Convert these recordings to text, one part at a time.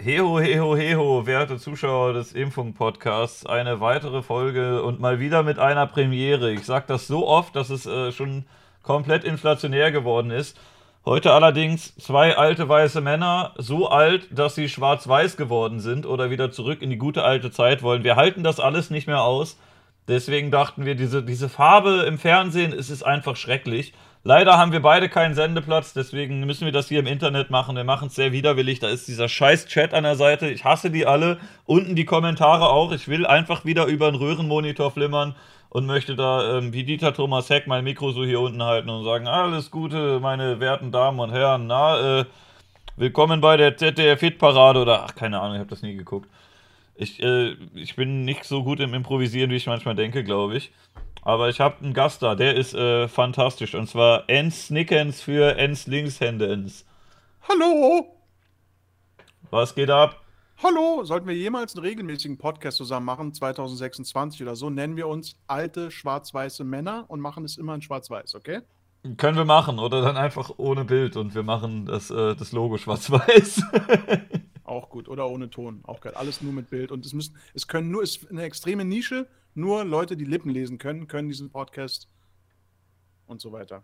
Heho, heho, heho, werte Zuschauer des Impfung-Podcasts, eine weitere Folge und mal wieder mit einer Premiere. Ich sage das so oft, dass es äh, schon komplett inflationär geworden ist. Heute allerdings zwei alte weiße Männer, so alt, dass sie schwarz-weiß geworden sind oder wieder zurück in die gute alte Zeit wollen. Wir halten das alles nicht mehr aus. Deswegen dachten wir, diese, diese Farbe im Fernsehen, es ist einfach schrecklich. Leider haben wir beide keinen Sendeplatz, deswegen müssen wir das hier im Internet machen. Wir machen es sehr widerwillig. Da ist dieser scheiß Chat an der Seite. Ich hasse die alle. Unten die Kommentare auch. Ich will einfach wieder über einen Röhrenmonitor flimmern und möchte da ähm, wie Dieter Thomas Heck mein Mikro so hier unten halten und sagen: Alles Gute, meine werten Damen und Herren. Na, äh, willkommen bei der ZDF-Hit-Parade oder ach, keine Ahnung, ich habe das nie geguckt. Ich, äh, ich bin nicht so gut im Improvisieren, wie ich manchmal denke, glaube ich. Aber ich habe einen Gast da, der ist äh, fantastisch. Und zwar Ens Snickens für Ens Linkshändens. Hallo! Was geht ab? Hallo! Sollten wir jemals einen regelmäßigen Podcast zusammen machen, 2026 oder so, nennen wir uns alte schwarz-weiße Männer und machen es immer in schwarz-weiß, okay? Können wir machen oder dann einfach ohne Bild und wir machen das, äh, das Logo schwarz-weiß. Auch gut. Oder ohne Ton. Auch geil. Alles nur mit Bild. Und es müssen, es können nur, es ist eine extreme Nische. Nur Leute, die Lippen lesen können, können diesen Podcast und so weiter.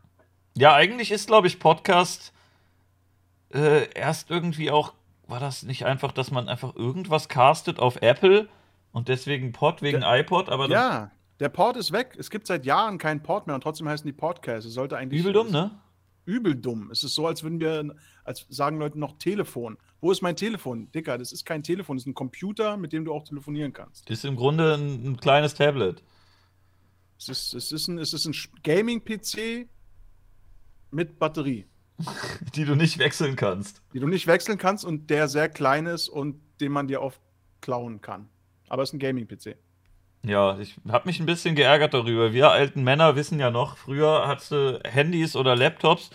Ja, eigentlich ist, glaube ich, Podcast äh, erst irgendwie auch, war das nicht einfach, dass man einfach irgendwas castet auf Apple und deswegen Pod wegen der, iPod, aber Ja, der Port ist weg. Es gibt seit Jahren keinen Port mehr und trotzdem heißen die Podcasts. Es sollte eigentlich. Übel dumm, ne? Übel dumm. Es ist so, als würden wir, als sagen Leute noch Telefon. Wo ist mein Telefon? Dicker, das ist kein Telefon, das ist ein Computer, mit dem du auch telefonieren kannst. Das ist im Grunde ein, ein kleines Tablet. Es ist, es ist ein, es ist ein Gaming-PC mit Batterie. Die du nicht wechseln kannst. Die du nicht wechseln kannst und der sehr klein ist und den man dir oft klauen kann. Aber es ist ein Gaming-PC. Ja, ich habe mich ein bisschen geärgert darüber. Wir alten Männer wissen ja noch, früher hattest du Handys oder Laptops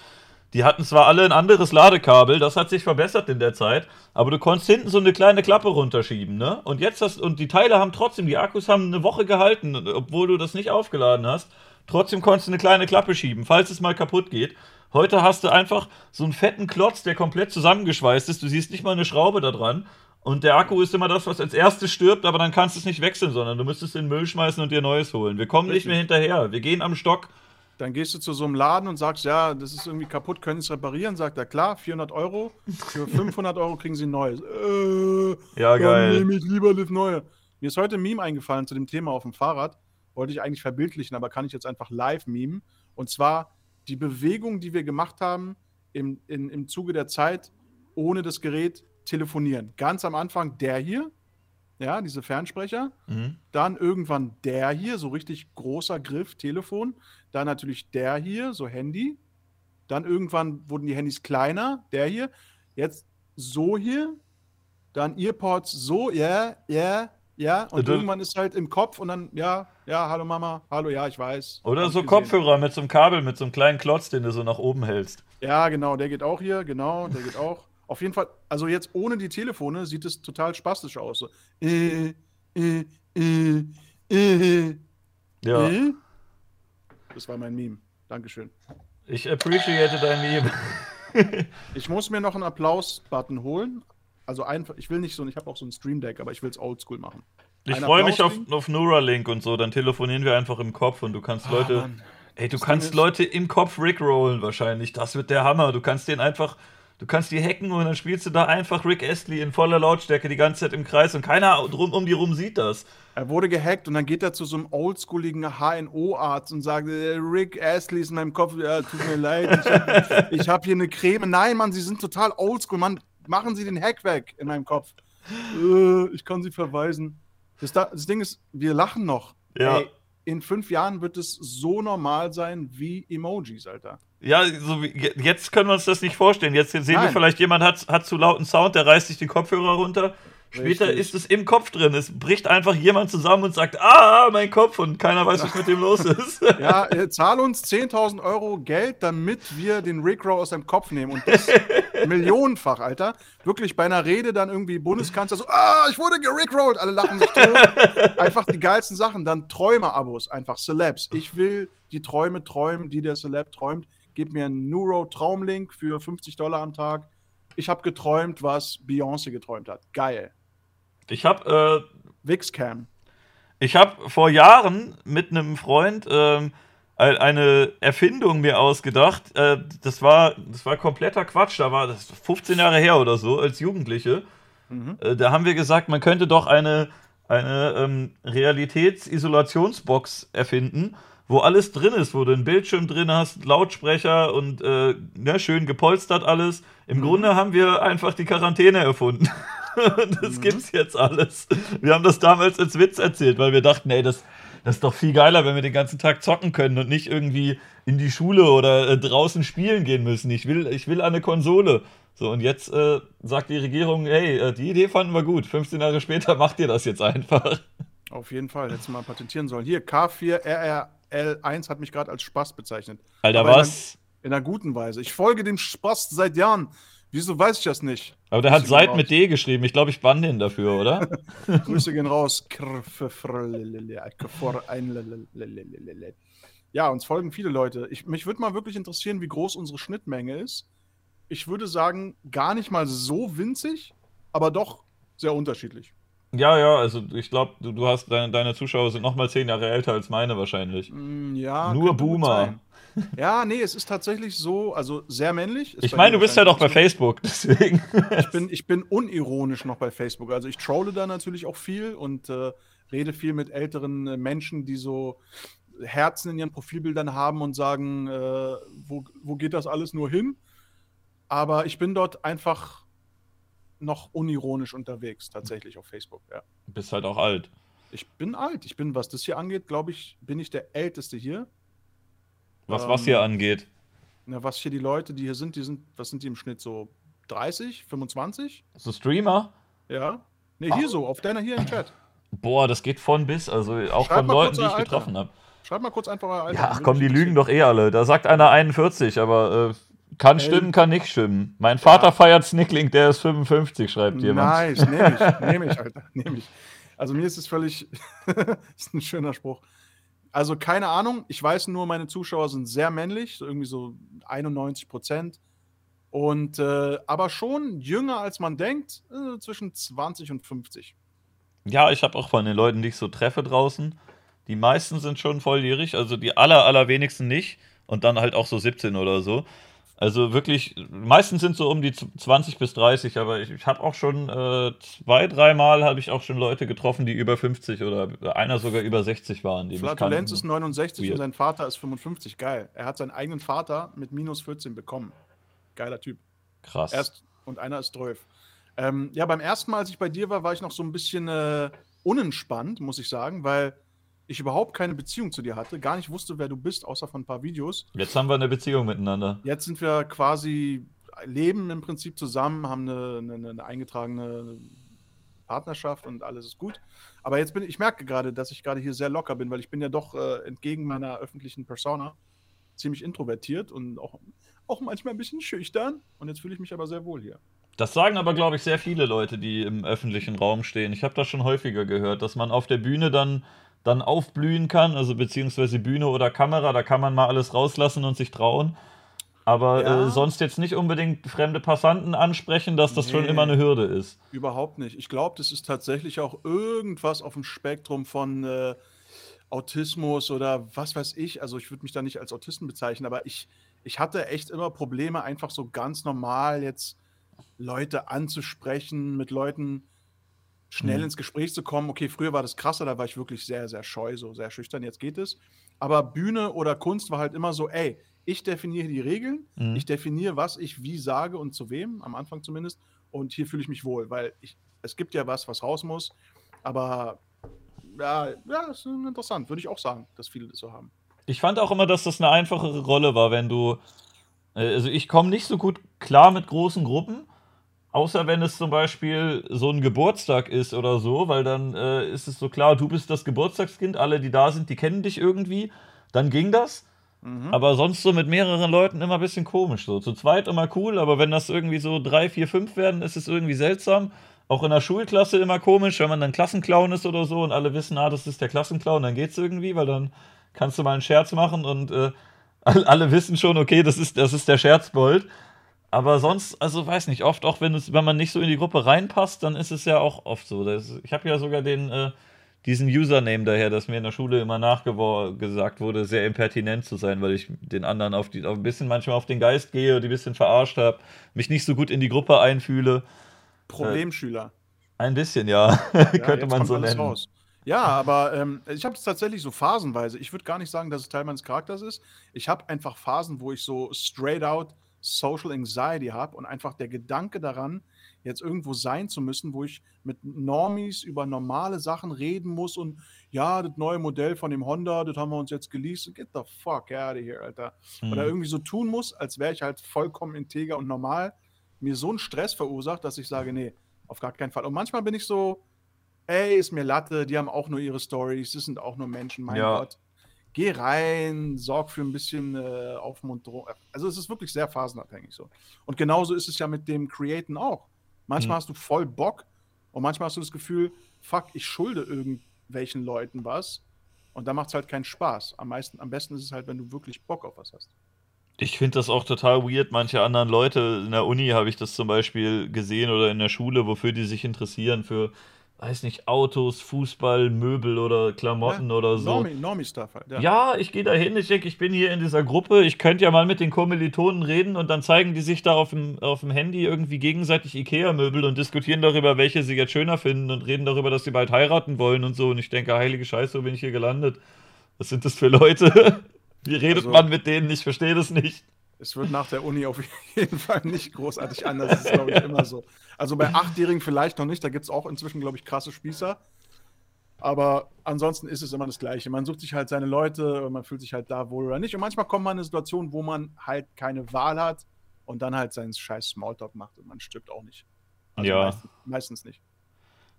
die hatten zwar alle ein anderes Ladekabel, das hat sich verbessert in der Zeit, aber du konntest hinten so eine kleine Klappe runterschieben, ne? Und jetzt hast und die Teile haben trotzdem, die Akkus haben eine Woche gehalten, obwohl du das nicht aufgeladen hast. Trotzdem konntest du eine kleine Klappe schieben, falls es mal kaputt geht. Heute hast du einfach so einen fetten Klotz, der komplett zusammengeschweißt ist. Du siehst nicht mal eine Schraube da dran. Und der Akku ist immer das, was als erstes stirbt, aber dann kannst du es nicht wechseln, sondern du müsstest den Müll schmeißen und dir Neues holen. Wir kommen nicht mehr hinterher. Wir gehen am Stock dann gehst du zu so einem Laden und sagst, ja, das ist irgendwie kaputt, können Sie es reparieren? Sagt er, klar, 400 Euro. Für 500 Euro kriegen Sie ein neues. Äh, ja, geil. Dann nehme ich lieber das neue. Mir ist heute ein Meme eingefallen zu dem Thema auf dem Fahrrad. Wollte ich eigentlich verbildlichen, aber kann ich jetzt einfach live memen. Und zwar die Bewegung, die wir gemacht haben im, in, im Zuge der Zeit, ohne das Gerät telefonieren. Ganz am Anfang der hier, ja, diese Fernsprecher. Mhm. Dann irgendwann der hier, so richtig großer Griff, Telefon. Dann natürlich der hier, so Handy. Dann irgendwann wurden die Handys kleiner, der hier. Jetzt so hier. Dann Earpods so, ja, ja, ja. Und du irgendwann ist halt im Kopf und dann, ja, ja, hallo Mama, hallo, ja, ich weiß. Oder so. Kopfhörer mit so einem Kabel, mit so einem kleinen Klotz, den du so nach oben hältst. Ja, genau, der geht auch hier, genau, der geht auch. Auf jeden Fall, also jetzt ohne die Telefone sieht es total spastisch aus. So, äh, äh, äh, äh, ja. Äh? Das war mein Meme. Dankeschön. Ich appreciate dein Meme. ich muss mir noch einen Applaus-Button holen. Also einfach, ich will nicht so, ich habe auch so ein Stream Deck, aber ich will es oldschool machen. Ich freue mich auf, auf Neuralink und so, dann telefonieren wir einfach im Kopf und du kannst ah, Leute. Mann. Ey, du das kannst Leute im Kopf rickrollen wahrscheinlich. Das wird der Hammer. Du kannst den einfach Du kannst die hacken und dann spielst du da einfach Rick Astley in voller Lautstärke die ganze Zeit im Kreis und keiner drum um die rum sieht das. Er wurde gehackt und dann geht er zu so einem oldschooligen HNO-Arzt und sagt, äh, Rick Astley ist in meinem Kopf, ja, tut mir leid, ich habe hab hier eine Creme. Nein, Mann, Sie sind total oldschool, Mann, machen Sie den Hack weg in meinem Kopf. Äh, ich kann Sie verweisen. Das, das, Ding ist, wir lachen noch. Ja. Ey, in fünf Jahren wird es so normal sein wie Emojis, Alter. Ja, so wie, jetzt können wir uns das nicht vorstellen. Jetzt sehen Nein. wir vielleicht, jemand hat, hat zu lauten Sound, der reißt sich die Kopfhörer runter. Später Richtig. ist es im Kopf drin. Es bricht einfach jemand zusammen und sagt, ah, mein Kopf und keiner weiß, was mit dem los ist. Ja, äh, zahl uns 10.000 Euro Geld, damit wir den Rickrow aus deinem Kopf nehmen. Und das millionenfach, Alter. Wirklich bei einer Rede dann irgendwie Bundeskanzler so, ah, ich wurde gerickrollt. Alle lachen sich tot. Einfach die geilsten Sachen. Dann Träume-Abos, einfach Celebs. Ich will die Träume träumen, die der Celeb träumt. Gib mir einen Neuro-Traumlink für 50 Dollar am Tag ich habe geträumt, was Beyoncé geträumt hat. Geil. Ich habe äh, Wixcam. Ich habe vor Jahren mit einem Freund ähm, eine Erfindung mir ausgedacht. Äh, das, war, das war kompletter Quatsch. Da war das 15 Jahre her oder so, als Jugendliche. Mhm. Äh, da haben wir gesagt, man könnte doch eine, eine ähm, Realitätsisolationsbox erfinden, wo alles drin ist, wo du einen Bildschirm drin hast, Lautsprecher und äh, ne, schön gepolstert alles. Im mhm. Grunde haben wir einfach die Quarantäne erfunden. das mhm. gibt's jetzt alles. Wir haben das damals als Witz erzählt, weil wir dachten, ey, das, das ist doch viel geiler, wenn wir den ganzen Tag zocken können und nicht irgendwie in die Schule oder äh, draußen spielen gehen müssen. Ich will, ich will eine Konsole. So, und jetzt äh, sagt die Regierung, hey, äh, die Idee fanden wir gut. 15 Jahre später macht ihr das jetzt einfach. Auf jeden Fall, hättest du mal patentieren sollen. Hier, K4RRL1 hat mich gerade als Spaß bezeichnet. Alter, Aber was? In einer, in einer guten Weise. Ich folge dem Spaß seit Jahren. Wieso weiß ich das nicht? Aber der hat Seid mit D geschrieben. Ich glaube, ich bann den dafür, oder? Grüße gehen raus. Ja, uns folgen viele Leute. Ich, mich würde mal wirklich interessieren, wie groß unsere Schnittmenge ist. Ich würde sagen, gar nicht mal so winzig, aber doch sehr unterschiedlich. Ja, ja, also ich glaube, du, du, hast deine, deine Zuschauer sind noch mal zehn Jahre älter als meine wahrscheinlich. Mm, ja. Nur Boomer. Ja, nee, es ist tatsächlich so, also sehr männlich. Ich meine, du bist ja doch bei Facebook, deswegen. Ich bin, ich bin unironisch noch bei Facebook. Also ich trolle da natürlich auch viel und äh, rede viel mit älteren äh, Menschen, die so Herzen in ihren Profilbildern haben und sagen, äh, wo, wo geht das alles nur hin? Aber ich bin dort einfach noch unironisch unterwegs, tatsächlich auf Facebook, ja. Du bist halt auch alt. Ich bin alt. Ich bin, was das hier angeht, glaube ich, bin ich der Älteste hier. Was, ähm, was hier angeht. Na, was hier die Leute, die hier sind, die sind, was sind die im Schnitt so 30, 25? So Streamer? Ja. Ne, hier Ach. so, auf deiner hier im Chat. Boah, das geht von bis, also auch Schreib von Leuten, die ich Alter. getroffen habe. Schreib mal kurz einfach euer Alter. Ja, ach komm, die lügen doch eh alle. Da sagt einer 41, aber äh, kann Ey. stimmen, kann nicht stimmen. Mein Vater ja. feiert Snickling, der ist 55, schreibt jemand. Nice, nehme ich, nehme ich, Alter, nehme ich. Also mir ist es völlig, ist ein schöner Spruch. Also keine Ahnung. Ich weiß nur, meine Zuschauer sind sehr männlich, so irgendwie so 91 Prozent. Und äh, aber schon jünger als man denkt, äh, zwischen 20 und 50. Ja, ich habe auch von den Leuten, die ich so treffe draußen, die meisten sind schon volljährig, also die aller, allerwenigsten nicht. Und dann halt auch so 17 oder so. Also wirklich, meistens sind so um die 20 bis 30, aber ich, ich habe auch schon äh, zwei, dreimal habe ich auch schon Leute getroffen, die über 50 oder einer sogar über 60 waren. Flatulenz ist 69 Weird. und sein Vater ist 55. Geil. Er hat seinen eigenen Vater mit minus 14 bekommen. Geiler Typ. Krass. Erst, und einer ist 12. Ähm, ja, beim ersten Mal, als ich bei dir war, war ich noch so ein bisschen äh, unentspannt, muss ich sagen, weil ich überhaupt keine Beziehung zu dir hatte, gar nicht wusste, wer du bist, außer von ein paar Videos. Jetzt haben wir eine Beziehung miteinander. Jetzt sind wir quasi, leben im Prinzip zusammen, haben eine, eine, eine eingetragene Partnerschaft und alles ist gut. Aber jetzt bin ich, ich merke gerade, dass ich gerade hier sehr locker bin, weil ich bin ja doch äh, entgegen meiner öffentlichen Persona ziemlich introvertiert und auch, auch manchmal ein bisschen schüchtern. Und jetzt fühle ich mich aber sehr wohl hier. Das sagen aber, glaube ich, sehr viele Leute, die im öffentlichen Raum stehen. Ich habe das schon häufiger gehört, dass man auf der Bühne dann dann aufblühen kann, also beziehungsweise Bühne oder Kamera, da kann man mal alles rauslassen und sich trauen. Aber ja. äh, sonst jetzt nicht unbedingt fremde Passanten ansprechen, dass das nee, schon immer eine Hürde ist. Überhaupt nicht. Ich glaube, das ist tatsächlich auch irgendwas auf dem Spektrum von äh, Autismus oder was weiß ich. Also ich würde mich da nicht als Autisten bezeichnen, aber ich, ich hatte echt immer Probleme, einfach so ganz normal jetzt Leute anzusprechen, mit Leuten schnell mhm. ins Gespräch zu kommen. Okay, früher war das krasser, da war ich wirklich sehr, sehr scheu, so sehr schüchtern, jetzt geht es. Aber Bühne oder Kunst war halt immer so, ey, ich definiere die Regeln, mhm. ich definiere, was ich wie sage und zu wem, am Anfang zumindest. Und hier fühle ich mich wohl, weil ich, es gibt ja was, was raus muss. Aber ja, ja, das ist interessant, würde ich auch sagen, dass viele das so haben. Ich fand auch immer, dass das eine einfachere Rolle war, wenn du. Äh, also ich komme nicht so gut klar mit großen Gruppen. Außer wenn es zum Beispiel so ein Geburtstag ist oder so, weil dann äh, ist es so klar, du bist das Geburtstagskind, alle, die da sind, die kennen dich irgendwie. Dann ging das. Mhm. Aber sonst so mit mehreren Leuten immer ein bisschen komisch. So zu zweit immer cool, aber wenn das irgendwie so drei, vier, fünf werden, ist es irgendwie seltsam. Auch in der Schulklasse immer komisch, wenn man dann Klassenclown ist oder so und alle wissen, ah, das ist der Klassenclown, dann geht's irgendwie, weil dann kannst du mal einen Scherz machen und äh, alle wissen schon, okay, das ist, das ist der Scherzbold. Aber sonst, also weiß nicht, oft auch wenn, es, wenn man nicht so in die Gruppe reinpasst, dann ist es ja auch oft so. Das, ich habe ja sogar den, äh, diesen Username daher, dass mir in der Schule immer nachgesagt wurde, sehr impertinent zu sein, weil ich den anderen auf die, auf ein bisschen manchmal auf den Geist gehe, die ein bisschen verarscht habe, mich nicht so gut in die Gruppe einfühle. Problemschüler. Äh, ein bisschen, ja, Ja, könnte man so nennen. raus. Ja, aber ähm, ich habe es tatsächlich so phasenweise. Ich würde gar nicht sagen, dass es Teil meines Charakters ist. Ich habe einfach Phasen, wo ich so straight out Social Anxiety habe und einfach der Gedanke daran, jetzt irgendwo sein zu müssen, wo ich mit Normies über normale Sachen reden muss und ja, das neue Modell von dem Honda, das haben wir uns jetzt geleast. Get the fuck out of here, Alter. Oder Hm. irgendwie so tun muss, als wäre ich halt vollkommen integer und normal, mir so einen Stress verursacht, dass ich sage, nee, auf gar keinen Fall. Und manchmal bin ich so, ey, ist mir Latte, die haben auch nur ihre Stories, das sind auch nur Menschen, mein Ja. Gott. Geh rein, sorg für ein bisschen äh, Aufmunterung. Also es ist wirklich sehr phasenabhängig so. Und genauso ist es ja mit dem Createn auch. Manchmal Hm. hast du voll Bock und manchmal hast du das Gefühl, fuck, ich schulde irgendwelchen Leuten was. Und da macht es halt keinen Spaß. Am, meisten, am besten ist es halt, wenn du wirklich Bock auf was hast. Ich finde das auch total weird. Manche anderen Leute in der Uni habe ich das zum Beispiel gesehen oder in der Schule, wofür die sich interessieren, für, weiß nicht, Autos, Fußball, Möbel oder Klamotten oder so. Normie, Normie-Stuff halt. Ja. Ja, ich gehe da hin, ich denke, ich bin hier in dieser Gruppe, ich könnte ja mal mit den Kommilitonen reden und dann zeigen die sich da auf dem, auf dem Handy irgendwie gegenseitig Ikea-Möbel und diskutieren darüber, welche sie jetzt schöner finden und reden darüber, dass sie bald heiraten wollen und so. Und ich denke, heilige Scheiße, wo bin ich hier gelandet? Was sind das für Leute? Wie redet Also- man mit denen? Ich verstehe das nicht. Es wird nach der Uni auf jeden Fall nicht großartig anders. Das ist, glaube ich, immer so. Also bei Achtjährigen vielleicht noch nicht. Da gibt es auch inzwischen, glaube ich, krasse Spießer. Aber ansonsten ist es immer das Gleiche. Man sucht sich halt seine Leute und man fühlt sich halt da wohl oder nicht. Und manchmal kommt man in eine Situation, wo man halt keine Wahl hat und dann halt seinen scheiß Smalltalk macht und man stirbt auch nicht. Also Ja. Meistens, meistens nicht.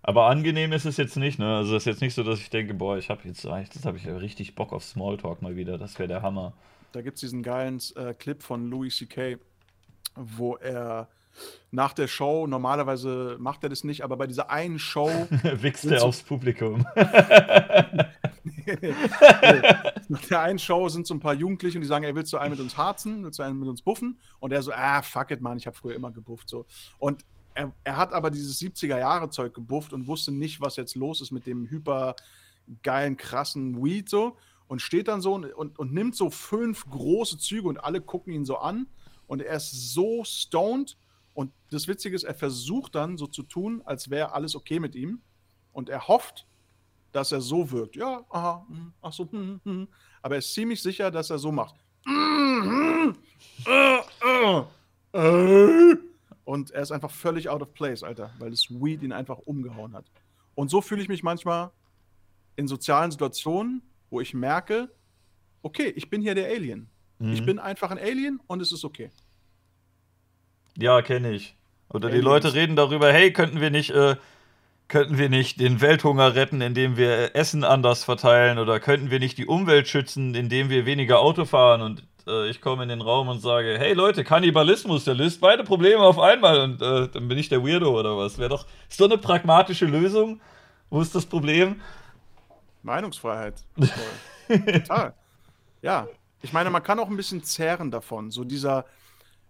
Aber angenehm ist es jetzt nicht, ne? Also es ist jetzt nicht so, dass ich denke, boah, ich habe jetzt das habe ich ja richtig Bock auf Smalltalk mal wieder. Das wäre der Hammer. Da gibt es diesen geilen äh, Clip von Louis C.K., wo er nach der Show, normalerweise macht er das nicht, aber bei dieser einen Show Wichst er aufs Publikum. Nach der einen Show sind so ein paar Jugendliche und die sagen, ey, willst du einen mit uns harzen? Willst du einen mit uns buffen? Und er so, ah, fuck it, Mann, ich habe früher immer gebufft. So. Und er, er hat aber dieses 70er-Jahre-Zeug gebufft und wusste nicht, was jetzt los ist mit dem hyper geilen, krassen Weed so. Und steht dann so und, und, nimmt so fünf große Züge und alle gucken ihn so an. Und er ist so stoned. Und das Witzige ist, er versucht dann so zu tun, als wäre alles okay mit ihm. Und er hofft, dass er so wirkt. Ja, aha, hm, ach so, hm, hm. aber er ist ziemlich sicher, dass er so macht. Und er ist einfach völlig out of place, Alter, weil das Weed ihn einfach umgehauen hat. Und so fühle ich mich manchmal in sozialen Situationen, wo ich merke, okay, ich bin hier der Alien. Ich Mhm. bin einfach ein Alien und es ist okay. Ja, kenne ich. Oder die Aliens. Leute reden darüber, hey, könnten wir nicht, äh, könnten wir nicht den Welthunger retten, indem wir Essen anders verteilen? Oder könnten wir nicht die Umwelt schützen, indem wir weniger Auto fahren? Und äh, ich komme in den Raum und sage, hey Leute, Kannibalismus, der löst beide Probleme auf einmal. Und äh, dann bin ich der Weirdo oder was? Wäre doch, ist doch eine pragmatische Lösung. Wo ist das Problem? Meinungsfreiheit. Total. Ja. Ich meine, man kann auch ein bisschen zehren davon. So dieser,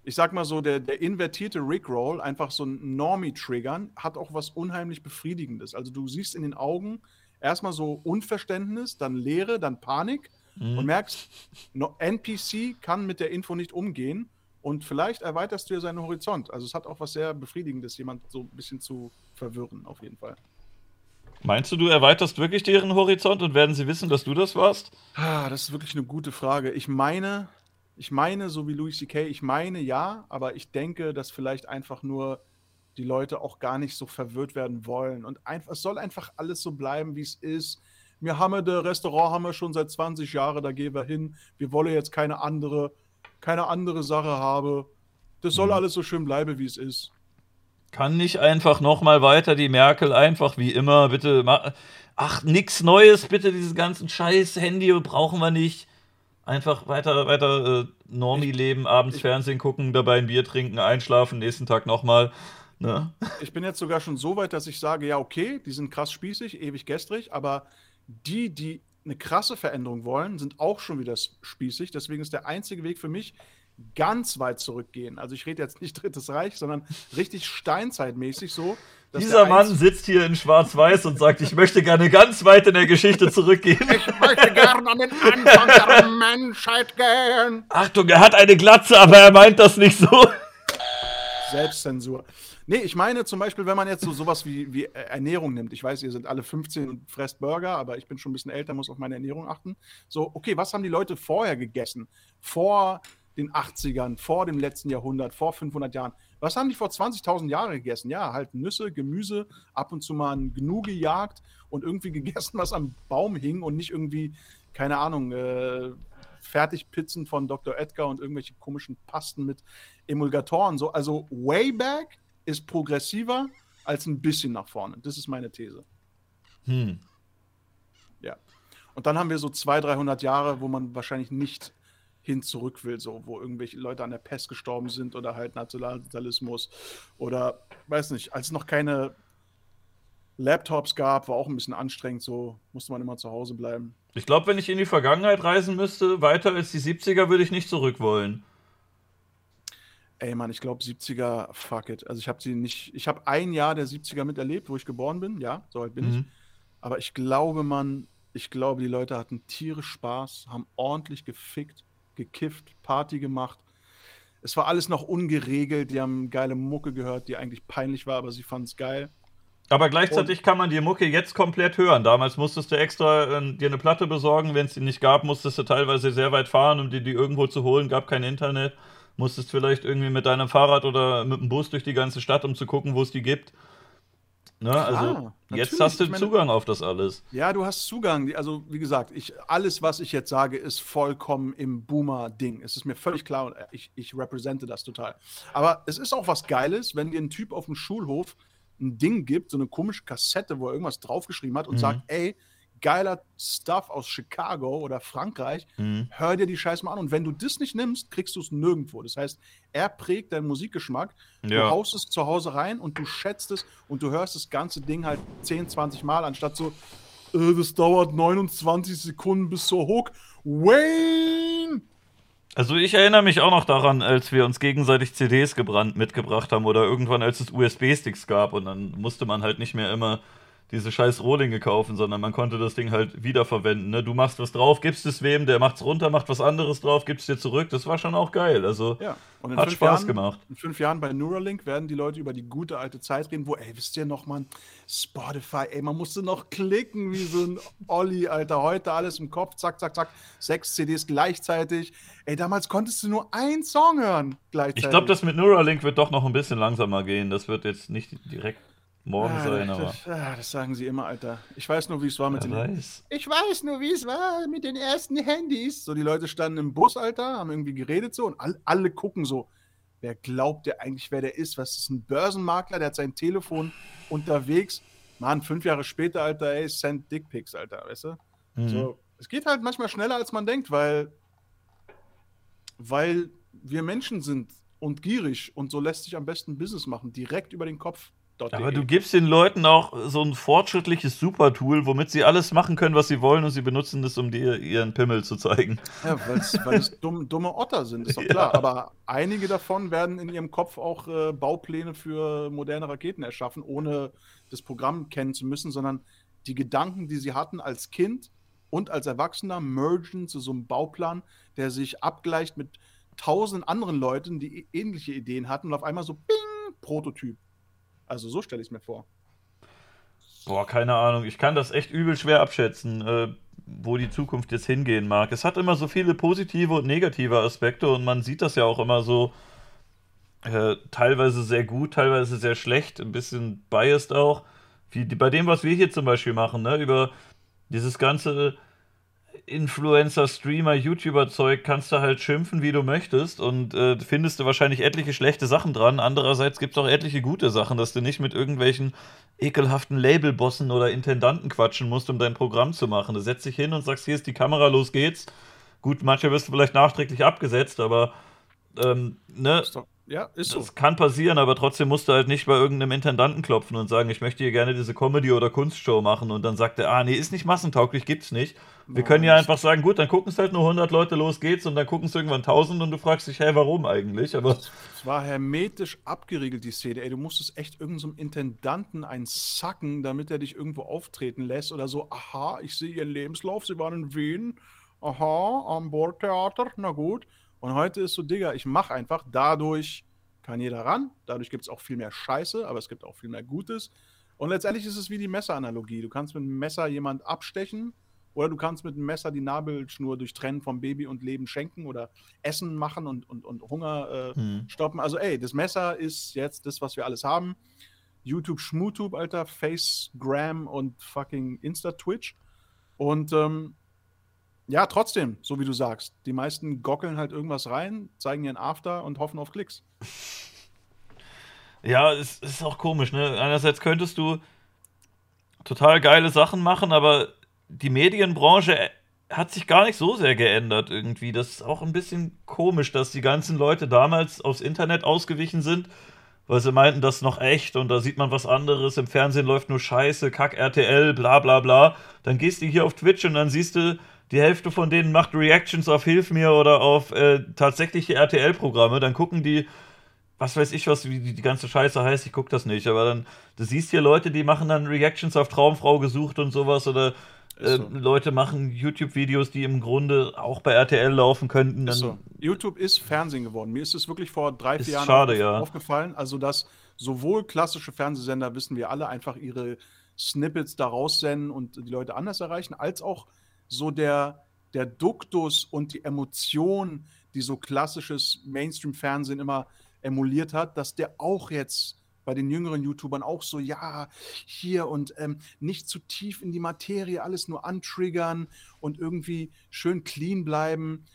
ich sag mal so, der, der invertierte Rickroll, einfach so ein Normie triggern, hat auch was unheimlich Befriedigendes. Also du siehst in den Augen erstmal so Unverständnis, dann Leere, dann Panik und Mhm. merkst, no, NPC kann mit der Info nicht umgehen und vielleicht erweiterst du ja seinen Horizont. Also es hat auch was sehr Befriedigendes, jemand so ein bisschen zu verwirren, auf jeden Fall. Meinst du, du erweiterst wirklich deren Horizont und werden sie wissen, dass du das warst? Ah, das ist wirklich eine gute Frage. Ich meine, ich meine, so wie Louis C.K., ich meine ja, aber ich denke, dass vielleicht einfach nur die Leute auch gar nicht so verwirrt werden wollen. Und einfach, es soll einfach alles so bleiben, wie es ist. Wir haben das Restaurant haben wir schon seit 20 Jahren, da gehen wir hin. Wir wollen jetzt keine andere, keine andere Sache haben. Das soll Mhm. alles so schön bleiben, wie es ist. Kann nicht einfach nochmal weiter die Merkel einfach wie immer, bitte Ach, nix Neues, bitte dieses ganzen scheiß Handy brauchen wir nicht. Einfach weiter, weiter äh, Normie-Leben, abends ich- Fernsehen gucken, dabei ein Bier trinken, einschlafen, nächsten Tag nochmal. Ne? Ich bin jetzt sogar schon so weit, dass ich sage, ja, okay, die sind krass spießig, ewig gestrig, aber die, die eine krasse Veränderung wollen, sind auch schon wieder spießig. Deswegen ist der einzige Weg für mich, ganz weit zurückgehen. Also ich rede jetzt nicht Drittes Reich, sondern richtig steinzeitmäßig so. Dieser Mann sitzt hier in Schwarz-Weiß und sagt, ich möchte gerne ganz weit in der Geschichte zurückgehen. Ich möchte gerne an den Anfang der Menschheit gehen. Achtung, er hat eine Glatze, aber er meint das nicht so. Selbstzensur. Nee, ich meine zum Beispiel, wenn man jetzt so sowas wie, wie Ernährung nimmt. Ich weiß, ihr sind alle 15 und fresst Burger, aber ich bin schon ein bisschen älter, muss auf meine Ernährung achten. So, okay, was haben die Leute vorher gegessen? Vor den 80ern, vor dem letzten Jahrhundert, vor 500 Jahren. Was haben die vor 20.000 Jahren gegessen? Ja, halt Nüsse, Gemüse, ab und zu mal ein Gnu gejagt und irgendwie gegessen, was am Baum hing und nicht irgendwie, keine Ahnung, äh, Fertigpizzen von Dr. Edgar und irgendwelche komischen Pasten mit Emulgatoren. So. Also way back ist progressiver als ein bisschen nach vorne. Das ist meine These. Hm. Ja. Und dann haben wir so 200, 300 Jahre, wo man wahrscheinlich nicht hin zurück will, so, wo irgendwelche Leute an der Pest gestorben sind oder halt Nationalsozialismus oder weiß nicht, als es noch keine Laptops gab, war auch ein bisschen anstrengend, so musste man immer zu Hause bleiben. Ich glaube, wenn ich in die Vergangenheit reisen müsste, weiter als die 70er, würde ich nicht zurück wollen. Ey, Mann, ich glaube 70er, fuck it. Also ich habe sie nicht, ich habe ein Jahr der 70er miterlebt, wo ich geboren bin, ja, so alt bin mhm. ich. Aber ich glaube, man, ich glaube, die Leute hatten tierisch Spaß, haben ordentlich gefickt gekifft, Party gemacht. Es war alles noch ungeregelt. Die haben geile Mucke gehört, die eigentlich peinlich war, aber sie fanden es geil. Aber gleichzeitig und kann man die Mucke jetzt komplett hören. Damals musstest du extra äh, dir eine Platte besorgen. Wenn es die nicht gab, musstest du teilweise sehr weit fahren, um dir die irgendwo zu holen. Gab kein Internet. Musstest vielleicht irgendwie mit deinem Fahrrad oder mit dem Bus durch die ganze Stadt, um zu gucken, wo es die gibt. Ne? Also jetzt hast du meine, Zugang auf das alles. Ja, du hast Zugang. Also wie gesagt, ich, alles, was ich jetzt sage, ist vollkommen im Boomer-Ding. Es ist mir völlig klar und ich, ich repräsente das total. Aber es ist auch was Geiles, wenn dir ein Typ auf dem Schulhof ein Ding gibt, so eine komische Kassette, wo er irgendwas draufgeschrieben hat und mhm. sagt, ey, geiler Stuff aus Chicago oder Frankreich, mhm. hör dir die Scheiße mal an. Und wenn du das nicht nimmst, kriegst du es nirgendwo. Das heißt, er prägt deinen Musikgeschmack, ja. du haust es zu Hause rein und du schätzt es und du hörst das ganze Ding halt 10, 20 Mal, anstatt so, äh, das dauert 29 Sekunden bis zur Hook. Wayne! Also ich erinnere mich auch noch daran, als wir uns gegenseitig CDs gebrannt mitgebracht haben oder irgendwann als es USB-Sticks gab und dann musste man halt nicht mehr immer diese scheiß Rohlinge kaufen, sondern man konnte das Ding halt wiederverwenden. Ne? Du machst was drauf, gibst es wem, der macht's runter, macht was anderes drauf, gibst es dir zurück. Das war schon auch geil. Also ja. hat Spaß Jahren, gemacht. In fünf Jahren bei Neuralink werden die Leute über die gute alte Zeit reden, wo, ey, wisst ihr noch, man, Spotify, ey, man musste noch klicken wie so ein Olli, Alter. Heute alles im Kopf, zack, zack, zack, sechs CDs gleichzeitig. Ey, damals konntest du nur einen Song hören gleichzeitig. Ich glaube, das mit Neuralink wird doch noch ein bisschen langsamer gehen. Das wird jetzt nicht direkt morgen ah, sein, aber. Das, ah, das, sagen sie immer, Alter. Ich weiß nur, wie es war mit Wer den. Weiß. Ich weiß nur, wie es war mit den ersten Handys. So, die Leute standen im Bus, Alter, haben irgendwie geredet so und all, alle gucken so. Wer glaubt der eigentlich, wer der ist? Was ist ein Börsenmakler? Der hat sein Telefon unterwegs. Mann, fünf Jahre später, Alter, ey, send Dickpics, Alter, weißt du? Mhm. So, es geht halt manchmal schneller, als man denkt, weil, weil wir Menschen sind und gierig und so lässt sich am besten Business machen, direkt über den Kopf. Aber du gibst den Leuten auch so ein fortschrittliches Supertool, womit sie alles machen können, was sie wollen, und sie benutzen das, um dir ihren Pimmel zu zeigen. Ja, weil es dumm, dumme Otter sind, ist doch klar. Ja. Aber einige davon werden in ihrem Kopf auch äh, Baupläne für moderne Raketen erschaffen, ohne das Programm kennen zu müssen, sondern die Gedanken, die sie hatten als Kind und als Erwachsener, mergen zu so einem Bauplan, der sich abgleicht mit tausend anderen Leuten, die ähnliche Ideen hatten und auf einmal so, bing, Prototyp. Also so stelle ich es mir vor. Boah, keine Ahnung. Ich kann das echt übel schwer abschätzen, äh, wo die Zukunft jetzt hingehen mag. Es hat immer so viele positive und negative Aspekte und man sieht das ja auch immer so äh, teilweise sehr gut, teilweise sehr schlecht, ein bisschen biased auch. Wie bei dem, was wir hier zum Beispiel machen, ne, über dieses ganze Influencer, Streamer, YouTuber-Zeug kannst du halt schimpfen, wie du möchtest und äh, findest du wahrscheinlich etliche schlechte Sachen dran. Andererseits gibt es auch etliche gute Sachen, dass du nicht mit irgendwelchen ekelhaften Labelbossen oder Intendanten quatschen musst, um dein Programm zu machen. Du setzt dich hin und sagst, hier ist die Kamera, los geht's. Gut, manche wirst du vielleicht nachträglich abgesetzt, aber ähm, ne? Ja, ist so. Das kann passieren, aber trotzdem musst du halt nicht bei irgendeinem Intendanten klopfen und sagen, ich möchte hier gerne diese Comedy- oder Kunstshow machen und dann sagt er, ah, nee, ist nicht massentauglich, gibt's nicht. Wir können ja einfach sagen, gut, dann gucken es halt nur 100 Leute, los geht's und dann gucken es irgendwann 1000 und du fragst dich, hey, warum eigentlich? Aber Es war hermetisch abgeriegelt, die Szene. Ey, du musstest echt irgendeinem Intendanten einen sacken, damit er dich irgendwo auftreten lässt oder so. Aha, ich sehe Ihren Lebenslauf, Sie waren in Wien. Aha, am Bordtheater, na gut. Und heute ist so, Digga, ich mach einfach. Dadurch kann jeder ran. Dadurch gibt es auch viel mehr Scheiße, aber es gibt auch viel mehr Gutes. Und letztendlich ist es wie die Messeranalogie. Du kannst mit einem Messer jemand abstechen oder du kannst mit einem Messer die Nabelschnur durchtrennen vom Baby und Leben schenken oder Essen machen und, und, und Hunger äh, Hm. stoppen. Also, ey, das Messer ist jetzt das, was wir alles haben. YouTube, Schmutube, Alter, Facegram und fucking Insta-Twitch. Und ähm, ja, trotzdem, so wie du sagst, die meisten gockeln halt irgendwas rein, zeigen ihren After und hoffen auf Klicks. Ja, es ist auch komisch, ne? Einerseits könntest du total geile Sachen machen, aber die Medienbranche äh, hat sich gar nicht so sehr geändert irgendwie. Das ist auch ein bisschen komisch, dass die ganzen Leute damals aufs Internet ausgewichen sind, weil sie meinten, das ist noch echt und da sieht man was anderes. Im Fernsehen läuft nur Scheiße, Kack RTL, bla bla bla. Dann gehst du hier auf Twitch und dann siehst du, die Hälfte von denen macht Reactions auf Hilf mir oder auf äh, tatsächliche RTL-Programme. Dann gucken die was weiß ich, was wie die, die ganze Scheiße heißt, ich guck das nicht, aber dann, du siehst hier Leute, die machen dann Reactions auf Traumfrau gesucht und sowas oder äh, so. Leute machen YouTube-Videos, die im Grunde auch bei RTL laufen könnten. Ist so. YouTube ist Fernsehen geworden. Mir ist es wirklich vor drei, vier Jahren schade, auf, ja. aufgefallen. Also, dass sowohl klassische Fernsehsender, wissen wir alle, einfach ihre Snippets da raussenden und die Leute anders erreichen, als auch so der, der Duktus und die Emotion, die so klassisches Mainstream-Fernsehen immer emuliert hat, dass der auch jetzt bei den jüngeren YouTubern auch so, ja, hier und ähm, nicht zu tief in die Materie, alles nur antriggern und irgendwie schön clean bleiben.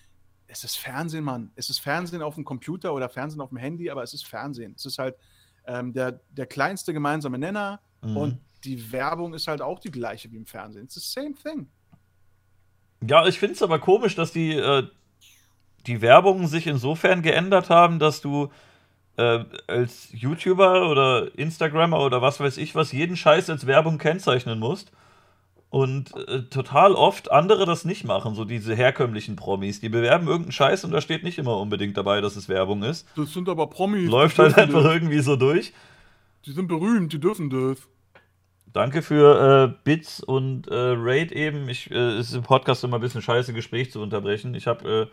Es ist Fernsehen, Mann. Es ist Fernsehen auf dem Computer oder Fernsehen auf dem Handy, aber es ist Fernsehen. Es ist halt ähm, der, der kleinste gemeinsame Nenner Mhm. und die Werbung ist halt auch die gleiche wie im Fernsehen. It's the same thing. Ja, ich finde es aber komisch, dass die, äh, die Werbungen sich insofern geändert haben, dass du äh, als YouTuber oder Instagrammer oder was weiß ich was jeden Scheiß als Werbung kennzeichnen musst. Und äh, total oft andere das nicht machen, so diese herkömmlichen Promis. Die bewerben irgendeinen Scheiß und da steht nicht immer unbedingt dabei, dass es Werbung ist. Das sind aber Promis. Läuft halt einfach irgendwie so durch. Die sind berühmt, die dürfen das. Danke für äh, Bits und äh, Raid eben. Ich, äh, es ist im Podcast immer ein bisschen scheiße, Gespräch zu unterbrechen. Ich habe äh,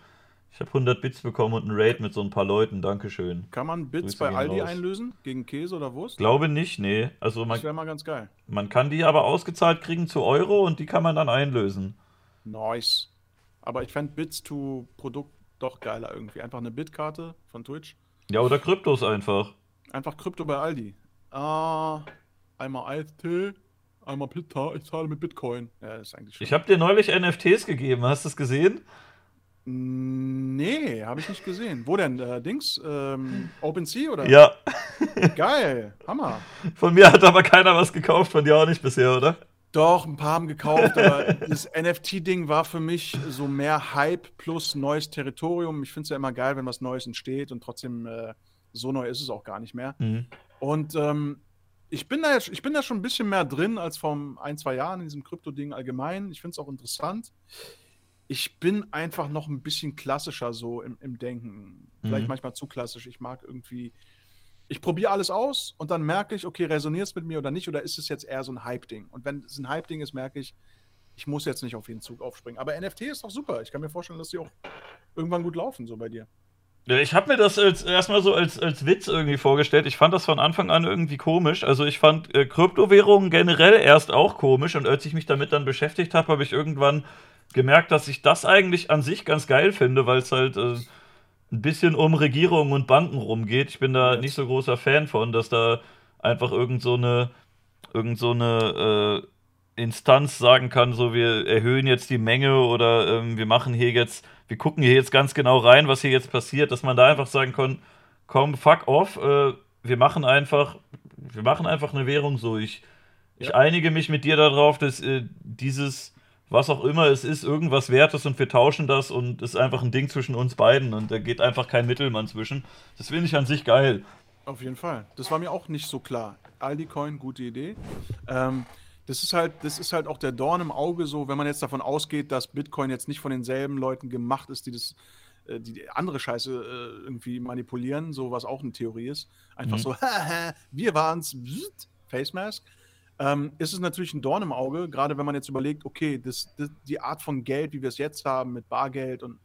ich hab 100 Bits bekommen und einen Raid mit so ein paar Leuten. Dankeschön. Kann man Bits Grüße bei Aldi raus. einlösen? Gegen Käse oder Wurst? Glaube nicht, nee. Also das man, wäre mal ganz geil. man kann die aber ausgezahlt kriegen zu Euro und die kann man dann einlösen. Nice. Aber ich fände Bits to Produkt doch geiler irgendwie. Einfach eine Bitkarte von Twitch. Ja, oder Kryptos einfach. Einfach Krypto bei Aldi. Ah, einmal Eistee, einmal Pita, ich zahle mit Bitcoin. Ja, ist eigentlich. Ich habe dir neulich NFTs gegeben, hast du es gesehen? Nee, habe ich nicht gesehen. Wo denn? Äh, Dings? Ähm, OpenSea oder? Ja. Geil, Hammer. Von mir hat aber keiner was gekauft, von dir auch nicht bisher, oder? Doch, ein paar haben gekauft, aber das NFT-Ding war für mich so mehr Hype plus neues Territorium. Ich finde es ja immer geil, wenn was Neues entsteht und trotzdem äh, so neu ist es auch gar nicht mehr. Mhm. Und ähm, ich, bin da, jetzt- ich bin da schon ein bisschen mehr drin als vor ein, zwei Jahren in diesem Krypto-Ding allgemein. Ich finde es auch interessant. Ich bin einfach noch ein bisschen klassischer so im, im Denken. Vielleicht Mhm. manchmal zu klassisch. Ich mag irgendwie. Ich probiere alles aus und dann merke ich, okay, resoniert es mit mir oder nicht? Oder ist es jetzt eher so ein Hype-Ding? Und wenn es ein Hype-Ding ist, merke ich, ich muss jetzt nicht auf jeden Zug aufspringen. Aber NFT ist doch super. Ich kann mir vorstellen, dass die auch irgendwann gut laufen, so bei dir. Ich habe mir das als, erstmal so als, als Witz irgendwie vorgestellt. Ich fand das von Anfang an irgendwie komisch. Also ich fand äh, Kryptowährungen generell erst auch komisch und als ich mich damit dann beschäftigt habe, habe ich irgendwann gemerkt, dass ich das eigentlich an sich ganz geil finde, weil es halt äh, ein bisschen um Regierungen und Banken rumgeht. Ich bin da nicht so großer Fan von, dass da einfach irgend so eine, irgend so eine äh, Instanz sagen kann, so wir erhöhen jetzt die Menge oder ähm, wir machen hier jetzt, wir gucken hier jetzt ganz genau rein, was hier jetzt passiert, dass man da einfach sagen kann, komm, fuck off, äh, wir machen einfach, wir machen einfach eine Währung so. Ich, ich Ja. einige mich mit dir darauf, dass äh, dieses was auch immer es ist, irgendwas Wertes und wir tauschen das und es ist einfach ein Ding zwischen uns beiden und da geht einfach kein Mittelmann zwischen. Das finde ich an sich geil. Auf jeden Fall. Das war mir auch nicht so klar. Aldi Coin, gute Idee. Ähm, das ist halt, das ist halt auch der Dorn im Auge, so, wenn man jetzt davon ausgeht, dass Bitcoin jetzt nicht von denselben Leuten gemacht ist, die das, äh, die andere Scheiße äh, irgendwie manipulieren, so was auch eine Theorie ist. Einfach Mhm. so, wir waren's, Face Mask. Ähm, ist es natürlich ein Dorn im Auge, gerade wenn man jetzt überlegt, okay, das, das, die Art von Geld, wie wir es jetzt haben, mit Bargeld und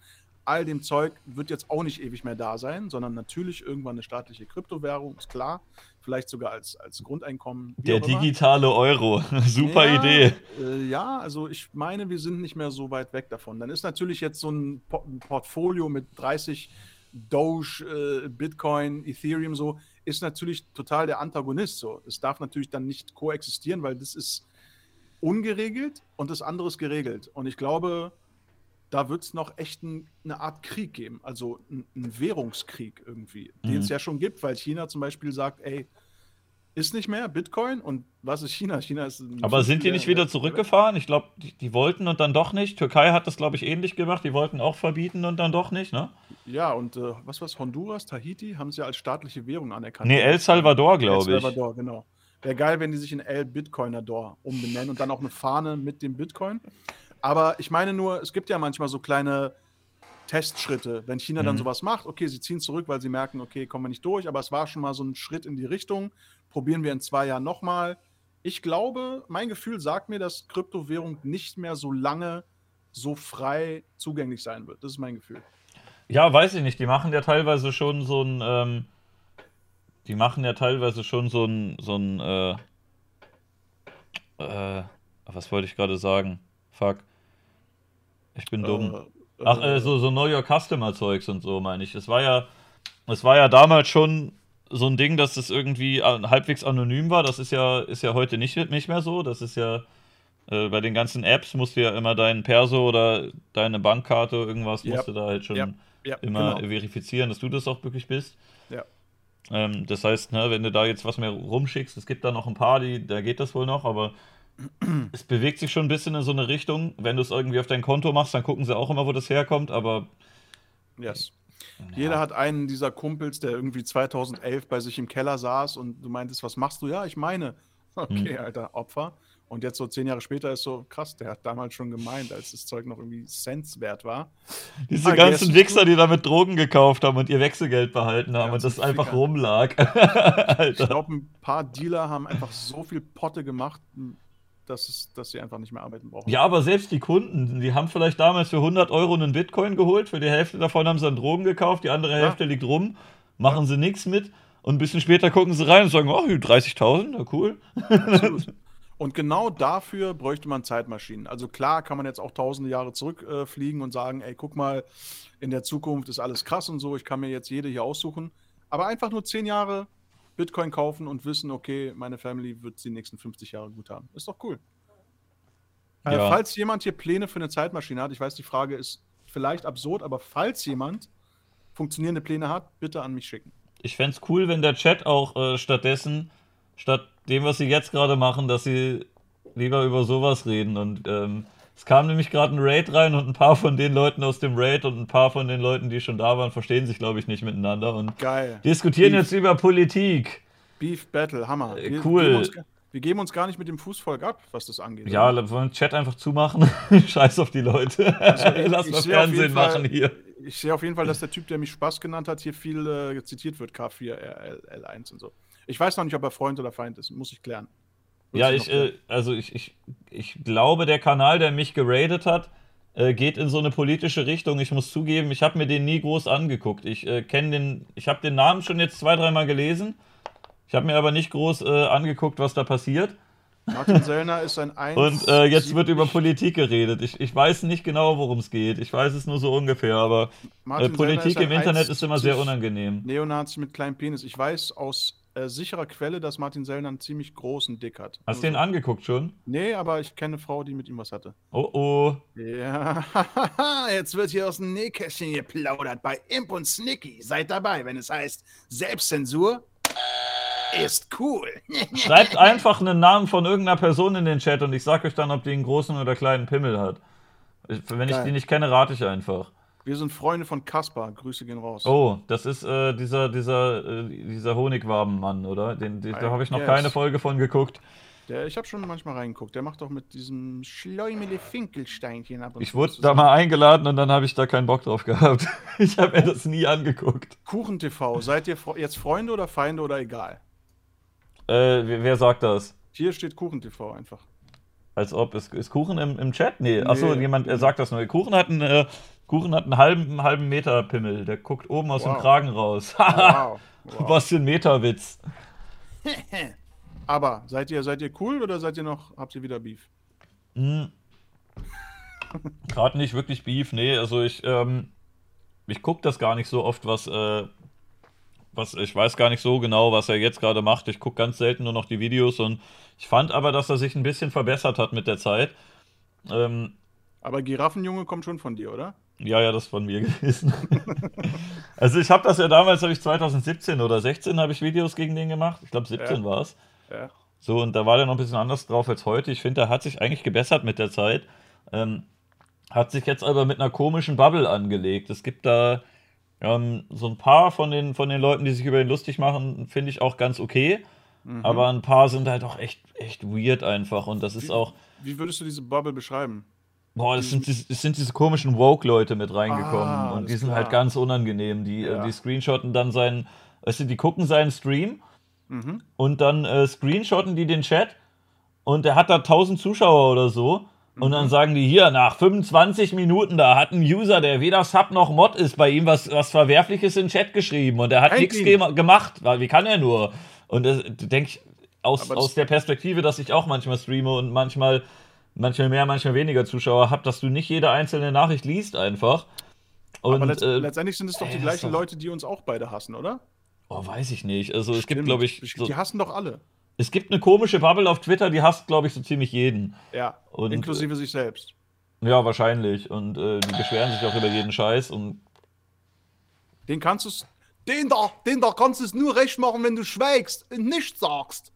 all dem Zeug, wird jetzt auch nicht ewig mehr da sein, sondern natürlich irgendwann eine staatliche Kryptowährung, ist klar. Vielleicht sogar als, als Grundeinkommen. Der digitale Euro. Super Ja, Idee. Äh, ja, also ich meine, wir sind nicht mehr so weit weg davon. Dann ist natürlich jetzt so ein, Po- ein Portfolio mit 30 Doge, äh, Bitcoin, Ethereum so, ist natürlich total der Antagonist so. Es darf natürlich dann nicht koexistieren, weil das ist ungeregelt und das andere ist geregelt. Und ich glaube, da wird es noch echt ein, eine Art Krieg geben, also ein, ein Währungskrieg irgendwie, den Mhm. es ja schon gibt, weil China zum Beispiel sagt, ey, ist nicht mehr Bitcoin und was ist China? China ist ein Aber sind die nicht der- wieder zurückgefahren? Ich glaube, die, die wollten und dann doch nicht. Türkei hat das, glaube ich, ähnlich gemacht. Die wollten auch verbieten und dann doch nicht, ne? Ja, und äh, was war's? Honduras, Tahiti haben sie ja als staatliche Währung anerkannt. Nee, El Salvador, El glaube ich. Salvador, genau. Wäre geil, wenn die sich in El Bitcoinador umbenennen und dann auch eine Fahne mit dem Bitcoin. Aber ich meine nur, es gibt ja manchmal so kleine Testschritte. Wenn China dann Mhm. sowas macht, okay, sie ziehen zurück, weil sie merken, okay, kommen wir nicht durch, aber es war schon mal so ein Schritt in die Richtung. Probieren wir in zwei Jahren nochmal. Ich glaube, mein Gefühl sagt mir, dass Kryptowährung nicht mehr so lange so frei zugänglich sein wird. Das ist mein Gefühl. Ja, weiß ich nicht. Die machen ja teilweise schon so ein, ähm, die machen ja teilweise schon so ein, so ein, äh, äh, was wollte ich gerade sagen? Fuck. Ich bin dumm. Äh, Ach, äh, so, so Know Your Customer Zeugs und so, meine ich. Es war ja, es war ja damals schon so ein Ding, dass es irgendwie halbwegs anonym war. Das ist ja, ist ja heute nicht, nicht mehr so. Das ist ja, äh, bei den ganzen Apps musst du ja immer deinen Perso oder deine Bankkarte, irgendwas, Ja. musst du da halt schon Ja, ja, immer genau. verifizieren, dass du das auch wirklich bist. Ja. Ähm, das heißt, ne, wenn du da jetzt was mehr rumschickst, es gibt da noch ein paar, die, da geht das wohl noch, aber es bewegt sich schon ein bisschen in so eine Richtung. Wenn du es irgendwie auf dein Konto machst, dann gucken sie auch immer, wo das herkommt, aber Yes. ja. Jeder hat einen dieser Kumpels, der irgendwie 2011 bei sich im Keller saß und du meintest, was machst du? Ja, ich meine. Okay, Hm. alter Opfer. Und jetzt so zehn Jahre später ist so krass, der hat damals schon gemeint, als das Zeug noch irgendwie Cents wert war. Diese I ganzen. Wichser, die damit Drogen gekauft haben und ihr Wechselgeld behalten haben Ja, und das einfach Ficker. rumlag. Ich glaube, ein paar Dealer haben einfach so viel Potte gemacht, dass, es, dass sie einfach nicht mehr arbeiten brauchen. Ja, aber selbst die Kunden, die haben vielleicht damals für 100 Euro einen Bitcoin geholt, für die Hälfte davon haben sie dann Drogen gekauft, die andere Ja. Hälfte liegt rum, machen sie nichts mit und ein bisschen später gucken sie rein und sagen, oh, 30.000, na cool. Absolut. Und genau dafür bräuchte man Zeitmaschinen. Also klar kann man jetzt auch tausende Jahre zurückfliegen äh, und sagen, ey, guck mal, in der Zukunft ist alles krass und so, ich kann mir jetzt jede hier aussuchen. Aber einfach nur zehn Jahre Bitcoin kaufen und wissen, okay, meine Family wird die nächsten 50 Jahre gut haben. Ist doch cool. Äh, Ja. falls jemand hier Pläne für eine Zeitmaschine hat, ich weiß, die Frage ist vielleicht absurd, aber falls jemand funktionierende Pläne hat, bitte an mich schicken. Ich fände es cool, wenn der Chat auch äh, stattdessen, statt dem, was sie jetzt gerade machen, dass sie lieber über sowas reden. Und ähm, es kam nämlich gerade ein Raid rein und ein paar von den Leuten aus dem Raid und ein paar von den Leuten, die schon da waren, verstehen sich, glaube ich, nicht miteinander und Geil. diskutieren Beef. jetzt über Politik. Beef Battle, Hammer. Äh, cool. Wir geben uns gar nicht mit dem Fußvolk ab, was das angeht. Ja, wollen wir den Chat einfach zumachen? Scheiß auf die Leute. Also ich- Lass ich mal Fernsehen jeden Fall- machen hier. Ich sehe auf jeden Fall, dass der Typ, der mich Spaß genannt hat, hier viel äh, zitiert wird, K4L1 und so. Ich weiß noch nicht, ob er Freund oder Feind ist, muss ich klären. Ja, ich, äh, also ich, ich, ich glaube, der Kanal, der mich geradet hat, äh, geht in so eine politische Richtung. Ich muss zugeben, ich habe mir den nie groß angeguckt. Ich äh, kenne den, ich habe den Namen schon jetzt zwei, dreimal gelesen. Ich habe mir aber nicht groß äh, angeguckt, was da passiert. Martin Sellner ist ein 1. Und äh, jetzt wird über Politik geredet. Ich, ich weiß nicht genau, worum es geht. Ich weiß es nur so ungefähr, aber äh, Politik im Internet 1,70 ist immer sehr unangenehm. Neonazi mit kleinem Penis. Ich weiß aus äh, sicherer Quelle, dass Martin Sellner einen ziemlich großen Dick hat. Hast du Nur den angeguckt schon? Nee, aber ich kenne eine Frau, die mit ihm was hatte. Oh oh. Ja, jetzt wird hier aus dem Nähkästchen geplaudert bei Imp und Snicky. Seid dabei, wenn es heißt Selbstzensur ist cool. Schreibt einfach einen Namen von irgendeiner Person in den Chat und ich sag euch dann, ob die einen großen oder kleinen Pimmel hat. Wenn ich Geil. die nicht kenne, rate ich einfach. Wir sind Freunde von Kaspar. Grüße gehen raus. Oh, das ist äh, dieser, dieser, äh, dieser Honigwabenmann, oder? Den, den, da habe ich noch guess. keine Folge von geguckt. Der, ich habe schon manchmal reingeguckt. Der macht doch mit diesem Schleumele Finkelsteinchen ab und Ich wurde da mal eingeladen und dann habe ich da keinen Bock drauf gehabt. Ich habe mir das nie angeguckt. Kuchen TV. Seid ihr jetzt Freunde oder Feinde oder egal? Äh, wer, sagt das? Hier steht Kuchen TV einfach. Als ob, ist, ist Kuchen im, im Chat? Nee, achso, Nee. jemand er sagt das nur. Kuchen hat einen, äh, Kuchen hat einen halben, einen halben Meter Pimmel. Der guckt oben aus dem Wow. Kragen raus. Haha, Wow. wow. was für ein Meterwitz. Aber seid ihr, seid ihr cool oder seid ihr noch, habt ihr wieder Beef? Hm. Gerade nicht wirklich Beef, nee. Also ich, ähm, ich gucke das gar nicht so oft, was, äh, was, ich weiß gar nicht so genau, was er jetzt gerade macht. Ich gucke ganz selten nur noch die Videos und ich fand aber, dass er sich ein bisschen verbessert hat mit der Zeit. Ähm, Aber Giraffenjunge kommt schon von dir, oder? Ja, ja, das ist von mir gewesen. also ich habe das ja damals, habe ich 2017 oder 16 habe ich Videos gegen den gemacht. Ich glaube 17 Ja. war es. Ja. So, und da war der noch ein bisschen anders drauf als heute. Ich finde, er hat sich eigentlich gebessert mit der Zeit. Ähm, hat sich jetzt aber mit einer komischen Bubble angelegt. Es gibt da ähm, so ein paar von den, von den Leuten, die sich über ihn lustig machen, finde ich auch ganz okay. Mhm. Aber ein paar sind halt auch echt, echt weird einfach. Und das ist Wie- auch, Wie würdest du diese Bubble beschreiben? Boah, das sind, diese- es sind diese komischen Woke-Leute mit reingekommen. Ah, und die sind klar. halt ganz unangenehm. Die, äh, Ja. die screenshotten dann seinen, weißt du, die gucken seinen Stream Mhm. und dann äh, screenshotten die den Chat und der hat da 1000 Zuschauer oder so. Und Mhm. dann sagen die hier, nach 25 Minuten, da hat ein User, der weder Sub noch Mod ist, bei ihm was, was Verwerfliches in den Chat geschrieben und der hat nichts gema- gemacht. Weil, Wie kann er nur? Und das denke ich, aus, das- aus der Perspektive, dass ich auch manchmal streame und manchmal, manchmal mehr, manchmal weniger Zuschauer habe, dass du nicht jede einzelne Nachricht liest einfach. Und, Aber letzt, äh, letztendlich sind es doch die gleichen doch- Leute, die uns auch beide hassen, oder? oh, weiß ich nicht. Also es gibt, Stimmt. glaube ich, so, Die hassen doch alle. es gibt eine komische Bubble auf Twitter, die hasst, glaube ich, so ziemlich jeden. Ja. Und- inklusive sich selbst. Ja, wahrscheinlich. Und äh, die beschweren sich auch über jeden Scheiß. Und Den kannst du Den da, den da kannst du es nur recht machen, wenn du schweigst und nichts sagst.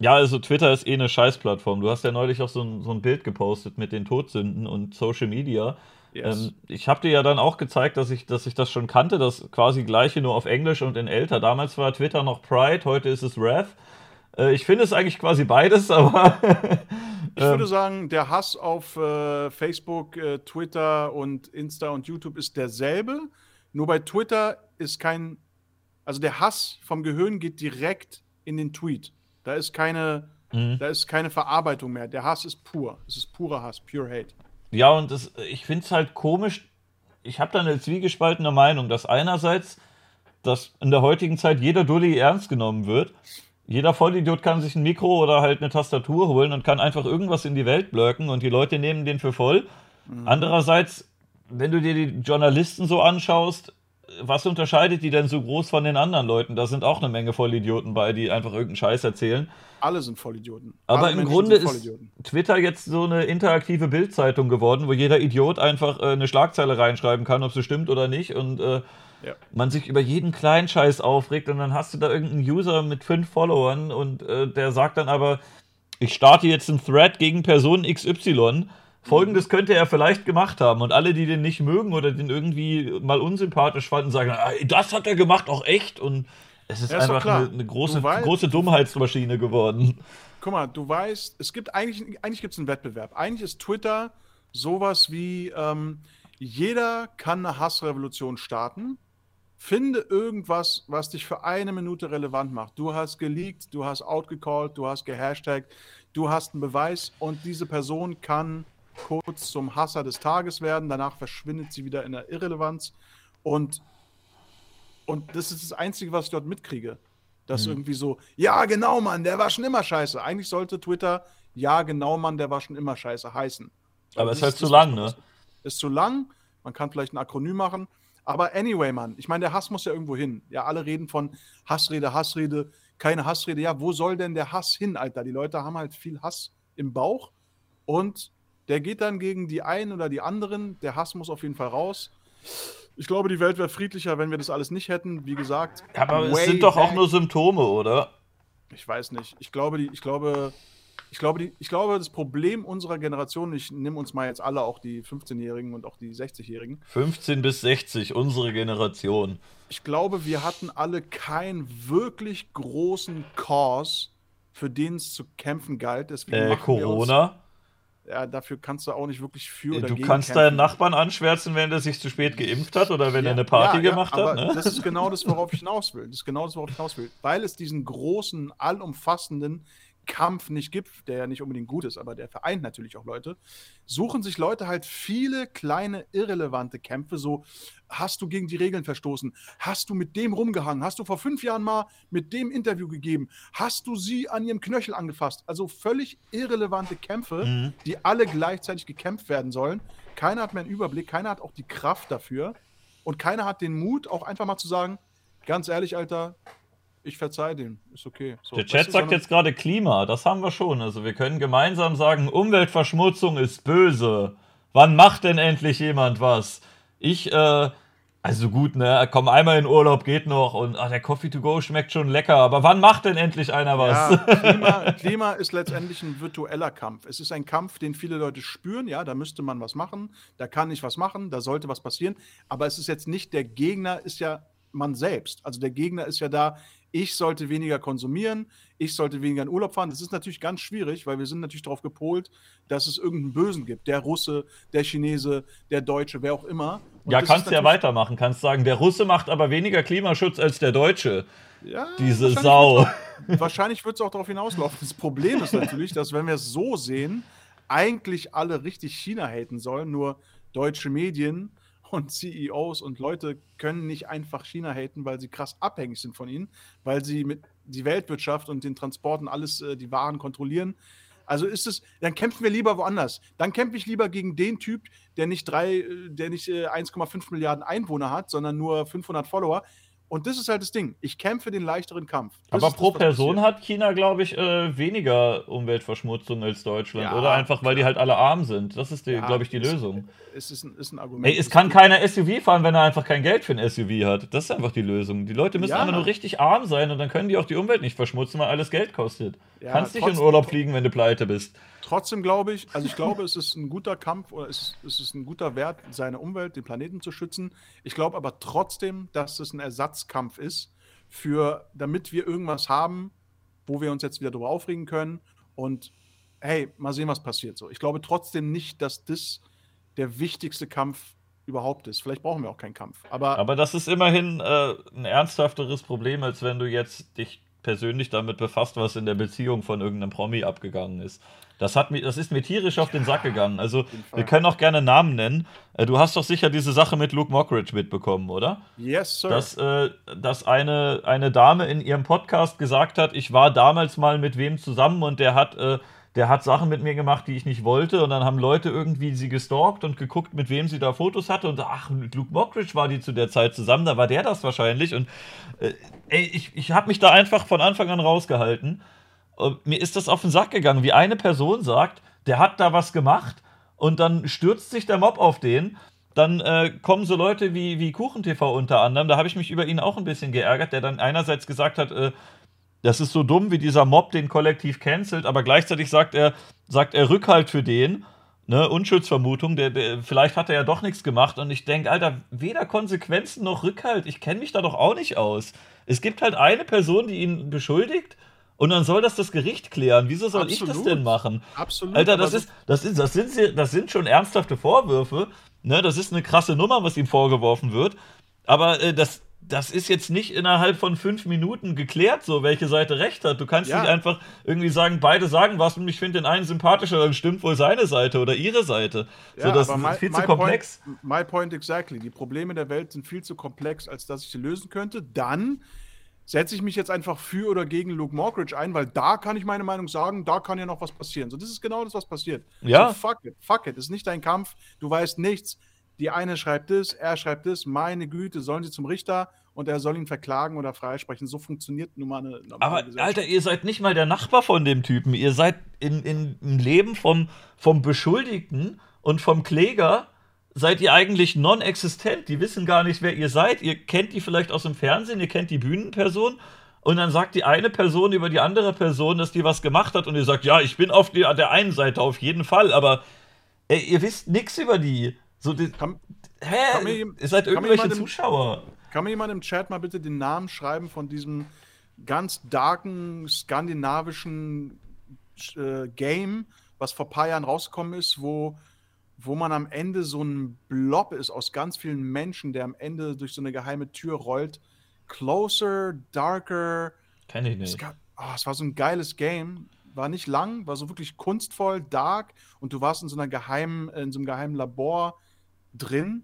Ja, also Twitter ist eh eine Scheißplattform. Du hast ja neulich auch so ein, so ein Bild gepostet mit den Todsünden und Social Media. Yes. Ähm, ich habe dir ja dann auch gezeigt, dass ich, dass ich das schon kannte, das quasi gleiche nur auf Englisch und in älter. Damals war Twitter noch Pride, heute ist es Wrath. Äh, ich finde es eigentlich quasi beides, aber Ich würde sagen, der Hass auf äh, Facebook, äh, Twitter und Insta und YouTube ist derselbe. Nur bei Twitter ist kein, also der Hass vom Gehirn geht direkt in den Tweet. Da ist keine, Mhm. da ist keine Verarbeitung mehr. Der Hass ist pur. Es ist purer Hass, pure Hate. Ja, und das, ich finde es halt komisch. Ich habe da eine zwiegespaltene Meinung, dass einerseits, dass in der heutigen Zeit jeder Dulli ernst genommen wird. Jeder Vollidiot kann sich ein Mikro oder halt eine Tastatur holen und kann einfach irgendwas in die Welt blöcken und die Leute nehmen den für voll. Andererseits, wenn du dir die Journalisten so anschaust, was unterscheidet die denn so groß von den anderen Leuten? Da sind auch eine Menge Vollidioten bei, die einfach irgendeinen Scheiß erzählen. Alle sind Vollidioten. Aber Alle im Menschen Grunde ist. Twitter jetzt so eine interaktive Bildzeitung geworden, wo jeder Idiot einfach äh, eine Schlagzeile reinschreiben kann, ob sie stimmt oder nicht. Und äh, Ja. man sich über jeden kleinen Scheiß aufregt und dann hast du da irgendeinen User mit fünf Followern und äh, der sagt dann aber, ich starte jetzt einen Thread gegen Person XY. Folgendes könnte er vielleicht gemacht haben. Und alle, die den nicht mögen oder den irgendwie mal unsympathisch fanden, sagen, "Ah, das hat er gemacht, auch echt. Und es ist Ja, ist einfach eine, eine große, weißt- große Dummheitsmaschine geworden. Guck mal, du weißt, es gibt eigentlich, eigentlich gibt es einen Wettbewerb. Eigentlich ist Twitter sowas wie, ähm, jeder kann eine Hassrevolution starten. Finde irgendwas, was dich für eine Minute relevant macht. Du hast geleakt, du hast outgecallt, du hast gehashtagt, du hast einen Beweis und diese Person kann kurz zum Hasser des Tages werden. Danach verschwindet sie wieder in der Irrelevanz. Und, und das ist das Einzige, was ich dort mitkriege. Dass irgendwie so, ja, genau, Mann, der war schon immer scheiße. Eigentlich sollte Twitter, ja, genau, Mann, der war schon immer scheiße heißen. Weil Aber es ist das halt zu lang, ne? ist. Ist zu lang. Man kann vielleicht ein Akronym machen. Aber anyway, Mann, ich meine, der Hass muss ja irgendwo hin. Ja, alle reden von Hassrede, Hassrede, keine Hassrede. Ja, wo soll denn der Hass hin, Alter? Die Leute haben halt viel Hass im Bauch und der geht dann gegen die einen oder die anderen. Der Hass muss auf jeden Fall raus. Ich glaube, die Welt wäre friedlicher, wenn wir das alles nicht hätten. Wie gesagt, Aber es sind doch auch back- nur Symptome, oder? Ich weiß nicht. Ich glaube, die, ich glaube, ich glaube, die, ich glaube, das Problem unserer Generation, ich nehme uns mal jetzt alle, auch die 15-Jährigen und auch die 60-Jährigen. 15 bis 60, unsere Generation. Ich glaube, wir hatten alle keinen wirklich großen Cause, für den es zu kämpfen galt. Deswegen Äh, Corona. Ja, dafür kannst du auch nicht wirklich für oder Du kannst kämpfen. deinen Nachbarn anschwärzen, wenn der sich zu spät geimpft hat oder wenn er eine Party ja, ja, gemacht hat. Ne? Das ist genau das, worauf ich hinaus will. Das ist genau das, worauf ich hinaus will. Weil es diesen großen, allumfassenden Kampf nicht gibt, der ja nicht unbedingt gut ist, aber der vereint natürlich auch Leute, suchen sich Leute halt viele kleine, irrelevante Kämpfe. So, hast du gegen die Regeln verstoßen? Hast du mit dem rumgehangen? Hast du vor fünf Jahren mal mit dem Interview gegeben? Hast du sie an ihrem Knöchel angefasst? Also völlig irrelevante Kämpfe, Mhm. die alle gleichzeitig gekämpft werden sollen. Keiner hat mehr einen Überblick, keiner hat auch die Kraft dafür und keiner hat den Mut, auch einfach mal zu sagen, ganz ehrlich, Alter, ich verzeih dem, ist okay. So, Der Chat sagt jetzt gerade Klima, das haben wir schon. Also wir können gemeinsam sagen, Umweltverschmutzung ist böse. Wann macht denn endlich jemand was? Ich, äh, also gut, ne, komm einmal in Urlaub, geht noch und ah, der Coffee to go schmeckt schon lecker, aber wann macht denn endlich einer was? Ja, Klima, Klima ist letztendlich ein virtueller Kampf. Es ist ein Kampf, den viele Leute spüren. Ja, da müsste man was machen, da kann ich was machen, da sollte was passieren. Aber es ist jetzt nicht der Gegner, ist ja man selbst. Also der Gegner ist ja da, ich sollte weniger konsumieren, ich sollte weniger in Urlaub fahren. Das ist natürlich ganz schwierig, weil wir sind natürlich darauf gepolt, dass es irgendeinen Bösen gibt. Der Russe, der Chinese, der Deutsche, wer auch immer. Und ja, kannst ist ja weitermachen. Kannst sagen, der Russe macht aber weniger Klimaschutz als der Deutsche. Ja, Diese Sau. wird's auch- Wahrscheinlich wird es auch darauf hinauslaufen. Das Problem ist natürlich, dass wenn wir es so sehen, eigentlich alle richtig China haten sollen, nur deutsche Medien und CEOs und Leute können nicht einfach China haten, weil sie krass abhängig sind von ihnen, weil sie mit die Weltwirtschaft und den Transporten alles, äh, die Waren kontrollieren. Also ist es, dann kämpfen wir lieber woanders. Dann kämpfe ich lieber gegen den Typ, der nicht drei, äh, der nicht äh, 1,5 Milliarden Einwohner hat, sondern nur 500 Follower. Und das ist halt das Ding. Ich kämpfe den leichteren Kampf. Das Aber das, pro was Person passiert. hat China, glaube ich, äh, weniger Umweltverschmutzung als Deutschland. Ja, oder einfach, weil die halt alle arm sind. Das ist, Ja, glaube ich, die ist- Lösung. Es ist ein, ist ein Argument. Ey, es Das kann keiner SUV fahren, wenn er einfach kein Geld für ein SUV hat. Das ist einfach die Lösung. Die Leute müssen Ja. einfach nur richtig arm sein und dann können die auch die Umwelt nicht verschmutzen, weil alles Geld kostet. Ja, Kannst nicht in Urlaub fliegen, wenn du pleite bist. Trotzdem glaube ich, also ich glaube, es ist ein guter Kampf oder es ist, es ist ein guter Wert, seine Umwelt, den Planeten zu schützen. Ich glaube aber trotzdem, dass es ein Ersatzkampf ist, für, damit wir irgendwas haben, wo wir uns jetzt wieder drüber aufregen können. Und hey, mal sehen, was passiert. So, ich glaube trotzdem nicht, dass das der wichtigste Kampf überhaupt ist. Vielleicht brauchen wir auch keinen Kampf. Aber, Aber das ist immerhin äh, ein ernsthafteres Problem, als wenn du jetzt dich persönlich damit befasst, was in der Beziehung von irgendeinem Promi abgegangen ist. Das, hat mir, das ist mir tierisch auf den Sack gegangen. Also, wir können auch gerne Namen nennen. Äh, du hast doch sicher diese Sache mit Luke Mockridge mitbekommen, oder? yes, Sir. dass, äh, dass eine, eine Dame in ihrem Podcast gesagt hat, ich war damals mal mit wem zusammen und der hat, äh, der hat Sachen mit mir gemacht, die ich nicht wollte. Und dann haben Leute irgendwie sie gestalkt und geguckt, mit wem sie da Fotos hatte. Und ach, mit Luke Mockridge war die zu der Zeit zusammen, da war der das wahrscheinlich. Und äh, ey, ich, ich habe mich da einfach von Anfang an rausgehalten. Mir ist das auf den Sack gegangen, wie eine Person sagt, der hat da was gemacht und dann stürzt sich der Mob auf den. Dann äh, kommen so Leute wie, wie KuchenTV unter anderem, da habe ich mich über ihn auch ein bisschen geärgert, der dann einerseits gesagt hat, äh, das ist so dumm, wie dieser Mob den kollektiv cancelt, aber gleichzeitig sagt er, sagt er Rückhalt für den, ne, Unschuldsvermutung, der, der, vielleicht hat er ja doch nichts gemacht und ich denke, Alter, weder Konsequenzen noch Rückhalt, ich kenne mich da doch auch nicht aus. Es gibt halt eine Person, die ihn beschuldigt und dann soll das das Gericht klären. Wieso soll ich das Absolut. denn machen? Absolut. Alter, das so- ist, das ist, das sind, sie- das sind schon ernsthafte Vorwürfe. Ne, das ist eine krasse Nummer, was ihm vorgeworfen wird. Aber äh, das, das ist jetzt nicht innerhalb von fünf Minuten geklärt, so welche Seite recht hat. Du kannst Ja. nicht einfach irgendwie sagen, beide sagen was und ich finde den einen sympathischer, dann stimmt wohl seine Seite oder ihre Seite. so, Ja, das aber my- ist viel zu my komplex. Point, my point exactly. Die Probleme der Welt sind viel zu komplex, als dass ich sie lösen könnte. Dann setze ich mich jetzt einfach für oder gegen Luke Mockridge ein, weil da kann ich meine Meinung sagen, da kann ja noch was passieren. So, das ist genau das, was passiert. Ja. So, fuck it, fuck it. Das ist nicht dein Kampf. Du weißt nichts. Die eine schreibt das, er schreibt das. Meine Güte, sollen sie zum Richter und er soll ihn verklagen oder freisprechen. So funktioniert nun mal eine normale Aber. Alter, ihr seid nicht mal der Nachbar von dem Typen. Ihr seid in, in, im Leben vom, vom Beschuldigten und vom Kläger seid ihr eigentlich non-existent. Die wissen gar nicht, wer ihr seid. Ihr kennt die vielleicht aus dem Fernsehen, ihr kennt die Bühnenperson, und dann sagt die eine Person über die andere Person, dass die was gemacht hat und ihr sagt, ja, ich bin auf die, der einen Seite auf jeden Fall, aber ey, ihr wisst nichts über die. So, die, Kann, hä? kann mir, ihr seid kann irgendwelche im- Zuschauer. kann mir jemand im Chat mal bitte den Namen schreiben von diesem ganz darken skandinavischen äh, Game, was vor ein paar Jahren rausgekommen ist, wo, wo man am Ende so ein Blob ist aus ganz vielen Menschen, der am Ende durch so eine geheime Tür rollt. Closer, Darker. Kenn ich Es, nicht. gab, ah, es war so ein geiles Game. War nicht lang, war so wirklich kunstvoll, dark und du warst in so einer geheimen, in so einem geheimen Labor drin,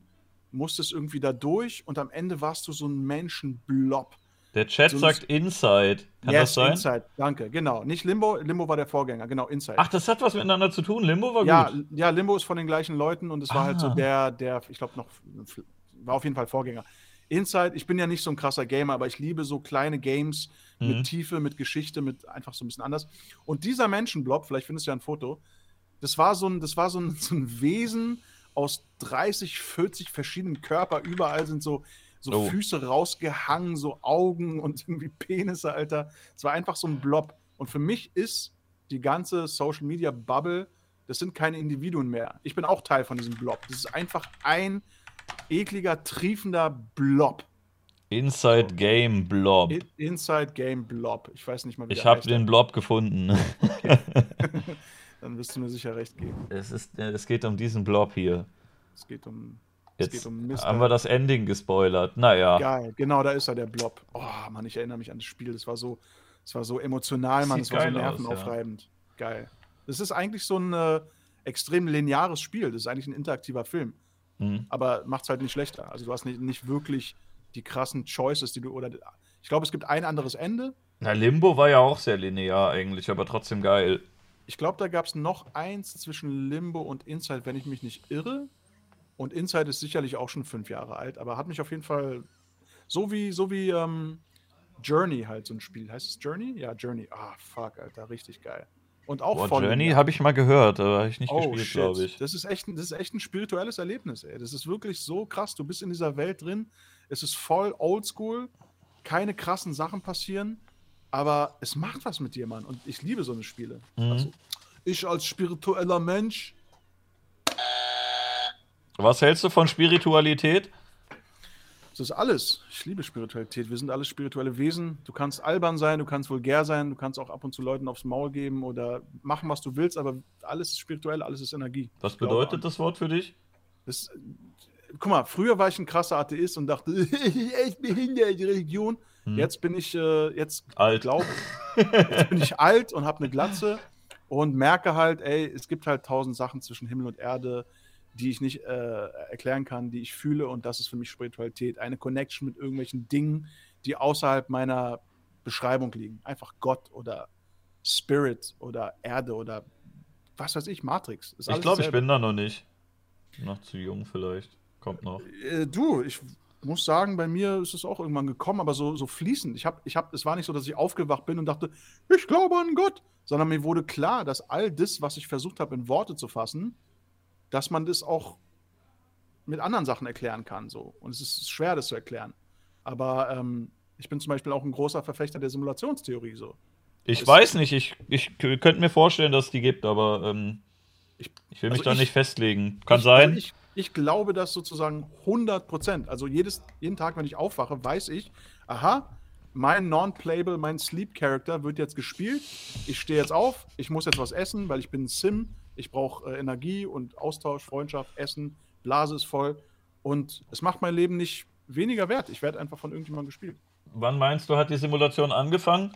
musstest irgendwie da durch und am Ende warst du so ein Menschenblob. Der Chat so sagt Inside. Kann das sein? Inside, danke, genau. Nicht Limbo, Limbo war der Vorgänger, genau, Inside. Ach, das hat was miteinander zu tun. Limbo war ja, gut. ja, Limbo ist von den gleichen Leuten und es war halt so Ah. der, der, ich glaube noch, war auf jeden Fall Vorgänger. Inside, ich bin ja nicht so ein krasser Gamer, aber ich liebe so kleine Games Mhm. mit Tiefe, mit Geschichte, mit einfach so ein bisschen anders. Und dieser Menschenblob, vielleicht findest du ja ein Foto, das war so ein, das war so ein, so ein Wesen aus 30, 40 verschiedenen Körper. Überall sind so, so Oh. Füße rausgehangen, so Augen und irgendwie Penisse, Alter. Es war einfach so ein Blob. Und für mich ist die ganze Social Media Bubble, das sind keine Individuen mehr. Ich bin auch Teil von diesem Blob. Das ist einfach ein ekliger, triefender Blob. Inside Game Blob. In- Inside Game Blob. Ich weiß nicht mal, wie Ich habe den Blob gefunden. Dann wirst du mir sicher recht geben. es, ist, äh, es geht um diesen Blob hier. Es geht um. Jetzt um haben wir das Ending gespoilert. Naja. Geil, genau, da ist er, der Blob. Oh, Mann, ich erinnere mich an das Spiel. Das war so, das war so emotional, Mann. Das war so geil aus, nervenaufreibend. Geil. Das ist eigentlich so ein äh, extrem lineares Spiel. Das ist eigentlich ein interaktiver Film. Hm. Aber macht es halt nicht schlechter. Also du hast nicht, nicht wirklich die krassen Choices, die du. Oder ich glaube, es gibt ein anderes Ende. Na, Limbo war ja auch sehr linear eigentlich, aber trotzdem geil. Ich glaube, da gab es noch eins zwischen Limbo und Inside, wenn ich mich nicht irre. Und Inside ist sicherlich auch schon fünf Jahre alt, aber hat mich auf jeden Fall so wie, so wie ähm, Journey halt so ein Spiel. Heißt es Journey? Ja, Journey. Ah, fuck, Alter, richtig geil. Und auch Boah, voll Journey habe ich mal gehört, aber habe ich nicht Oh, gespielt, glaube ich. Das ist, echt, ein- das ist echt ein spirituelles Erlebnis, ey. Das ist wirklich so krass. Du bist in dieser Welt drin. Es ist voll oldschool. Keine krassen Sachen passieren. Aber es macht was mit dir, Mann. Und ich liebe so eine Spiele. Mhm. Also, ich als spiritueller Mensch. Was hältst du von Spiritualität? Das ist alles. Ich liebe Spiritualität. Wir sind alles spirituelle Wesen. Du kannst albern sein, du kannst vulgär sein, du kannst auch ab und zu Leuten aufs Maul geben oder machen, was du willst, aber alles ist spirituell, alles ist Energie. Was bedeutet das Wort für dich? Das, guck mal, früher war ich ein krasser Atheist und dachte, ich behindert die Religion. Hm. Jetzt bin ich, äh, jetzt Alt. glaube jetzt bin ich alt und habe eine Glatze und merke halt, ey, es gibt halt tausend Sachen zwischen Himmel und Erde, die ich nicht äh, erklären kann, die ich fühle und das ist für mich Spiritualität. Eine Connection mit irgendwelchen Dingen, die außerhalb meiner Beschreibung liegen. Einfach Gott oder Spirit oder Erde oder was weiß ich, Matrix. Ist Ich glaube, ich bin da noch nicht. Noch zu jung vielleicht. Kommt noch. Äh, du, ich muss sagen, bei mir ist es auch irgendwann gekommen, aber so, so fließend. Ich habe, ich hab, es war nicht so, dass ich aufgewacht bin und dachte, ich glaube an Gott, sondern mir wurde klar, dass all das, was ich versucht habe, in Worte zu fassen, dass man das auch mit anderen Sachen erklären kann. So. Und es ist schwer, das zu erklären. Aber ähm, ich bin zum Beispiel auch ein großer Verfechter der Simulationstheorie. So. Ich Es- weiß nicht, ich, ich könnte mir vorstellen, dass es die gibt, aber ähm, Ich- ich will mich also da ich- nicht festlegen. Kann ich, sein. Ich, ich glaube das sozusagen 100 Prozent. Also jedes, jeden Tag, wenn ich aufwache, weiß ich, aha, mein Non-Playable, mein Sleep-Character wird jetzt gespielt. Ich stehe jetzt auf, ich muss jetzt was essen, weil ich bin ein Sim. Ich brauche äh, Energie und Austausch, Freundschaft, Essen, Blase ist voll. Und es macht mein Leben nicht weniger wert. Ich werde einfach von irgendjemandem gespielt. Wann meinst du, hat die Simulation angefangen?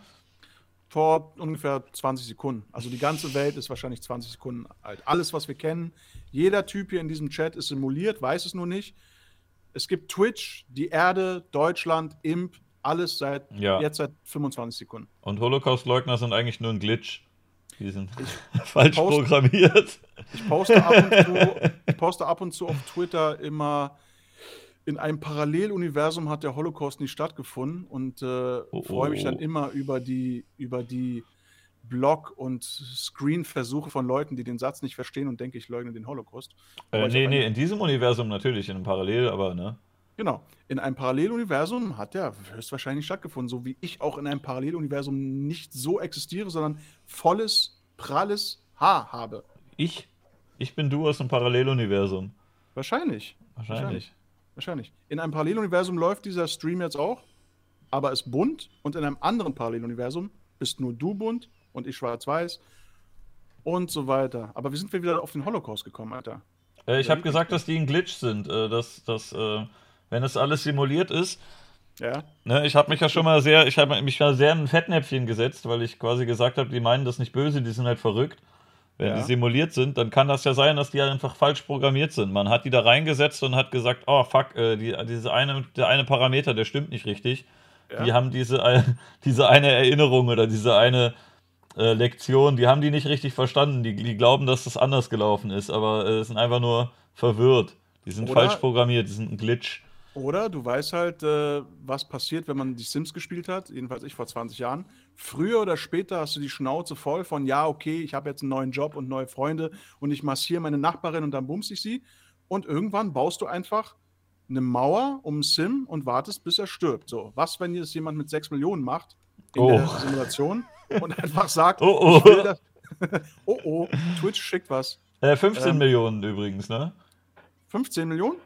Vor ungefähr 20 Sekunden. Also die ganze Welt ist wahrscheinlich 20 Sekunden alt. Alles, was wir kennen, jeder Typ hier in diesem Chat ist simuliert, weiß es nur nicht. Es gibt Twitch, die Erde, Deutschland, Imp, alles seit Ja. jetzt seit 25 Sekunden. Und Holocaust-Leugner sind eigentlich nur ein Glitch. Die sind falsch post- programmiert. Ich poste, ab und zu, ich poste ab und zu auf Twitter immer, in einem Paralleluniversum hat der Holocaust nicht stattgefunden und äh, Oh, freue mich oh. dann immer über die, über die Blog- und Screen-Versuche von Leuten, die den Satz nicht verstehen und denke, ich leugne den Holocaust. Äh, ich nee, nee, in diesem Universum natürlich, in einem Parallel, aber ne? Genau. In einem Paralleluniversum hat der höchstwahrscheinlich stattgefunden, so wie ich auch in einem Paralleluniversum nicht so existiere, sondern volles, pralles Haar habe. Ich? Ich bin du aus einem Paralleluniversum. Wahrscheinlich. Wahrscheinlich. Wahrscheinlich. In einem Paralleluniversum läuft dieser Stream jetzt auch, aber ist bunt und in einem anderen Paralleluniversum bist nur du bunt und ich schwarz-weiß und so weiter. Aber wie sind wir wieder auf den Holocaust gekommen, Alter? Äh, ich habe gesagt, dass die ein Glitch sind, äh, dass, dass äh, wenn es alles simuliert ist. Ja. Ne, ich habe mich ja schon mal sehr, ich habe mich mal sehr in ein Fettnäpfchen gesetzt, weil ich quasi gesagt habe, die meinen das nicht böse, die sind halt verrückt. Wenn Ja. die simuliert sind, dann kann das ja sein, dass die einfach falsch programmiert sind. Man hat die da reingesetzt und hat gesagt, oh fuck, äh, die, diese eine, der eine Parameter, der stimmt nicht richtig. Ja. Die haben diese, ein- diese eine Erinnerung oder diese eine äh, Lektion, die haben die nicht richtig verstanden. Die, die glauben, dass das anders gelaufen ist, aber äh, sind einfach nur verwirrt. Die sind Oder- falsch programmiert, die sind ein Glitch. Oder du weißt halt, äh, was passiert, wenn man die Sims gespielt hat, jedenfalls ich vor 20 Jahren. Früher oder später hast du die Schnauze voll von, ja, okay, ich habe jetzt einen neuen Job und neue Freunde und ich massiere meine Nachbarin und dann bumse ich sie. Und irgendwann baust du einfach eine Mauer um einen Sim und wartest, bis er stirbt. So, was, wenn jetzt jemand mit 6 Millionen macht in Oh. der Simulation und einfach sagt, Oh, oh. ich will das. oh, oh, Twitch schickt was. Äh, 15 Ähm, Millionen übrigens, ne? 15 Millionen?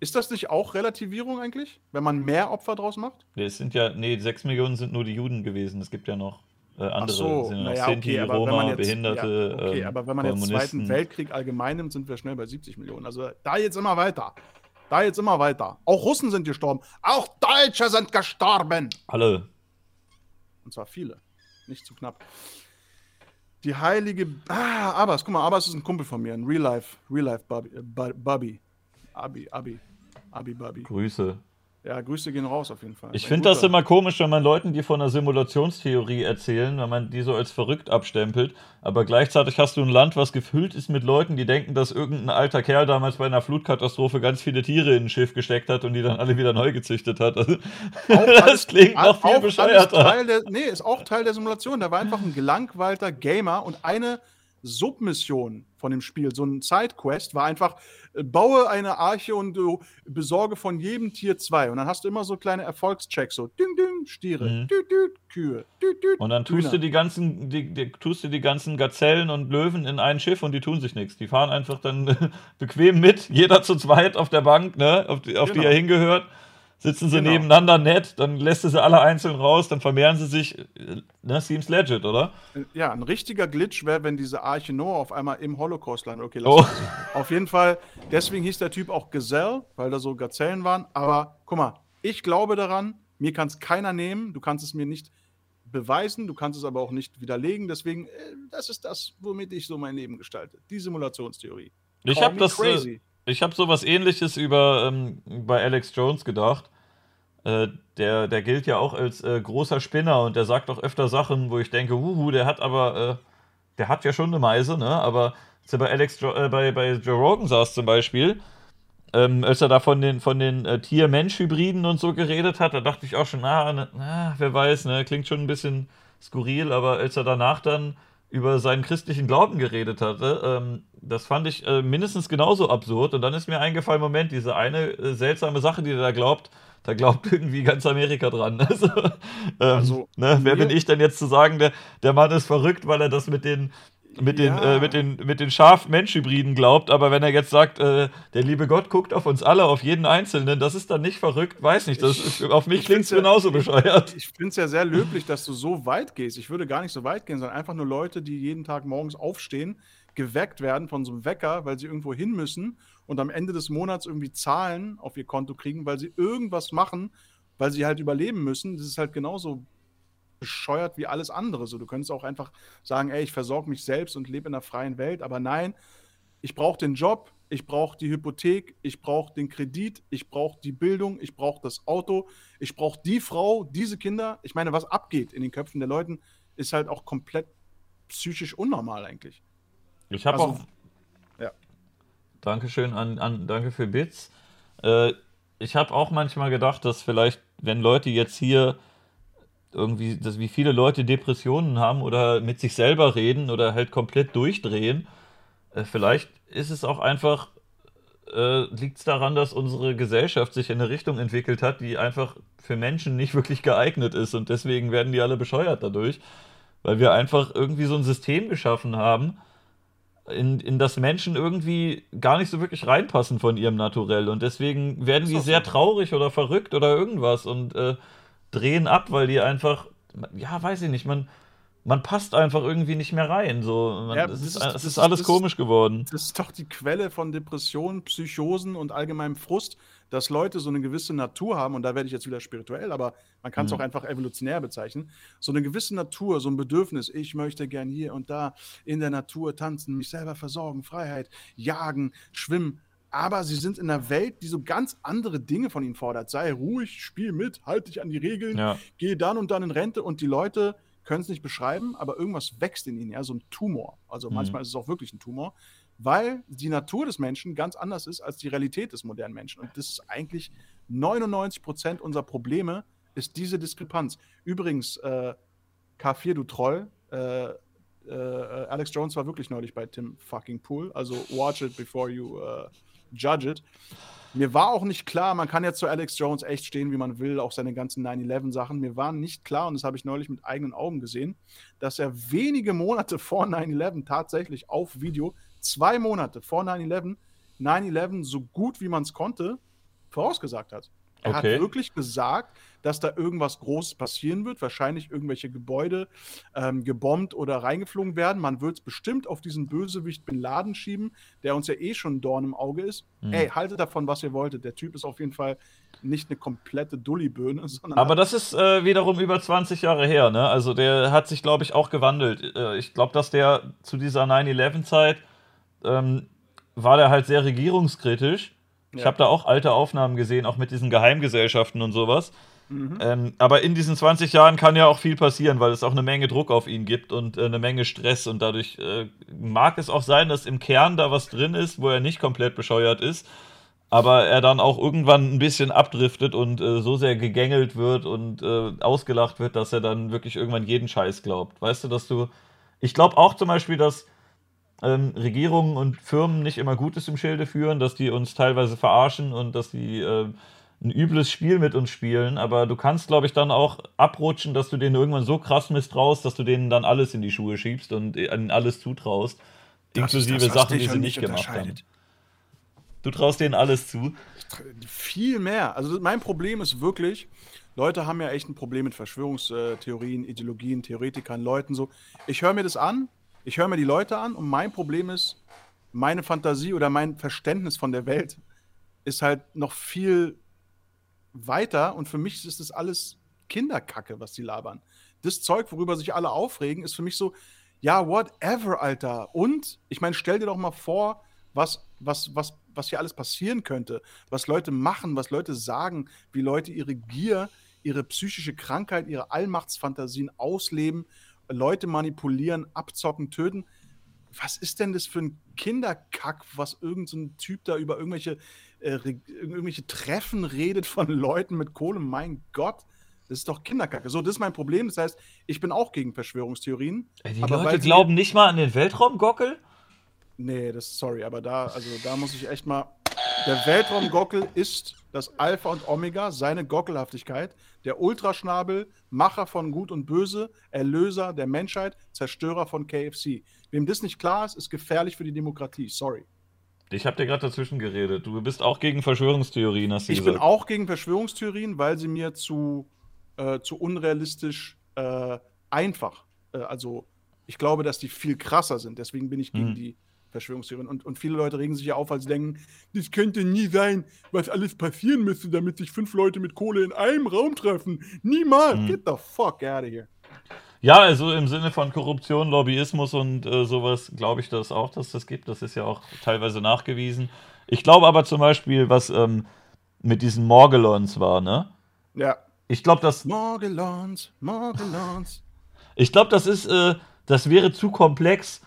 Ist das nicht auch Relativierung eigentlich, wenn man mehr Opfer draus macht? Nee, Es sind ja, nee, 6 Millionen sind nur die Juden gewesen. Es gibt ja noch äh, andere. Ach so, sind ja noch naja, Sinti, okay, aber wenn Roma, man jetzt, Behinderte, ja, okay, ähm, aber wenn man jetzt Kommunisten. Zweiten Weltkrieg allgemein nimmt, sind wir schnell bei 70 Millionen. Also da jetzt immer weiter. Da jetzt immer weiter. Auch Russen sind gestorben. Auch Deutsche sind gestorben. Alle. Und zwar viele. Nicht zu knapp. Die heilige. Ah, Abbas, guck mal, Abbas ist ein Kumpel von mir, ein Real Life, Real Life Bubby. äh, Bubby. Abi, Abi. Abi, Bubby. Grüße. Ja, Grüße gehen raus auf jeden Fall. Ich finde das immer komisch, wenn man Leuten, die von einer Simulationstheorie erzählen, wenn man die so als verrückt abstempelt, aber gleichzeitig hast du ein Land, was gefüllt ist mit Leuten, die denken, dass irgendein alter Kerl damals bei einer Flutkatastrophe ganz viele Tiere in ein Schiff gesteckt hat und die dann alle wieder neu gezüchtet hat. Also, das alles- klingt noch viel bescheuerter. Teil der, nee, ist auch Teil der Simulation. Da war einfach ein gelangweilter Gamer und eine Submission von dem Spiel, so ein Sidequest, war einfach, äh, baue eine Arche und du besorge von jedem Tier zwei. Und dann hast du immer so kleine Erfolgschecks, so ding, ding, Stiere, Mhm. düt, düt, Kühe, düt, düt, Und dann tust Hühner. du die ganzen, die, die, tust du die ganzen Gazellen und Löwen in ein Schiff und die tun sich nichts. Die fahren einfach dann bequem mit, jeder zu zweit auf der Bank, ne, auf die, auf die Genau. er hingehört. Sitzen sie Genau. nebeneinander nett, dann lässt du sie alle einzeln raus, dann vermehren sie sich. äh, Ne, seems legit, oder? Ja, ein richtiger Glitch wäre, wenn diese Arche Noah auf einmal im Holocaust landet. Okay, lass Oh. Auf jeden Fall, deswegen hieß der Typ auch Gazelle, weil da so Gazellen waren. Aber guck mal, ich glaube daran, mir kann es keiner nehmen, du kannst es mir nicht beweisen, du kannst es aber auch nicht widerlegen. Deswegen, äh, das ist das, womit ich so mein Leben gestalte. Die Simulationstheorie. Ich habe das. Äh, crazy. Ich habe sowas ähnliches über ähm, bei Alex Jones gedacht. Äh, der, der gilt ja auch als äh, großer Spinner und der sagt auch öfter Sachen, wo ich denke, huhu, der hat aber, äh, der hat ja schon eine Meise, ne? Aber er bei Alex jo äh, bei, bei Joe Rogan saß zum Beispiel, ähm, als er da von den, von den äh, Tier-Mensch-Hybriden und so geredet hat, da dachte ich auch schon, na, ne, na, wer weiß, ne, klingt schon ein bisschen skurril, aber als er danach dann über seinen christlichen Glauben geredet hatte, ähm, das fand ich äh, mindestens genauso absurd. Und dann ist mir eingefallen, Moment, diese eine äh, seltsame Sache, die er da glaubt, da glaubt irgendwie ganz Amerika dran. Also, ähm, Also, ne, wer bin ich denn jetzt zu sagen, der, der Mann ist verrückt, weil er das mit den mit den, Ja. äh, mit den, mit den Schaf-Mensch-Hybriden glaubt, aber wenn er jetzt sagt, äh, der liebe Gott guckt auf uns alle, auf jeden Einzelnen, das ist dann nicht verrückt, weiß nicht, das ist, auf mich ich klingt es ja- genauso bescheuert. Ich finde es ja sehr löblich, dass du so weit gehst. Ich würde gar nicht so weit gehen, sondern einfach nur Leute, die jeden Tag morgens aufstehen, geweckt werden von so einem Wecker, weil sie irgendwo hin müssen und am Ende des Monats irgendwie Zahlen auf ihr Konto kriegen, weil sie irgendwas machen, weil sie halt überleben müssen. Das ist halt genauso bescheuert wie alles andere. So, du könntest auch einfach sagen, ey, ich versorge mich selbst und lebe in einer freien Welt, aber nein, ich brauche den Job, ich brauche die Hypothek, ich brauche den Kredit, ich brauche die Bildung, ich brauche das Auto, ich brauche die Frau, diese Kinder. Ich meine, was abgeht in den Köpfen der Leuten, ist halt auch komplett psychisch unnormal eigentlich. Ich habe Also, auch. ja. Dankeschön an, an danke für Bits. Äh, ich habe auch manchmal gedacht, dass vielleicht, wenn Leute jetzt hier irgendwie, dass wie viele Leute Depressionen haben oder mit sich selber reden oder halt komplett durchdrehen, äh, vielleicht ist es auch einfach äh, liegt es daran, dass unsere Gesellschaft sich in eine Richtung entwickelt hat, die einfach für Menschen nicht wirklich geeignet ist. Und deswegen werden die alle bescheuert dadurch, weil wir einfach irgendwie so ein System geschaffen haben, in, in das Menschen irgendwie gar nicht so wirklich reinpassen von ihrem Naturell. Und deswegen werden die sehr traurig oder verrückt oder irgendwas und äh, drehen ab, weil die einfach, ja, weiß ich nicht, man, man passt einfach irgendwie nicht mehr rein. So, man, ja, es, ist, ist, es ist, alles das, komisch geworden. Das ist doch die Quelle von Depressionen, Psychosen und allgemeinem Frust, dass Leute so eine gewisse Natur haben, und da werde ich jetzt wieder spirituell, aber man kann es mhm. auch einfach evolutionär bezeichnen, so eine gewisse Natur, so ein Bedürfnis, ich möchte gern hier und da in der Natur tanzen, mich selber versorgen, Freiheit, jagen, schwimmen, aber sie sind in einer Welt, die so ganz andere Dinge von ihnen fordert. Sei ruhig, spiel mit, halt dich an die Regeln, ja. geh dann und dann in Rente und die Leute können es nicht beschreiben, aber irgendwas wächst in ihnen, ja, so ein Tumor. Also mhm. manchmal ist es auch wirklich ein Tumor weil die Natur des Menschen ganz anders ist als die Realität des modernen Menschen. Und das ist eigentlich 99 Prozent unserer Probleme, ist diese Diskrepanz. Übrigens, äh, K4, du Troll, äh, äh, Alex Jones war wirklich neulich bei Tim fucking Pool, also watch it before you uh, judge it. Mir war auch nicht klar, man kann jetzt zu Alex Jones echt stehen, wie man will, auch seine ganzen 9-11-Sachen. Mir war nicht klar, und das habe ich neulich mit eigenen Augen gesehen, dass er wenige Monate vor 9-11 tatsächlich auf Video zwei Monate vor 9-11 9-11 so gut wie man es konnte vorausgesagt hat. Er okay. hat wirklich gesagt, dass da irgendwas Großes passieren wird, wahrscheinlich irgendwelche Gebäude ähm, gebombt oder reingeflogen werden. Man wird es bestimmt auf diesen Bösewicht Bin Laden schieben, der uns ja eh schon ein Dorn im Auge ist. Mhm. Ey, haltet davon, was ihr wolltet. Der Typ ist auf jeden Fall nicht eine komplette Dulliböhne, sondern. Aber das ist äh, wiederum über 20 Jahre her, ne? Also der hat sich, glaube ich, auch gewandelt. Äh, ich glaube, dass der zu dieser 9-11-Zeit ähm, war der halt sehr regierungskritisch. Ja. Ich habe da auch alte Aufnahmen gesehen, auch mit diesen Geheimgesellschaften und sowas. Mhm. Ähm, aber in diesen 20 Jahren kann ja auch viel passieren, weil es auch eine Menge Druck auf ihn gibt und äh, eine Menge Stress. Und dadurch äh, mag es auch sein, dass im Kern da was drin ist, wo er nicht komplett bescheuert ist, aber er dann auch irgendwann ein bisschen abdriftet und äh, so sehr gegängelt wird und äh, ausgelacht wird, dass er dann wirklich irgendwann jeden Scheiß glaubt. Weißt du, dass du. Ich glaube auch zum Beispiel, dass ähm, Regierungen und Firmen nicht immer Gutes im Schilde führen, dass die uns teilweise verarschen und dass die äh, ein übles Spiel mit uns spielen. Aber du kannst, glaube ich, dann auch abrutschen, dass du denen irgendwann so krass misstraust, dass du denen dann alles in die Schuhe schiebst und ihnen alles zutraust. Das inklusive das, Sachen, die sie nicht gemacht haben. Du traust denen alles zu. Viel mehr. Also mein Problem ist wirklich, Leute haben ja echt ein Problem mit Verschwörungstheorien, Ideologien, Theoretikern, Leuten so. Ich höre mir das an ich höre mir die Leute an und mein Problem ist, meine Fantasie oder mein Verständnis von der Welt ist halt noch viel weiter und für mich ist das alles Kinderkacke, was die labern. Das Zeug, worüber sich alle aufregen, ist für mich so, ja, whatever, Alter. Und ich meine, stell dir doch mal vor, was, was, was, was hier alles passieren könnte, was Leute machen, was Leute sagen, wie Leute ihre Gier, ihre psychische Krankheit, ihre Allmachtsfantasien ausleben Leute manipulieren, abzocken, töten. Was ist denn das für ein Kinderkack, was irgendein so Typ da über irgendwelche, äh, irgendwelche Treffen redet von Leuten mit Kohle? Mein Gott, das ist doch Kinderkacke. So, das ist mein Problem. Das heißt, ich bin auch gegen Verschwörungstheorien. Die Leute glauben nicht mal an den Weltraumgockel? Nee, das sorry, aber da, also da muss ich echt mal. Der Weltraumgockel ist das Alpha und Omega, seine Gockelhaftigkeit, der Ultraschnabel, Macher von Gut und Böse, Erlöser der Menschheit, Zerstörer von KFC. Wem das nicht klar ist, ist gefährlich für die Demokratie. Sorry. Ich habe dir gerade dazwischen geredet. Du bist auch gegen Verschwörungstheorien, hast du ich gesagt. Ich bin auch gegen Verschwörungstheorien, weil sie mir zu, äh, zu unrealistisch äh, einfach, äh, also ich glaube, dass die viel krasser sind. Deswegen bin ich gegen hm. die Verschwörungstheorien. Und, und viele Leute regen sich ja auf, sie denken, das könnte nie sein, was alles passieren müsste, damit sich fünf Leute mit Kohle in einem Raum treffen. Niemals. Mhm. Get the fuck out of here. Ja, also im Sinne von Korruption, Lobbyismus und äh, sowas glaube ich das auch, dass das gibt. Das ist ja auch teilweise nachgewiesen. Ich glaube aber zum Beispiel, was ähm, mit diesen Morgellons war, ne? Ja. Ich glaube, dass. Morgellons, Morgellons. Ich glaube, das ist, äh, das wäre zu komplex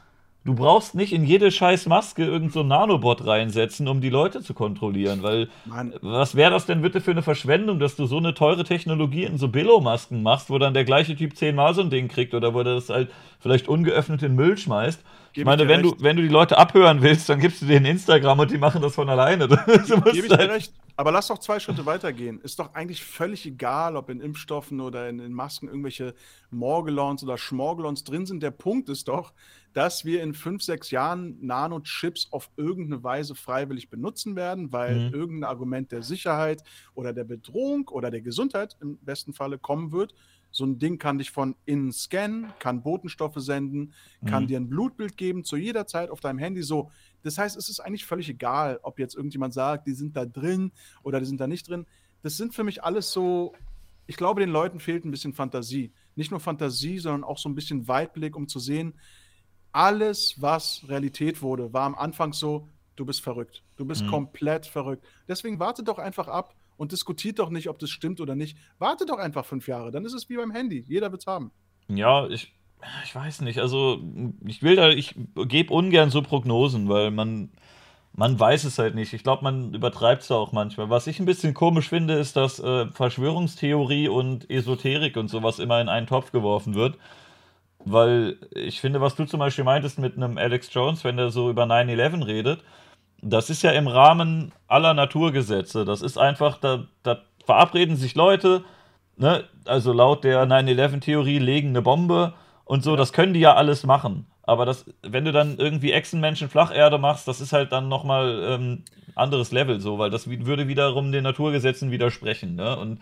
Du brauchst nicht in jede scheiß Maske irgendein so Nanobot reinsetzen, um die Leute zu kontrollieren, weil Mann. was wäre das denn bitte für eine Verschwendung, dass du so eine teure Technologie in so Billo-Masken machst, wo dann der gleiche Typ zehnmal so ein Ding kriegt oder wo er das halt vielleicht ungeöffnet in Müll schmeißt. ich meine, wenn du, wenn du die Leute abhören willst, dann gibst du denen Instagram und die machen das von alleine. Gebe ich dir halt recht. Aber lass doch zwei Schritte weitergehen. Ist doch eigentlich völlig egal, ob in Impfstoffen oder in, in Masken irgendwelche Morgelons oder Schmorgelons drin sind. Der Punkt ist doch, dass wir in fünf, sechs Jahren Nanochips auf irgendeine Weise freiwillig benutzen werden, weil mhm. irgendein Argument der Sicherheit oder der Bedrohung oder der Gesundheit im besten Falle kommen wird. So ein Ding kann dich von innen scannen, kann Botenstoffe senden, kann mhm. dir ein Blutbild geben zu jeder Zeit auf deinem Handy. So, das heißt, es ist eigentlich völlig egal, ob jetzt irgendjemand sagt, die sind da drin oder die sind da nicht drin. Das sind für mich alles so, ich glaube, den Leuten fehlt ein bisschen Fantasie. Nicht nur Fantasie, sondern auch so ein bisschen Weitblick, um zu sehen, alles, was Realität wurde, war am Anfang so, du bist verrückt. Du bist mhm. komplett verrückt. Deswegen warte doch einfach ab und diskutiert doch nicht, ob das stimmt oder nicht. Warte doch einfach fünf Jahre, dann ist es wie beim Handy. Jeder wird es haben. Ja, ich, ich weiß nicht. Also, ich will da, ich gebe ungern so Prognosen, weil man, man weiß es halt nicht. Ich glaube, man übertreibt es auch manchmal. Was ich ein bisschen komisch finde, ist, dass äh, Verschwörungstheorie und Esoterik und sowas immer in einen Topf geworfen wird. Weil ich finde, was du zum Beispiel meintest mit einem Alex Jones, wenn der so über 9-11 redet, das ist ja im Rahmen aller Naturgesetze. Das ist einfach, da, da verabreden sich Leute, ne? also laut der 9-11-Theorie legen eine Bombe und so, ja. das können die ja alles machen. Aber das, wenn du dann irgendwie Echsenmenschen Flacherde machst, das ist halt dann nochmal ähm, anderes Level so, weil das würde wiederum den Naturgesetzen widersprechen. Ne? Und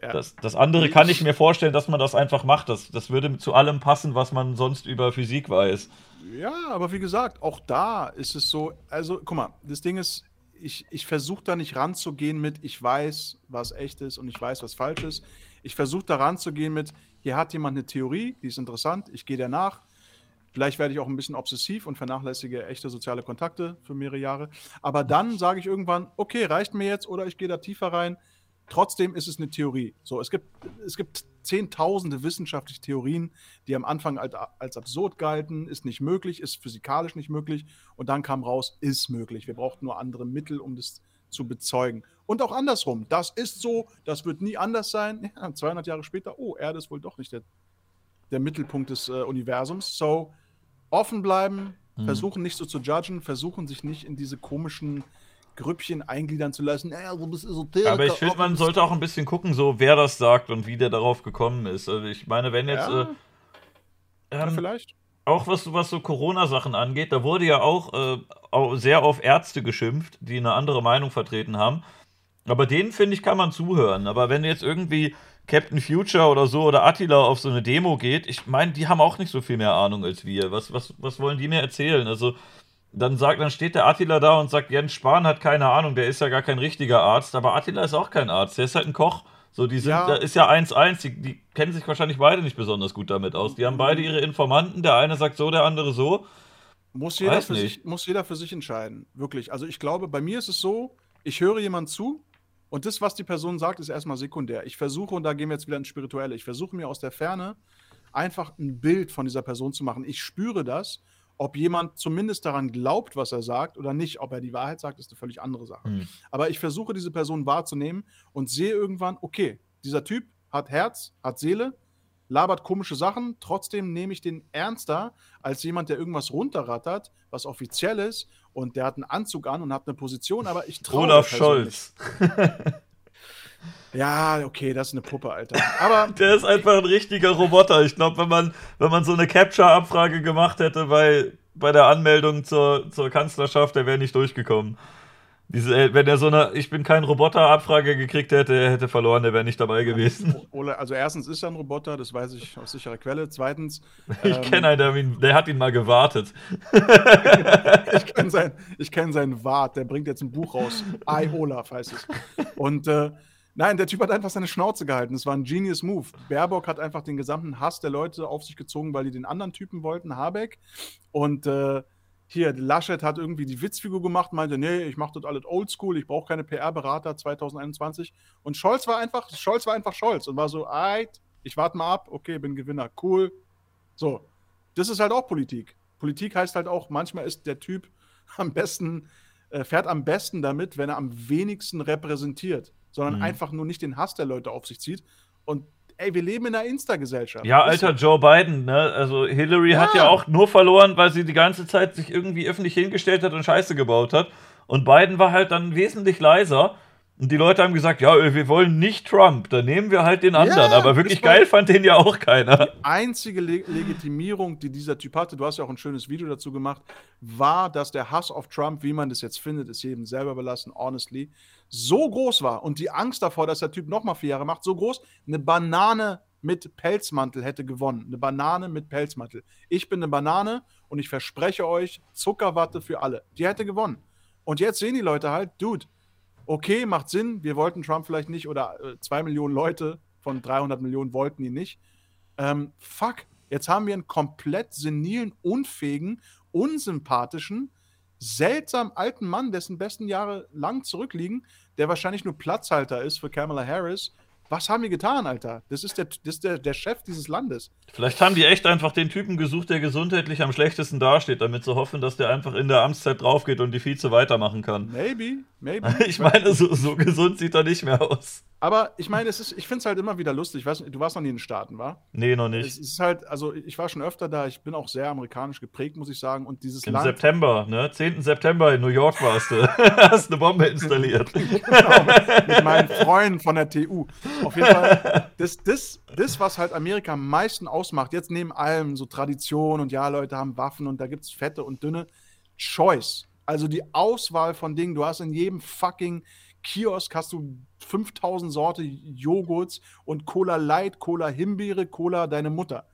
ja. das, das andere kann ich mir vorstellen, dass man das einfach macht. Das, das würde zu allem passen, was man sonst über Physik weiß. Ja, aber wie gesagt, auch da ist es so, also guck mal, das Ding ist, ich, ich versuche da nicht ranzugehen mit, ich weiß, was echt ist und ich weiß, was falsch ist. Ich versuche da ranzugehen mit, hier hat jemand eine Theorie, die ist interessant, ich gehe der nach. Vielleicht werde ich auch ein bisschen obsessiv und vernachlässige echte soziale Kontakte für mehrere Jahre. Aber dann sage ich irgendwann, okay, reicht mir jetzt oder ich gehe da tiefer rein. Trotzdem ist es eine Theorie. So, es gibt, es gibt zehntausende wissenschaftliche Theorien, die am Anfang als, als absurd galten, ist nicht möglich, ist physikalisch nicht möglich. Und dann kam raus, ist möglich. Wir brauchten nur andere Mittel, um das zu bezeugen. Und auch andersrum. Das ist so, das wird nie anders sein. Ja, 200 Jahre später, oh, Erde ist wohl doch nicht der, der Mittelpunkt des äh, Universums. So, offen bleiben, mhm. versuchen nicht so zu judgen, versuchen sich nicht in diese komischen Grüppchen eingliedern zu lassen. Ja, so ein bisschen Esoteriker. Aber ich finde, man sollte auch ein bisschen gucken, so wer das sagt und wie der darauf gekommen ist. Also ich meine, wenn jetzt. Ja. Äh, ähm, vielleicht. Auch was, was so Corona-Sachen angeht, da wurde ja auch, äh, sehr auf Ärzte geschimpft, die eine andere Meinung vertreten haben. Aber denen, finde ich, kann man zuhören. Aber wenn jetzt irgendwie Captain Future oder so oder Attila auf so eine Demo geht, ich meine, die haben auch nicht so viel mehr Ahnung als wir. Was, was, was wollen die mir erzählen? Also, dann sagt, dann steht der Attila da und sagt, Jens Spahn hat keine Ahnung, der ist ja gar kein richtiger Arzt, aber Attila ist auch kein Arzt, der ist halt ein Koch. So, die sind, ja. da ist ja 1-1, die, die, kennen sich wahrscheinlich beide nicht besonders gut damit aus. Die haben beide ihre Informanten, der eine sagt so, der andere so. Muss jeder, für sich, muss jeder für sich entscheiden, wirklich. Also ich glaube, bei mir ist es so, ich höre jemand zu und das, was die Person sagt, ist erstmal sekundär. Ich versuche, und da gehen wir jetzt wieder ins Spirituelle, ich versuche mir aus der Ferne einfach ein Bild von dieser Person zu machen. Ich spüre das ob jemand zumindest daran glaubt, was er sagt oder nicht, ob er die Wahrheit sagt, ist eine völlig andere Sache. Mhm. Aber ich versuche diese Person wahrzunehmen und sehe irgendwann, okay, dieser Typ hat Herz, hat Seele, labert komische Sachen, trotzdem nehme ich den ernster als jemand, der irgendwas runterrattert, was offiziell ist und der hat einen Anzug an und hat eine Position, aber ich traue Olaf Scholz. Ja, okay, das ist eine Puppe, Alter. Aber der ist einfach ein richtiger Roboter. Ich glaube, wenn man, wenn man so eine Capture-Abfrage gemacht hätte bei, bei der Anmeldung zur, zur Kanzlerschaft, der wäre nicht durchgekommen. Diese, äh, wenn er so eine Ich bin kein Roboter-Abfrage gekriegt hätte, er hätte verloren, der wäre nicht dabei gewesen. Also erstens ist er ein Roboter, das weiß ich aus sicherer Quelle. Zweitens. Ich ähm, kenne einen, der, der, hat ihn mal gewartet. ich kenne sein, kenn seinen Wart, der bringt jetzt ein Buch raus. I Olaf heißt es. Und äh, Nein, der Typ hat einfach seine Schnauze gehalten. Das war ein genius Move. Baerbock hat einfach den gesamten Hass der Leute auf sich gezogen, weil die den anderen Typen wollten, Habeck. Und äh, hier, Laschet hat irgendwie die Witzfigur gemacht, meinte, nee, ich mache das alles oldschool, ich brauche keine PR-Berater 2021. Und Scholz war einfach, Scholz war einfach Scholz und war so, eit, ich warte mal ab, okay, bin Gewinner, cool. So, das ist halt auch Politik. Politik heißt halt auch, manchmal ist der Typ am besten, äh, fährt am besten damit, wenn er am wenigsten repräsentiert sondern mhm. einfach nur nicht den Hass der Leute auf sich zieht. Und ey, wir leben in einer Insta-Gesellschaft. Ja, alter Joe Biden, ne? Also Hillary ja. hat ja auch nur verloren, weil sie die ganze Zeit sich irgendwie öffentlich hingestellt hat und Scheiße gebaut hat. Und Biden war halt dann wesentlich leiser. Und die Leute haben gesagt, ja, wir wollen nicht Trump, dann nehmen wir halt den anderen. Ja, Aber wirklich geil fand den ja auch keiner. Die einzige Le Legitimierung, die dieser Typ hatte, du hast ja auch ein schönes Video dazu gemacht, war, dass der Hass auf Trump, wie man das jetzt findet, ist jedem selber belassen, honestly, so groß war und die Angst davor, dass der Typ nochmal vier Jahre macht, so groß, eine Banane mit Pelzmantel hätte gewonnen. Eine Banane mit Pelzmantel. Ich bin eine Banane und ich verspreche euch, Zuckerwatte für alle. Die hätte gewonnen. Und jetzt sehen die Leute halt, Dude, okay, macht Sinn, wir wollten Trump vielleicht nicht oder äh, zwei Millionen Leute von 300 Millionen wollten ihn nicht. Ähm, fuck, jetzt haben wir einen komplett senilen, unfähigen, unsympathischen, seltsam alten Mann, dessen besten Jahre lang zurückliegen, der wahrscheinlich nur Platzhalter ist für Kamala Harris was haben wir getan, Alter? Das ist, der, das ist der, der Chef dieses Landes. Vielleicht haben die echt einfach den Typen gesucht, der gesundheitlich am schlechtesten dasteht, damit sie hoffen, dass der einfach in der Amtszeit draufgeht und die Vize weitermachen kann. Maybe, maybe. ich meine, so, so gesund sieht er nicht mehr aus. Aber ich meine, es ist, ich finde es halt immer wieder lustig. Weiß, du warst noch nie in den Staaten, wa? Nee, noch nicht. Es ist halt, also ich war schon öfter da, ich bin auch sehr amerikanisch geprägt, muss ich sagen. Und dieses Im Land. September, ne? 10. September in New York warst du. Hast eine Bombe installiert. genau, mit meinen Freunden von der TU. Auf jeden Fall, das, das, das, was halt Amerika am meisten ausmacht, jetzt neben allem so Tradition und ja, Leute haben Waffen und da gibt es fette und dünne, Choice. Also die Auswahl von Dingen, du hast in jedem fucking Kiosk hast du 5000 Sorte Joghurts und Cola Light, Cola Himbeere, Cola deine Mutter.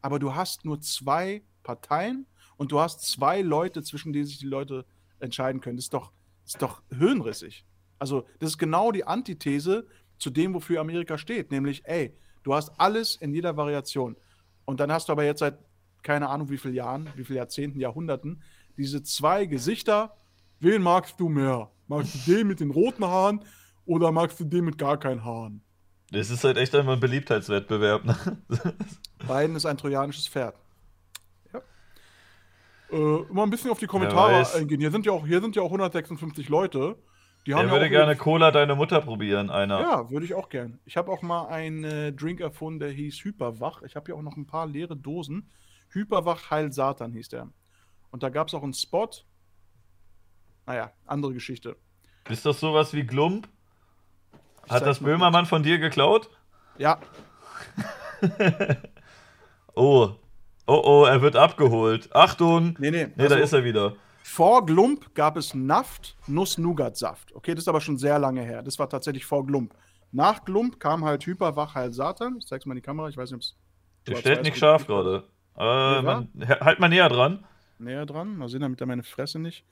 Aber du hast nur zwei Parteien und du hast zwei Leute, zwischen denen sich die Leute entscheiden können. Das ist doch, ist doch höhenrissig. Also, das ist genau die Antithese zu dem, wofür Amerika steht. Nämlich, ey, du hast alles in jeder Variation. Und dann hast du aber jetzt seit keine Ahnung wie vielen Jahren, wie vielen Jahrzehnten, Jahrhunderten, diese zwei Gesichter. Wen magst du mehr? Magst du den mit den roten Haaren oder magst du den mit gar keinen Haaren? Das ist halt echt einmal ein Beliebtheitswettbewerb. Ne? Biden ist ein trojanisches Pferd. Ja. Äh, mal ein bisschen auf die Kommentare eingehen. Hier sind, ja auch, hier sind ja auch 156 Leute. Die haben er ja würde gerne Cola deine Mutter probieren, einer. Ja, würde ich auch gern. Ich habe auch mal einen äh, Drink erfunden, der hieß Hyperwach. Ich habe hier auch noch ein paar leere Dosen. Hyperwach Heil Satan hieß der. Und da gab es auch einen Spot, naja, andere Geschichte. Ist das sowas wie Glump? Hat das Böhmermann von dir geklaut? Ja. oh. Oh oh, er wird abgeholt. Achtung! Nee, nee. Nee, also, da ist er wieder. Vor Glump gab es Naft, Nuss-Nougat-Saft. Okay, das ist aber schon sehr lange her. Das war tatsächlich vor Glump. Nach Glump kam halt Hyperwach Heil Satan. Ich zeig's mal in die Kamera, ich weiß nicht, ob es. Der stellt nicht scharf gerade. Äh, man, halt mal näher dran. Näher dran, mal sehen, damit er meine Fresse nicht.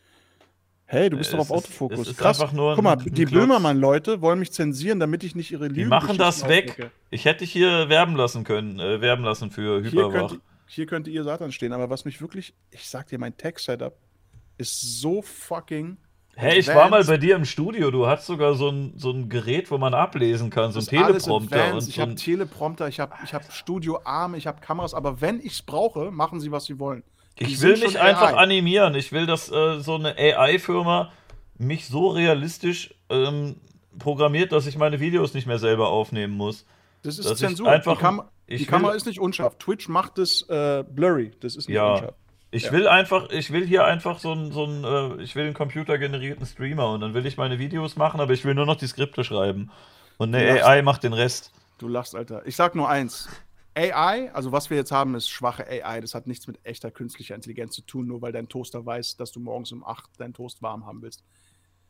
Hey, du bist doch auf Autofokus. Ist, Krass. Guck mal, die Böhmermann-Leute wollen mich zensieren, damit ich nicht ihre Lügen Die machen das weg. Aufdecke. Ich hätte dich hier werben lassen können, äh, werben lassen für Hyperwach. Hier, könnt, hier könnte ihr Satan stehen, aber was mich wirklich, ich sag dir, mein Tech-Setup ist so fucking. Hey, ich war mal bei dir im Studio. Du hast sogar so ein, so ein Gerät, wo man ablesen kann, so ein Teleprompter. Und ich habe Teleprompter, ich habe ich hab Studioarme, ich habe Kameras, aber wenn ich es brauche, machen sie, was sie wollen. Ich will nicht einfach animieren. Ich will, dass äh, so eine AI-Firma mich so realistisch ähm, programmiert, dass ich meine Videos nicht mehr selber aufnehmen muss. Das ist Zensur. Einfach, die, Kam die Kamera ist nicht unscharf. Twitch macht es äh, blurry. Das ist nicht ja. unscharf. Ich ja. will einfach, ich will hier einfach so ein, so ein äh, ich will einen computergenerierten Streamer und dann will ich meine Videos machen, aber ich will nur noch die Skripte schreiben. Und eine AI macht den Rest. Du lachst, Alter. Ich sag nur eins. AI, also was wir jetzt haben, ist schwache AI. Das hat nichts mit echter künstlicher Intelligenz zu tun, nur weil dein Toaster weiß, dass du morgens um 8 deinen Toast warm haben willst.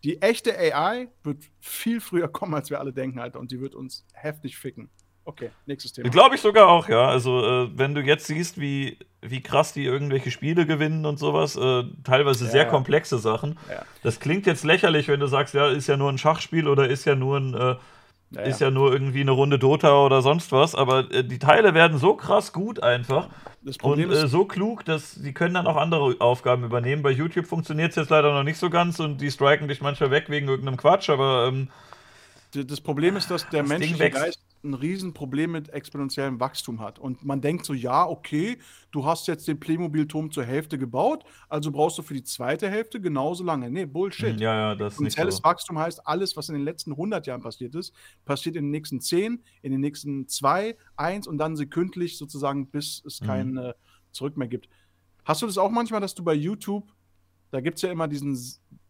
Die echte AI wird viel früher kommen, als wir alle denken, Alter, und die wird uns heftig ficken. Okay, nächstes Thema. Glaube ich sogar auch, ja. Also, äh, wenn du jetzt siehst, wie, wie krass die irgendwelche Spiele gewinnen und sowas, äh, teilweise ja, sehr ja. komplexe Sachen. Ja. Das klingt jetzt lächerlich, wenn du sagst, ja, ist ja nur ein Schachspiel oder ist ja nur ein. Äh, ist ja nur irgendwie eine Runde Dota oder sonst was, aber äh, die Teile werden so krass gut einfach und äh, so klug, dass sie können dann auch andere Aufgaben übernehmen. Bei YouTube funktioniert es jetzt leider noch nicht so ganz und die striken dich manchmal weg wegen irgendeinem Quatsch, aber ähm, das Problem ist, dass der, das menschliche Geist, ein Riesenproblem mit exponentiellem Wachstum hat. Und man denkt so, ja, okay, du hast jetzt den Playmobil-Turm zur Hälfte gebaut, also brauchst du für die zweite Hälfte genauso lange. Nee, Bullshit. Ja, ja, das Exponentielles so. Wachstum heißt, alles, was in den letzten 100 Jahren passiert ist, passiert in den nächsten 10, in den nächsten 2, 1 und dann sekündlich sozusagen, bis es Mhm. kein äh, Zurück mehr gibt. Hast du das auch manchmal, dass du bei YouTube, da gibt es ja immer diesen,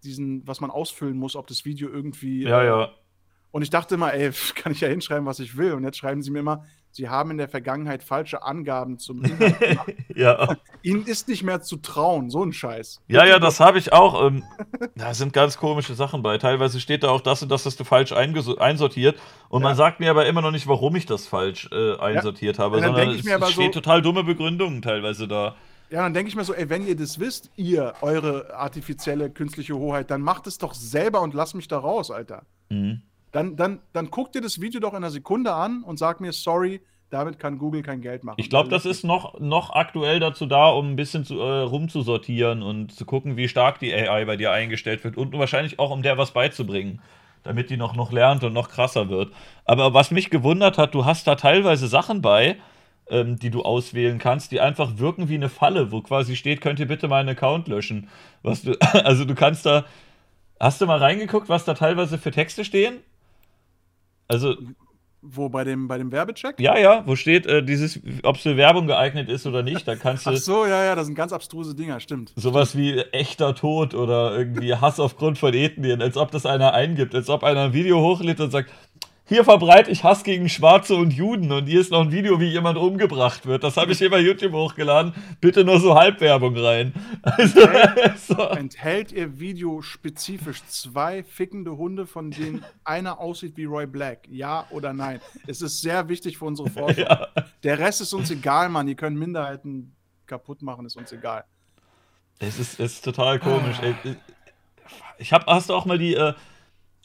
diesen, was man ausfüllen muss, ob das Video irgendwie. Ja, äh, ja. Und ich dachte immer, ey, kann ich ja hinschreiben, was ich will. Und jetzt schreiben sie mir immer, sie haben in der Vergangenheit falsche Angaben zum Inhalt gemacht. ja. Ihnen ist nicht mehr zu trauen, so ein Scheiß. Ja, ja, das habe ich auch. Ähm, da sind ganz komische Sachen bei. Teilweise steht da auch das und das hast du falsch einsortiert. Und man Ja. sagt mir aber immer noch nicht, warum ich das falsch äh, einsortiert habe, Und dann sondern es, es steht so- total dumme Begründungen teilweise da. Ja, dann denke ich mir so, ey, wenn ihr das wisst, ihr, eure artifizielle künstliche Hoheit, dann macht es doch selber und lasst mich da raus, Alter. Mhm. Dann, dann, dann guckt ihr das Video doch in einer Sekunde an und sagt mir, sorry, damit kann Google kein Geld machen. Ich glaube, das ist noch, noch aktuell dazu da, um ein bisschen zu, äh, rumzusortieren und zu gucken, wie stark die AI bei dir eingestellt wird und wahrscheinlich auch, um der was beizubringen, damit die noch, noch lernt und noch krasser wird. Aber was mich gewundert hat, du hast da teilweise Sachen bei, ähm, die du auswählen kannst, die einfach wirken wie eine Falle, wo quasi steht, könnt ihr bitte meinen Account löschen. Was du, also du kannst da, hast du mal reingeguckt, was da teilweise für Texte stehen? Also, Wo bei dem, bei dem Werbecheck? ja, ja, wo steht äh, dieses, ob es für Werbung geeignet ist oder nicht, da kannst du Ach so, ja, ja, das sind ganz abstruse Dinger, stimmt. sowas wie echter Tod oder irgendwie Hass aufgrund von Ethnien, als ob das einer eingibt, als ob einer ein Video hochlädt und sagt, hier verbreite ich Hass gegen Schwarze und Juden und hier ist noch ein Video, wie jemand umgebracht wird. Das habe ich hier bei YouTube hochgeladen. Bitte nur so Halbwerbung rein. Also, so. Enthält ihr Video spezifisch zwei fickende Hunde, von denen einer aussieht wie Roy Black? Ja oder nein? Es ist sehr wichtig für unsere Forschung. Ja. Der Rest ist uns egal, Mann. Die können Minderheiten kaputt machen, ist uns egal. Es ist, ist total komisch. ey. Ich hab, hast du auch mal die, äh,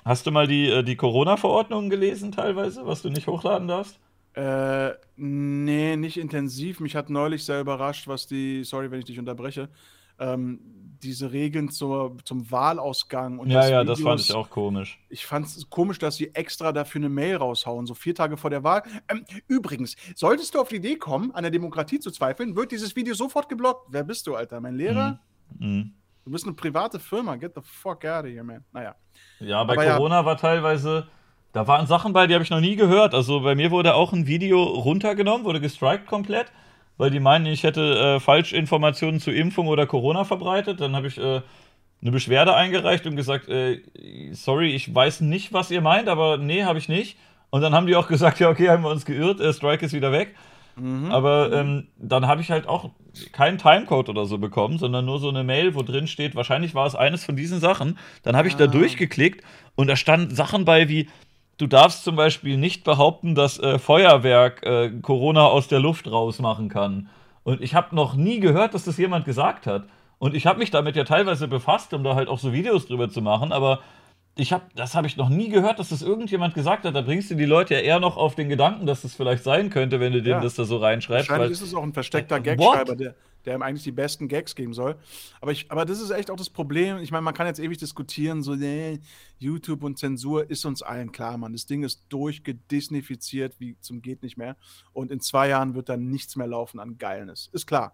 hast du mal die, äh, die Corona-Verordnungen gelesen teilweise, was du nicht hochladen darfst? Äh, nee, nicht intensiv. Mich hat neulich sehr überrascht, was die, sorry, wenn ich dich unterbreche, ähm, diese Regeln zur, zum Wahlausgang und Ja, des ja, das fand Videos- ich auch komisch. Ich fand es komisch, dass sie extra dafür eine Mail raushauen, so vier Tage vor der Wahl. Ähm, übrigens, solltest du auf die Idee kommen, an der Demokratie zu zweifeln, wird dieses Video sofort geblockt. Wer bist du, Alter? Mein Lehrer? Mhm. Du bist eine private Firma. Get the fuck out of here, man. Naja. Ja, bei Aber ja. Corona war teilweise, da waren Sachen bei, die habe ich noch nie gehört. Also bei mir wurde auch ein Video runtergenommen, wurde gestrikt komplett, weil die meinen, ich hätte äh, Falschinformationen zu Impfung oder Corona verbreitet. Dann habe ich äh, eine Beschwerde eingereicht und gesagt, äh, sorry, ich weiß nicht, was ihr meint, aber nee, habe ich nicht. Und dann haben die auch gesagt, ja, okay, haben wir uns geirrt, äh, Strike ist wieder weg. Mhm. Aber ähm, dann habe ich halt auch keinen Timecode oder so bekommen, sondern nur so eine Mail, wo drin steht, wahrscheinlich war es eines von diesen Sachen. Dann habe ich da Ah. durchgeklickt und da standen Sachen bei wie, du darfst zum Beispiel nicht behaupten, dass äh, Feuerwerk äh, Corona aus der Luft rausmachen kann. Und ich habe noch nie gehört, dass das jemand gesagt hat. Und ich habe mich damit ja teilweise befasst, um da halt auch so Videos drüber zu machen, aber ich habe, das habe ich noch nie gehört, dass das irgendjemand gesagt hat. Da bringst du die Leute ja eher noch auf den Gedanken, dass das vielleicht sein könnte, wenn du denen Ja. das da so reinschreibst. Wahrscheinlich ist es auch ein versteckter What? Gagschreiber, der, der ihm eigentlich die besten Gags geben soll. Aber, ich, aber das ist echt auch das Problem. Ich meine, man kann jetzt ewig diskutieren, so, nee, YouTube und Zensur ist uns allen klar, Mann. Das Ding ist durchgedisnifiziert, wie zum geht nicht mehr. Und in zwei Jahren wird dann nichts mehr laufen an Geilnis. Ist klar.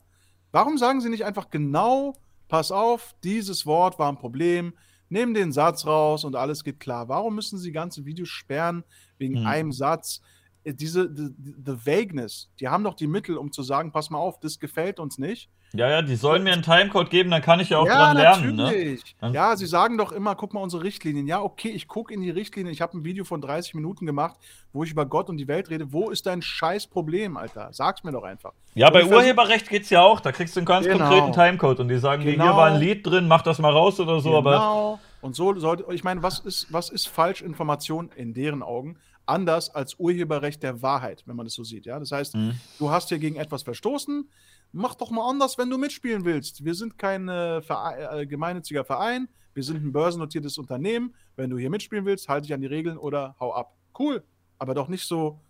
Warum sagen sie nicht einfach genau, pass auf, dieses Wort war ein Problem, nehmen den Satz raus und alles geht klar. Warum müssen sie ganze Videos sperren wegen Hm. einem Satz? Äh, Diese the, the Vagueness, die haben doch die Mittel, um zu sagen, pass mal auf, das gefällt uns nicht. ja, ja, die sollen mir einen Timecode geben, dann kann ich ja auch dran lernen. Ne? natürlich. Dann- Ja, sie sagen doch immer, guck mal unsere Richtlinien. Ja, okay, ich gucke in die Richtlinien. Ich habe ein Video von 30 Minuten gemacht, wo ich über Gott und die Welt rede. Wo ist dein scheiß Problem, Alter? Sag's mir doch einfach. Ja, Und bei Urheberrecht geht's ja auch. Da kriegst du einen ganz Genau. konkreten Timecode und die sagen, dir, hier Genau. war ein Lied drin, mach das mal raus oder so, aber Genau. Und so sollte, ich meine, was ist, was ist Falschinformation in deren Augen anders als Urheberrecht der Wahrheit, wenn man das so sieht, ja? Das heißt, Mhm. du hast hier gegen etwas verstoßen, mach doch mal anders, wenn du mitspielen willst. Wir sind kein äh, äh, gemeinnütziger Verein, wir sind ein börsennotiertes Unternehmen. Wenn du hier mitspielen willst, halte dich an die Regeln oder hau ab. Cool, aber doch nicht so,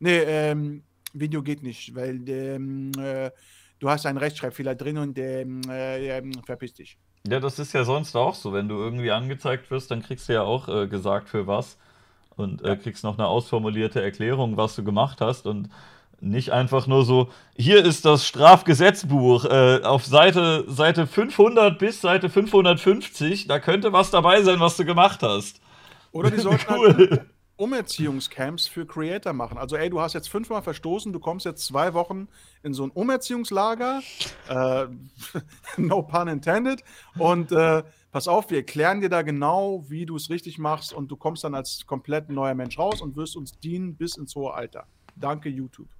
nee, ähm, Video geht nicht, weil ähm, äh, du hast einen Rechtschreibfehler drin und ähm, äh, ähm, verpiss dich. ja, das ist ja sonst auch so. Wenn du irgendwie angezeigt wirst, dann kriegst du ja auch äh, gesagt, für was. Und äh, kriegst noch eine ausformulierte Erklärung, was du gemacht hast und nicht einfach nur so, hier ist das Strafgesetzbuch äh, auf Seite, Seite 500 bis Seite 550, da könnte was dabei sein, was du gemacht hast. Oder die sollten cool. halt Umerziehungscamps für Creator machen. Also, ey, du hast jetzt fünfmal verstoßen, du kommst jetzt zwei Wochen in so ein Umerziehungslager, äh, no pun intended, und äh, pass auf, wir erklären dir da genau, wie du es richtig machst und du kommst dann als komplett neuer Mensch raus und wirst uns dienen bis ins hohe Alter. Danke, YouTube.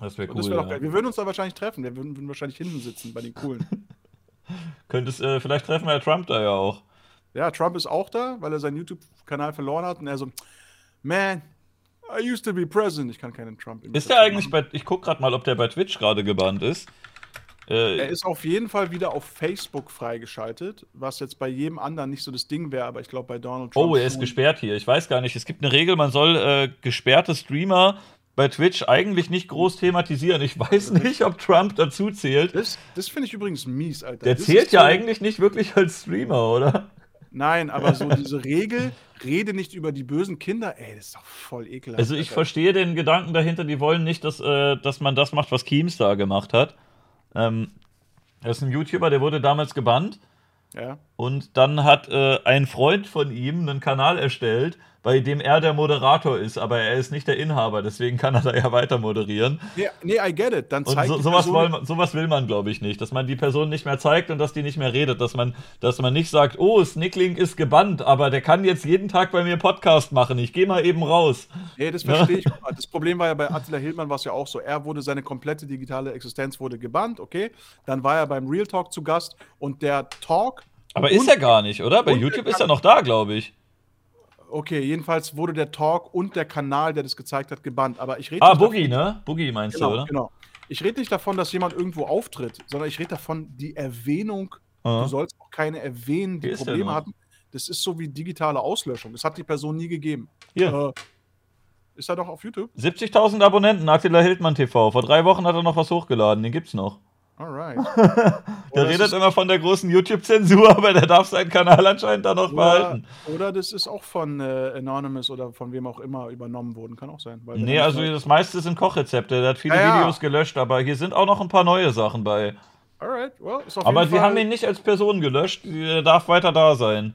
Das wäre cool. Das wär ja. Wir würden uns da wahrscheinlich treffen. Wir würden, würden wahrscheinlich hinten sitzen bei den Coolen. Könntest, äh, vielleicht treffen wir ja Trump da ja auch. Ja, Trump ist auch da, weil er seinen YouTube-Kanal verloren hat und er so, man, I used to be president. Ich kann keinen Trump. Ist der eigentlich bei, ich guck gerade mal, ob der bei Twitch gerade gebannt ist. Äh, er ist auf jeden Fall wieder auf Facebook freigeschaltet, was jetzt bei jedem anderen nicht so das Ding wäre, aber ich glaube bei Donald Trump. Oh, er ist gesperrt hier. Ich weiß gar nicht. Es gibt eine Regel, man soll äh, gesperrte Streamer bei Twitch eigentlich nicht groß thematisieren. Ich weiß nicht, ob Trump dazu zählt. Das, das finde ich übrigens mies, Alter. Der das zählt ja so eigentlich nicht wirklich als Streamer, oder? Nein, aber so diese Regel, rede nicht über die bösen Kinder, ey, das ist doch voll ekelhaft. Also ich Alter. verstehe den Gedanken dahinter, die wollen nicht, dass, äh, dass man das macht, was Keemstar gemacht hat. Ähm, das ist ein YouTuber, der wurde damals gebannt. Ja. Und dann hat äh, ein Freund von ihm einen Kanal erstellt, bei dem er der Moderator ist, aber er ist nicht der Inhaber, deswegen kann er da ja weiter moderieren. Nee, nee I get it. Dann zeigt und so, sowas, man, sowas, will man, glaube ich, nicht. Dass man die Person nicht mehr zeigt und dass die nicht mehr redet. Dass man, dass man nicht sagt, oh, Snickling ist gebannt, aber der kann jetzt jeden Tag bei mir Podcast machen. Ich gehe mal eben raus. Nee, das verstehe ich. Das Problem war ja bei Attila Hildmann war es ja auch so. Er wurde, seine komplette digitale Existenz wurde gebannt, okay. Dann war er beim Real Talk zu Gast und der Talk. Aber ist er gar nicht, oder? Bei YouTube ist er noch da, glaube ich. Okay, jedenfalls wurde der Talk und der Kanal, der das gezeigt hat, gebannt. Aber ich rede. Ah, Boogie, ne? Boogie meinst genau, du, oder? Genau. Ich rede nicht davon, dass jemand irgendwo auftritt, sondern ich rede davon, die Erwähnung. Aha. Du sollst auch keine erwähnen, die Probleme hatten. Das ist so wie digitale Auslöschung. Das hat die Person nie gegeben. Hier. Äh, ist er doch auf YouTube? 70.000 Abonnenten, Attila Hildmann TV. Vor drei Wochen hat er noch was hochgeladen, den gibt's noch. Alright. der redet immer von der großen YouTube-Zensur, aber der darf seinen Kanal anscheinend da noch oder, behalten. Oder das ist auch von äh, Anonymous oder von wem auch immer übernommen worden. Kann auch sein. Weil nee, also das meiste sind Kochrezepte. Der hat viele ja, Videos gelöscht, aber hier sind auch noch ein paar neue Sachen bei. Alright, well, ist auf aber sie haben ihn nicht als Person gelöscht. Er darf weiter da sein.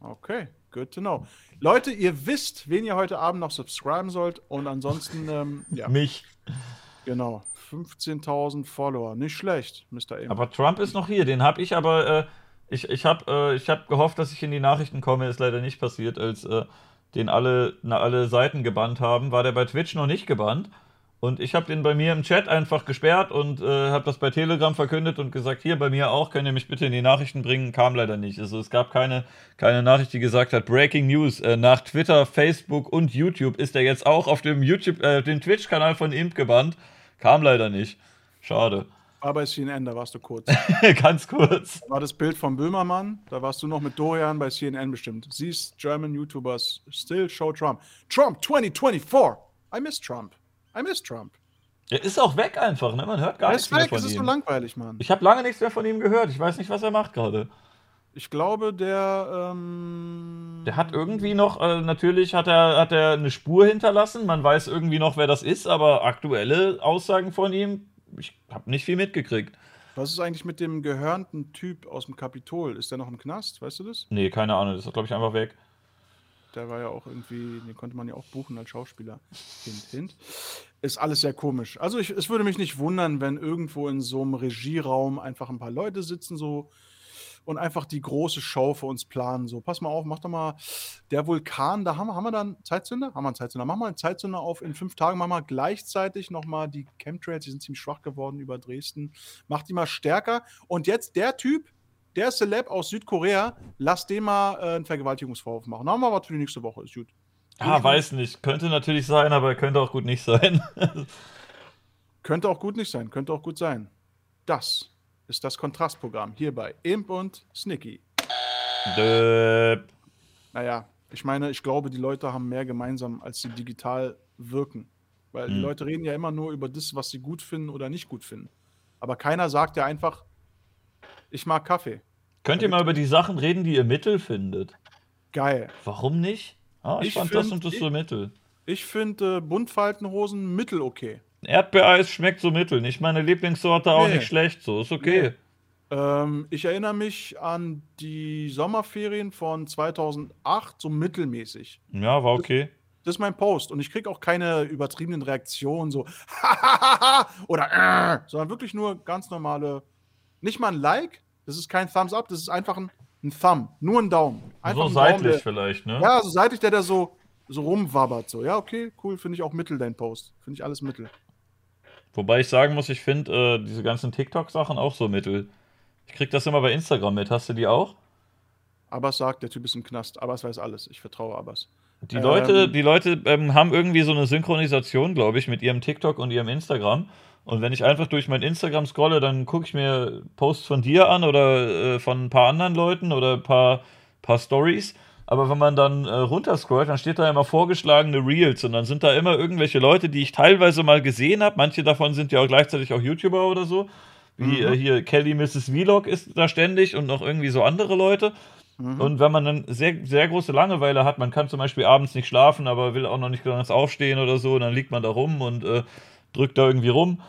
Okay, good to know. Leute, ihr wisst, wen ihr heute Abend noch subscriben sollt und ansonsten, ähm, ja. Mich. Genau. 15.000 Follower. Nicht schlecht, Mr. M. Aber Trump ist noch hier. Den habe ich aber. Äh, ich ich habe äh, hab gehofft, dass ich in die Nachrichten komme. Ist leider nicht passiert, als äh, den alle, na, alle Seiten gebannt haben. War der bei Twitch noch nicht gebannt. Und ich habe den bei mir im Chat einfach gesperrt und äh, habe das bei Telegram verkündet und gesagt, hier bei mir auch, könnt ihr mich bitte in die Nachrichten bringen. Kam leider nicht. Also es gab keine, keine Nachricht, die gesagt hat, Breaking News. Äh, nach Twitter, Facebook und YouTube ist er jetzt auch auf dem äh, den Twitch-Kanal von Imp gebannt. Kam leider nicht. Schade. War bei CNN, da warst du kurz. Ganz kurz. Da war das Bild von Böhmermann, da warst du noch mit Dorian bei CNN bestimmt. Siehst German YouTubers still show Trump. Trump 2024. I miss Trump. I miss Trump. Er ist auch weg einfach, ne? Man hört gar nichts mehr von ihm. Es ist so langweilig, Mann. Ich habe lange nichts mehr von ihm gehört. Ich weiß nicht, was er macht gerade. Ich glaube, der. Ähm der hat irgendwie noch, äh, natürlich hat er, hat er eine Spur hinterlassen. Man weiß irgendwie noch, wer das ist, aber aktuelle Aussagen von ihm, ich habe nicht viel mitgekriegt. Was ist eigentlich mit dem gehörnten Typ aus dem Kapitol? Ist der noch im Knast? Weißt du das? Nee, keine Ahnung. Das ist, glaube ich, einfach weg. Der war ja auch irgendwie, den konnte man ja auch buchen als Schauspieler. Hint, hint. Ist alles sehr komisch. Also, ich, es würde mich nicht wundern, wenn irgendwo in so einem Regieraum einfach ein paar Leute sitzen, so und einfach die große Show für uns planen. So, pass mal auf, mach doch mal der Vulkan, da haben, wir- haben wir dann Zeitzünder? Haben wir einen Zeitzünder? Mach mal einen Zeitzünder auf. In fünf Tagen machen wir gleichzeitig nochmal die Chemtrails, die sind ziemlich schwach geworden über Dresden. Mach die mal stärker. Und jetzt der Typ, der Celeb aus Südkorea, lass den mal äh, einen Vergewaltigungsvorwurf machen. Dann haben wir was für die nächste Woche, ist gut. Ah, weiß nicht. Könnte natürlich sein, aber könnte auch gut nicht sein. Könnte auch gut nicht sein, könnte auch gut sein. Das ist das Kontrastprogramm hier bei Imp und Snicky. Döp. Naja, ich meine, ich glaube, die Leute haben mehr gemeinsam, als sie digital wirken. Weil hm. die Leute reden ja immer nur über das, was sie gut finden oder nicht gut finden. Aber keiner sagt ja einfach, ich mag Kaffee. Könnt ihr mal über die Sachen reden, die ihr Mittel findet? Geil. Warum nicht? Ah, ich, Ich fand das find- und das so mittel. Ich finde äh, Buntfaltenhosen mittel okay. Erdbeereis schmeckt so mittel. Nicht meine Lieblingssorte, auch Nee. nicht schlecht. So, ist okay. Ähm, ich erinnere mich an die Sommerferien von 2008, so mittelmäßig. Ja, war okay. Das ist mein Post. Und ich kriege auch keine übertriebenen Reaktionen, so oder äh, sondern wirklich nur ganz normale, nicht mal ein Like, das ist kein Thumbs up, das ist einfach ein, ein Thumb, nur ein Daumen. Einfach so seitlich Daumen, vielleicht, ne? der, Ja, so seitlich, der da so, so rumwabbert. So. Ja, okay, cool, finde ich auch mittel, dein Post. Finde ich alles mittel. Wobei ich sagen muss, ich finde äh, diese ganzen TikTok-Sachen auch so mittel. Ich krieg das immer bei Instagram mit. Hast du die auch? Abbas sagt, der Typ ist im Knast. Abbas weiß alles. Ich vertraue Abbas. Die Ähm. Leute, die Leute ähm, haben irgendwie so eine Synchronisation, glaube ich, mit ihrem TikTok und ihrem Instagram. Und wenn ich einfach durch mein Instagram scrolle, dann gucke ich mir Posts von dir an oder äh, von ein paar anderen Leuten oder ein paar, paar Stories. Aber wenn man dann äh, runterscrollt, dann steht da immer vorgeschlagene Reels und dann sind da immer irgendwelche Leute, die ich teilweise mal gesehen habe. Manche davon sind ja auch gleichzeitig auch YouTuber oder so. Wie Mhm. äh, hier Kelly Mrs. Vlog ist da ständig und noch irgendwie so andere Leute. Mhm. Und wenn man dann sehr, sehr große Langeweile hat, man kann zum Beispiel abends nicht schlafen, aber will auch noch nicht ganz aufstehen oder so, dann liegt man da rum und äh, drückt da irgendwie rum.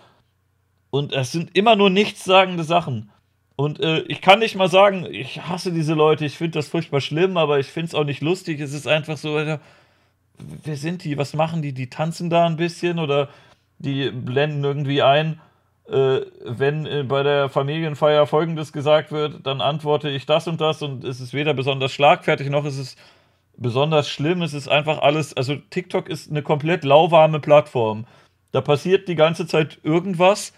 Und es sind immer nur nichtssagende Sachen. Und äh, ich kann nicht mal sagen, ich hasse diese Leute, ich finde das furchtbar schlimm, aber ich finde es auch nicht lustig. Es ist einfach so, Alter, wer sind die? Was machen die? Die tanzen da ein bisschen oder die blenden irgendwie ein. Äh, wenn äh, bei der Familienfeier Folgendes gesagt wird, dann antworte ich das und das und es ist weder besonders schlagfertig noch ist es besonders schlimm. Es ist einfach alles, also TikTok ist eine komplett lauwarme Plattform. Da passiert die ganze Zeit irgendwas,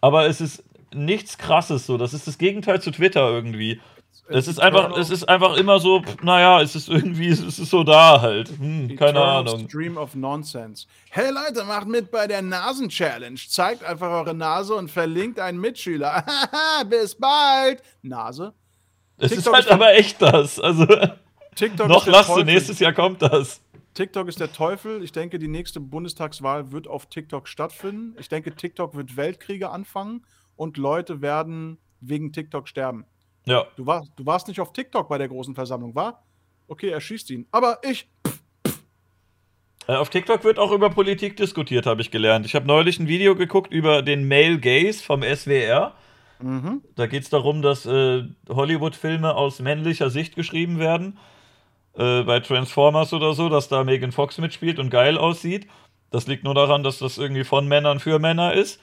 aber es ist nichts krasses so. Das ist das Gegenteil zu Twitter irgendwie. Es ist einfach, es ist einfach immer so, pff, naja, es ist irgendwie, es ist so da halt. Hm, keine Ahnung. Stream of Nonsense. Hey Leute, macht mit bei der Nasen-Challenge. Zeigt einfach eure Nase und verlinkt einen Mitschüler. Bis bald. Nase. Es ist TikTok halt ist aber echt das. Also, TikTok noch ist lachst du, nächstes Jahr kommt das. TikTok ist der Teufel. Ich denke, die nächste Bundestagswahl wird auf TikTok stattfinden. Ich denke, TikTok wird Weltkriege anfangen und Leute werden wegen TikTok sterben. Ja, Du, war, du warst nicht auf TikTok bei der großen Versammlung, war? Okay, er schießt ihn. Aber ich. Äh, Auf TikTok wird auch über Politik diskutiert, habe ich gelernt. Ich habe neulich ein Video geguckt über den Male Gaze vom SWR. Mhm. Da geht es darum, dass äh, Hollywood-Filme aus männlicher Sicht geschrieben werden. Äh, bei Transformers oder so, dass da Megan Fox mitspielt und geil aussieht. Das liegt nur daran, dass das irgendwie von Männern für Männer ist.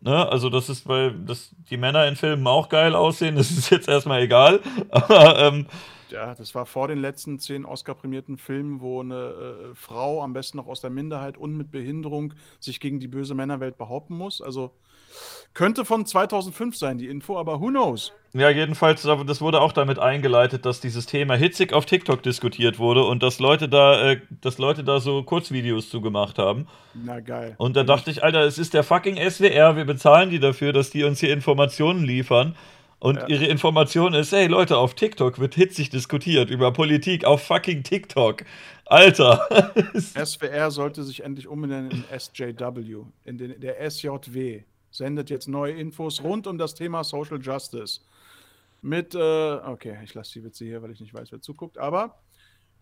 Ne? Also, das ist, weil das, die Männer in Filmen auch geil aussehen. Das ist jetzt erstmal egal. Aber ähm, Ja, das war vor den letzten zehn Oscar-prämierten Filmen, wo eine äh, Frau, am besten noch aus der Minderheit und mit Behinderung, sich gegen die böse Männerwelt behaupten muss. Also könnte von 2005 sein, die Info, aber who knows? Ja, jedenfalls, da- das wurde auch damit eingeleitet, dass dieses Thema hitzig auf TikTok diskutiert wurde und dass Leute da, äh, dass Leute da so Kurzvideos zu gemacht haben. Na geil. Und da dachte ich, Alter, es ist der fucking SWR, wir bezahlen die dafür, dass die uns hier Informationen liefern. Und Ja. ihre Information ist, hey Leute, auf TikTok wird hitzig diskutiert über Politik auf fucking TikTok. Alter. SWR sollte sich endlich umbenennen in SJW, in den, der SJW. Sendet jetzt neue Infos rund um das Thema Social Justice. Mit, äh, okay, ich lasse die Witze hier, weil ich nicht weiß, wer zuguckt, aber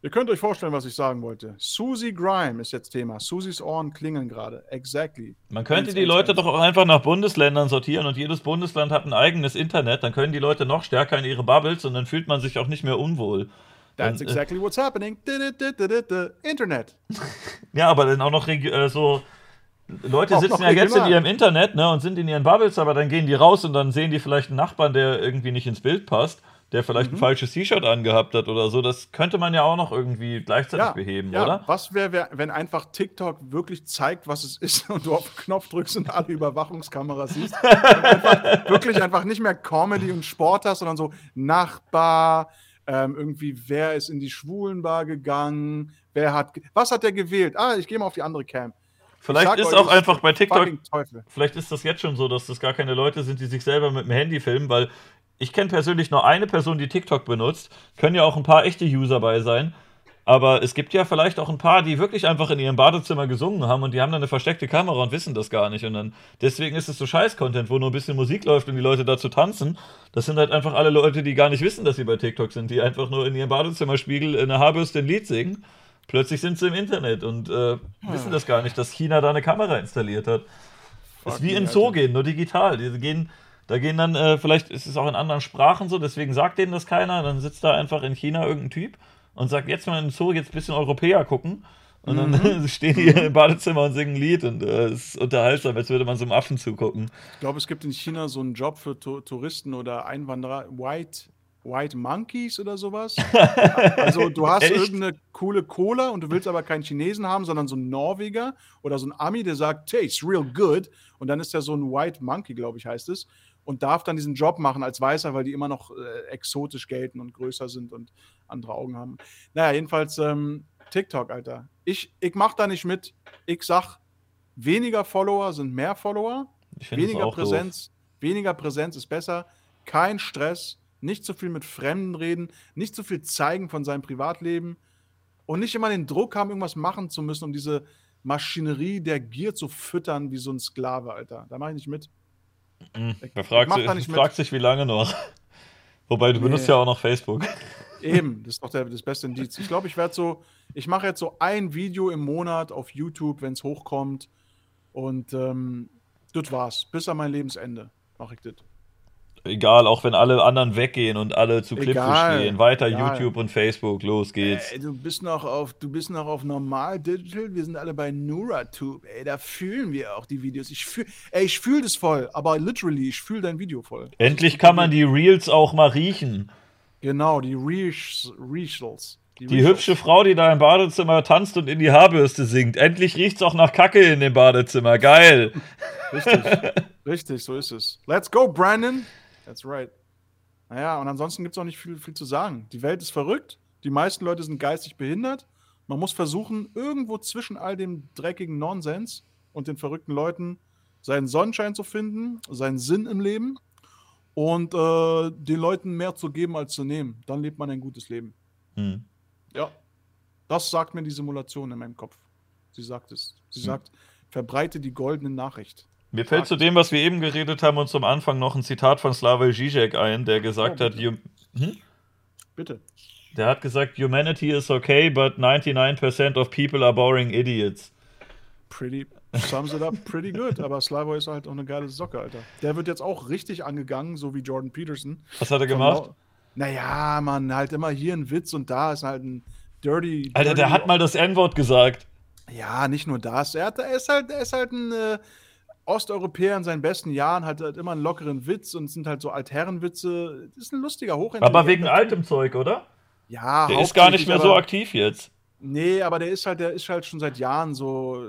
ihr könnt euch vorstellen, was ich sagen wollte. Susie Grime ist jetzt Thema. Susies Ohren klingeln gerade. Exactly. Man könnte die Leute doch auch einfach nach Bundesländern sortieren und jedes Bundesland hat ein eigenes Internet. Dann können die Leute noch stärker in ihre Bubbles und dann fühlt man sich auch nicht mehr unwohl. That's äh, exactly what's happening. Internet. Ja, aber dann auch noch äh, so. Leute sitzen ja jetzt in ihrem Internet ne, und sind in ihren Bubbles, aber dann gehen die raus und dann sehen die vielleicht einen Nachbarn, der irgendwie nicht ins Bild passt, der vielleicht Mhm. ein falsches T-Shirt angehabt hat oder so. Das könnte man ja auch noch irgendwie gleichzeitig beheben, ja. oder? Was wäre, wenn einfach TikTok wirklich zeigt, was es ist und du auf den Knopf drückst und alle Überwachungskameras siehst? Und einfach, wirklich einfach nicht mehr Comedy und Sport hast, sondern so Nachbar, ähm, irgendwie, wer ist in die Schwulenbar gegangen, wer hat, was hat der gewählt? Ah, ich gehe mal auf die andere Cam. Vielleicht ist auch einfach bei TikTok. Vielleicht ist das jetzt schon so, dass das gar keine Leute sind, die sich selber mit dem Handy filmen, weil ich kenne persönlich nur eine Person, die TikTok benutzt. Können ja auch ein paar echte User bei sein. Aber es gibt ja vielleicht auch ein paar, die wirklich einfach in ihrem Badezimmer gesungen haben und die haben dann eine versteckte Kamera und wissen das gar nicht. Und dann deswegen ist es so Scheiß-Content, wo nur ein bisschen Musik läuft und die Leute dazu tanzen. Das sind halt einfach alle Leute, die gar nicht wissen, dass sie bei TikTok sind, die einfach nur in ihrem Badezimmerspiegel in der Haarbürste ein Lied singen Plötzlich sind sie im Internet und äh, wissen das gar nicht, dass China da eine Kamera installiert hat. Fuck ist wie in Zoo gehen, nur digital. Die gehen, da gehen dann, äh, vielleicht ist es auch in anderen Sprachen so, deswegen sagt denen das keiner. Dann sitzt da einfach in China irgendein Typ und sagt, jetzt mal in Zoo, jetzt ein bisschen Europäer gucken. Und dann Mhm. stehen die im Badezimmer und singen ein Lied und äh, es ist unterhaltsam, als würde man so einem Affen zugucken. Ich glaube, es gibt in China so einen Job für Tu- Touristen oder Einwanderer, White, White Monkeys oder sowas. Also du hast Echt? irgendeine coole Cola und du willst aber keinen Chinesen haben, sondern so einen Norweger oder so einen Ami, der sagt, tastes real good. Und dann ist er so ein White Monkey, glaube ich, heißt es. Und darf dann diesen Job machen als Weißer, weil die immer noch äh, exotisch gelten und größer sind und andere Augen haben. Naja, jedenfalls ähm, TikTok, Alter. Ich, ich mach da nicht mit. Ich sag, weniger Follower sind mehr Follower. Weniger auch Präsenz, weniger Präsenz ist besser. Kein Stress, nicht zu viel mit Fremden reden, nicht zu viel zeigen von seinem Privatleben und nicht immer den Druck haben, irgendwas machen zu müssen, um diese Maschinerie der Gier zu füttern wie so ein Sklave, Alter. Da mache ich nicht mit. doof. Mhm. Ich- Da fragt, ich sie, da nicht mit. fragt sich, wie lange noch. Wobei, du Nee. benutzt ja auch noch Facebook. Eben, das ist doch der, das beste Indiz. Ich glaube, ich werde so, ich mache jetzt so ein Video im Monat auf YouTube, wenn es hochkommt. Und ähm, das war's. Bis an mein Lebensende mache ich das. Egal, auch wenn alle anderen weggehen und alle zu Clipfish Egal, gehen. Weiter egal. YouTube und Facebook, los geht's. Ey, du bist noch auf, du bist noch auf normal digital. Wir sind alle bei NuraTube. Ey, da fühlen wir auch die Videos. Ich fühl, ey, ich fühle das voll, aber literally, ich fühle dein Video voll. Endlich kann man die Reels auch mal riechen. Genau, die Reels. Reels. Die Reels. hübsche Frau, die da im Badezimmer tanzt und in die Haarbürste singt. Endlich riecht's auch nach Kacke in dem Badezimmer. Geil. Richtig, richtig, so ist es. Let's go, Brandon. That's right. Naja, und ansonsten gibt es auch nicht viel, viel zu sagen. Die Welt ist verrückt. Die meisten Leute sind geistig behindert. Man muss versuchen, irgendwo zwischen all dem dreckigen Nonsens und den verrückten Leuten seinen Sonnenschein zu finden, seinen Sinn im Leben und äh, den Leuten mehr zu geben als zu nehmen. Dann lebt man ein gutes Leben. Hm. Ja. Das sagt mir die Simulation in meinem Kopf. Sie sagt es. Sie sagt, verbreite die goldene Nachricht. Mir fällt zu dem, was wir eben geredet haben, und zum Anfang noch ein Zitat von Slavoj Žižek ein, der gesagt Oh, hat, bitte. "Hum- Bitte. der hat gesagt, humanity is okay, but 99% of people are boring idiots. Pretty, sums it up pretty good. Aber Slavoj ist halt auch eine geile Socke, Alter. Der wird jetzt auch richtig angegangen, so wie Jordan Peterson. Was hat er gemacht? Naja, man, halt immer hier ein Witz und da ist halt ein dirty. Alter, der dirty- hat mal das N-Wort gesagt. Ja, nicht nur das. Er, hat, er, ist, halt, er ist halt ein äh, Osteuropäer in seinen besten Jahren, hat halt immer einen lockeren Witz und sind halt so Altherrenwitze. Das ist ein lustiger, hochintelligenter. Aber wegen altem Zeug, oder? Ja, Der ist gar nicht mehr so aber- aktiv jetzt. Nee, aber der ist halt, der ist halt schon seit Jahren so äh,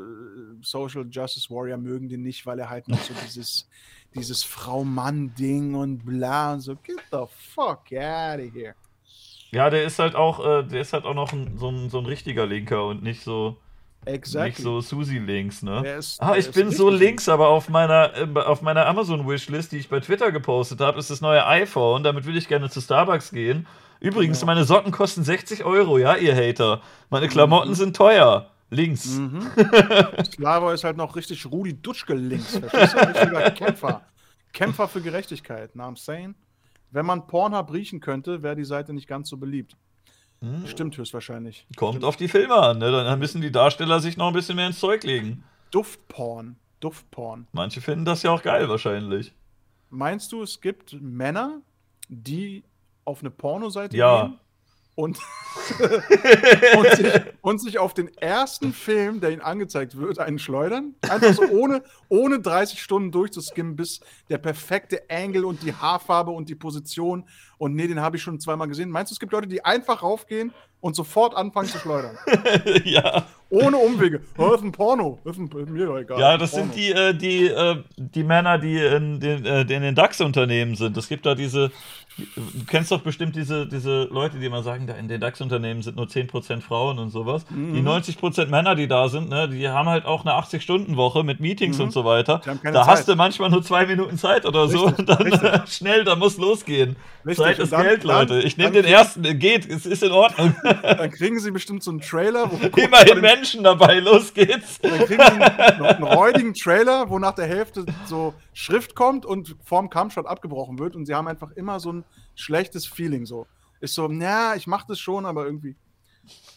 Social Justice Warrior mögen den nicht, weil er halt noch so dieses, dieses Frau-Mann-Ding und bla und so. Get the fuck out of here. Ja, der ist halt auch, äh, der ist halt auch noch ein, so, ein, so ein richtiger Linker und nicht so, Exactly. nicht so Susi links, ne? Der ist- ah, ich bin so richtig links, aber auf meiner, äh, auf meiner Amazon-Wishlist, die ich bei Twitter gepostet habe, ist das neue iPhone. Damit will ich gerne zu Starbucks gehen. Übrigens, Genau. meine Socken kosten 60 Euro, ja, ihr Hater. Meine Klamotten sind teuer. Links. Mhm. Slavo ist halt noch richtig Rudi Dutschke links. Verstehst du? Richtiger Kämpfer. Kämpfer für Gerechtigkeit. Now I'm saying. Wenn man Pornhub riechen könnte, wäre die Seite nicht ganz so beliebt. Hm, Stimmt höchstwahrscheinlich. Kommt Stimmt. auf die Filme an, ne? Dann müssen die Darsteller sich noch ein bisschen mehr ins Zeug legen. Duftporn. Duftporn. Manche finden das ja auch geil, wahrscheinlich. Meinst du, es gibt Männer, die auf eine Pornoseite Ja. gehen und, und, sich, und sich auf den ersten Film, der ihnen angezeigt wird, einen schleudern? Einfach so ohne, ohne 30 Stunden durchzuskimmen, bis der perfekte Angle und die Haarfarbe und die Position und nee, den habe ich schon zweimal gesehen. Meinst du, es gibt Leute, die einfach raufgehen und sofort anfangen zu schleudern? ja. Ohne Umwege. Oh, das ist ein Porno. Das ist, ein, ist mir egal. Ja, das Porno. sind die, äh, die, äh, die Männer, die in den, äh, die in den DAX-Unternehmen sind. Es gibt da diese, du kennst doch bestimmt diese, diese Leute, die immer sagen, da in den DAX-Unternehmen sind nur 10% Frauen und sowas. Mhm. Die 90% Männer, die da sind, ne, die haben halt auch eine 80-Stunden-Woche mit Meetings Mhm. und so weiter. Da Zeit. hast du manchmal nur zwei Minuten Zeit oder so Richtig, und dann äh, schnell, da muss losgehen. Richtig, Zeit ist dann- Geld, Leute. Ich nehme den ersten, äh, geht, es ist in Ordnung. Dann kriegen sie bestimmt so einen Trailer, wo Immerhin dem- Menschen dabei, los geht's. Dann kriegen sie einen, einen räudigen Trailer, wo nach der Hälfte so Schrift kommt und vorm Kampfshot abgebrochen wird und sie haben einfach immer so ein schlechtes Feeling so. Ist so, na, ich mach das schon, aber irgendwie.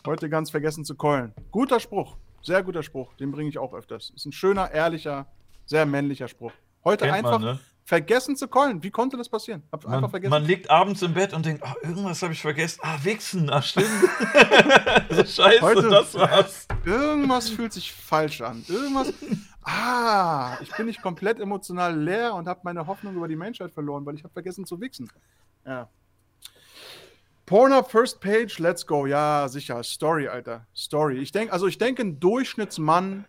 Heute ganz vergessen zu keulen. Guter Spruch. Sehr guter Spruch. Den bringe ich auch öfters. Ist ein schöner, ehrlicher, sehr männlicher Spruch. Heute Kennt einfach man, ne? Vergessen zu keulen. Wie konnte das passieren? Hab einfach Man, vergessen. man liegt abends im Bett und denkt, ah, irgendwas habe ich vergessen. Ah, Wichsen, ah, stimmt. Scheiße, Heute- das war's. Irgendwas fühlt sich falsch an. Irgendwas. Ah, ich bin nicht komplett emotional leer und habe meine Hoffnung über die Menschheit verloren, weil ich habe vergessen zu wichsen. Ja. Pornhub First Page, let's go. Ja, sicher. Story, Alter. Story. Ich denke, also ich denke, ein Durchschnittsmann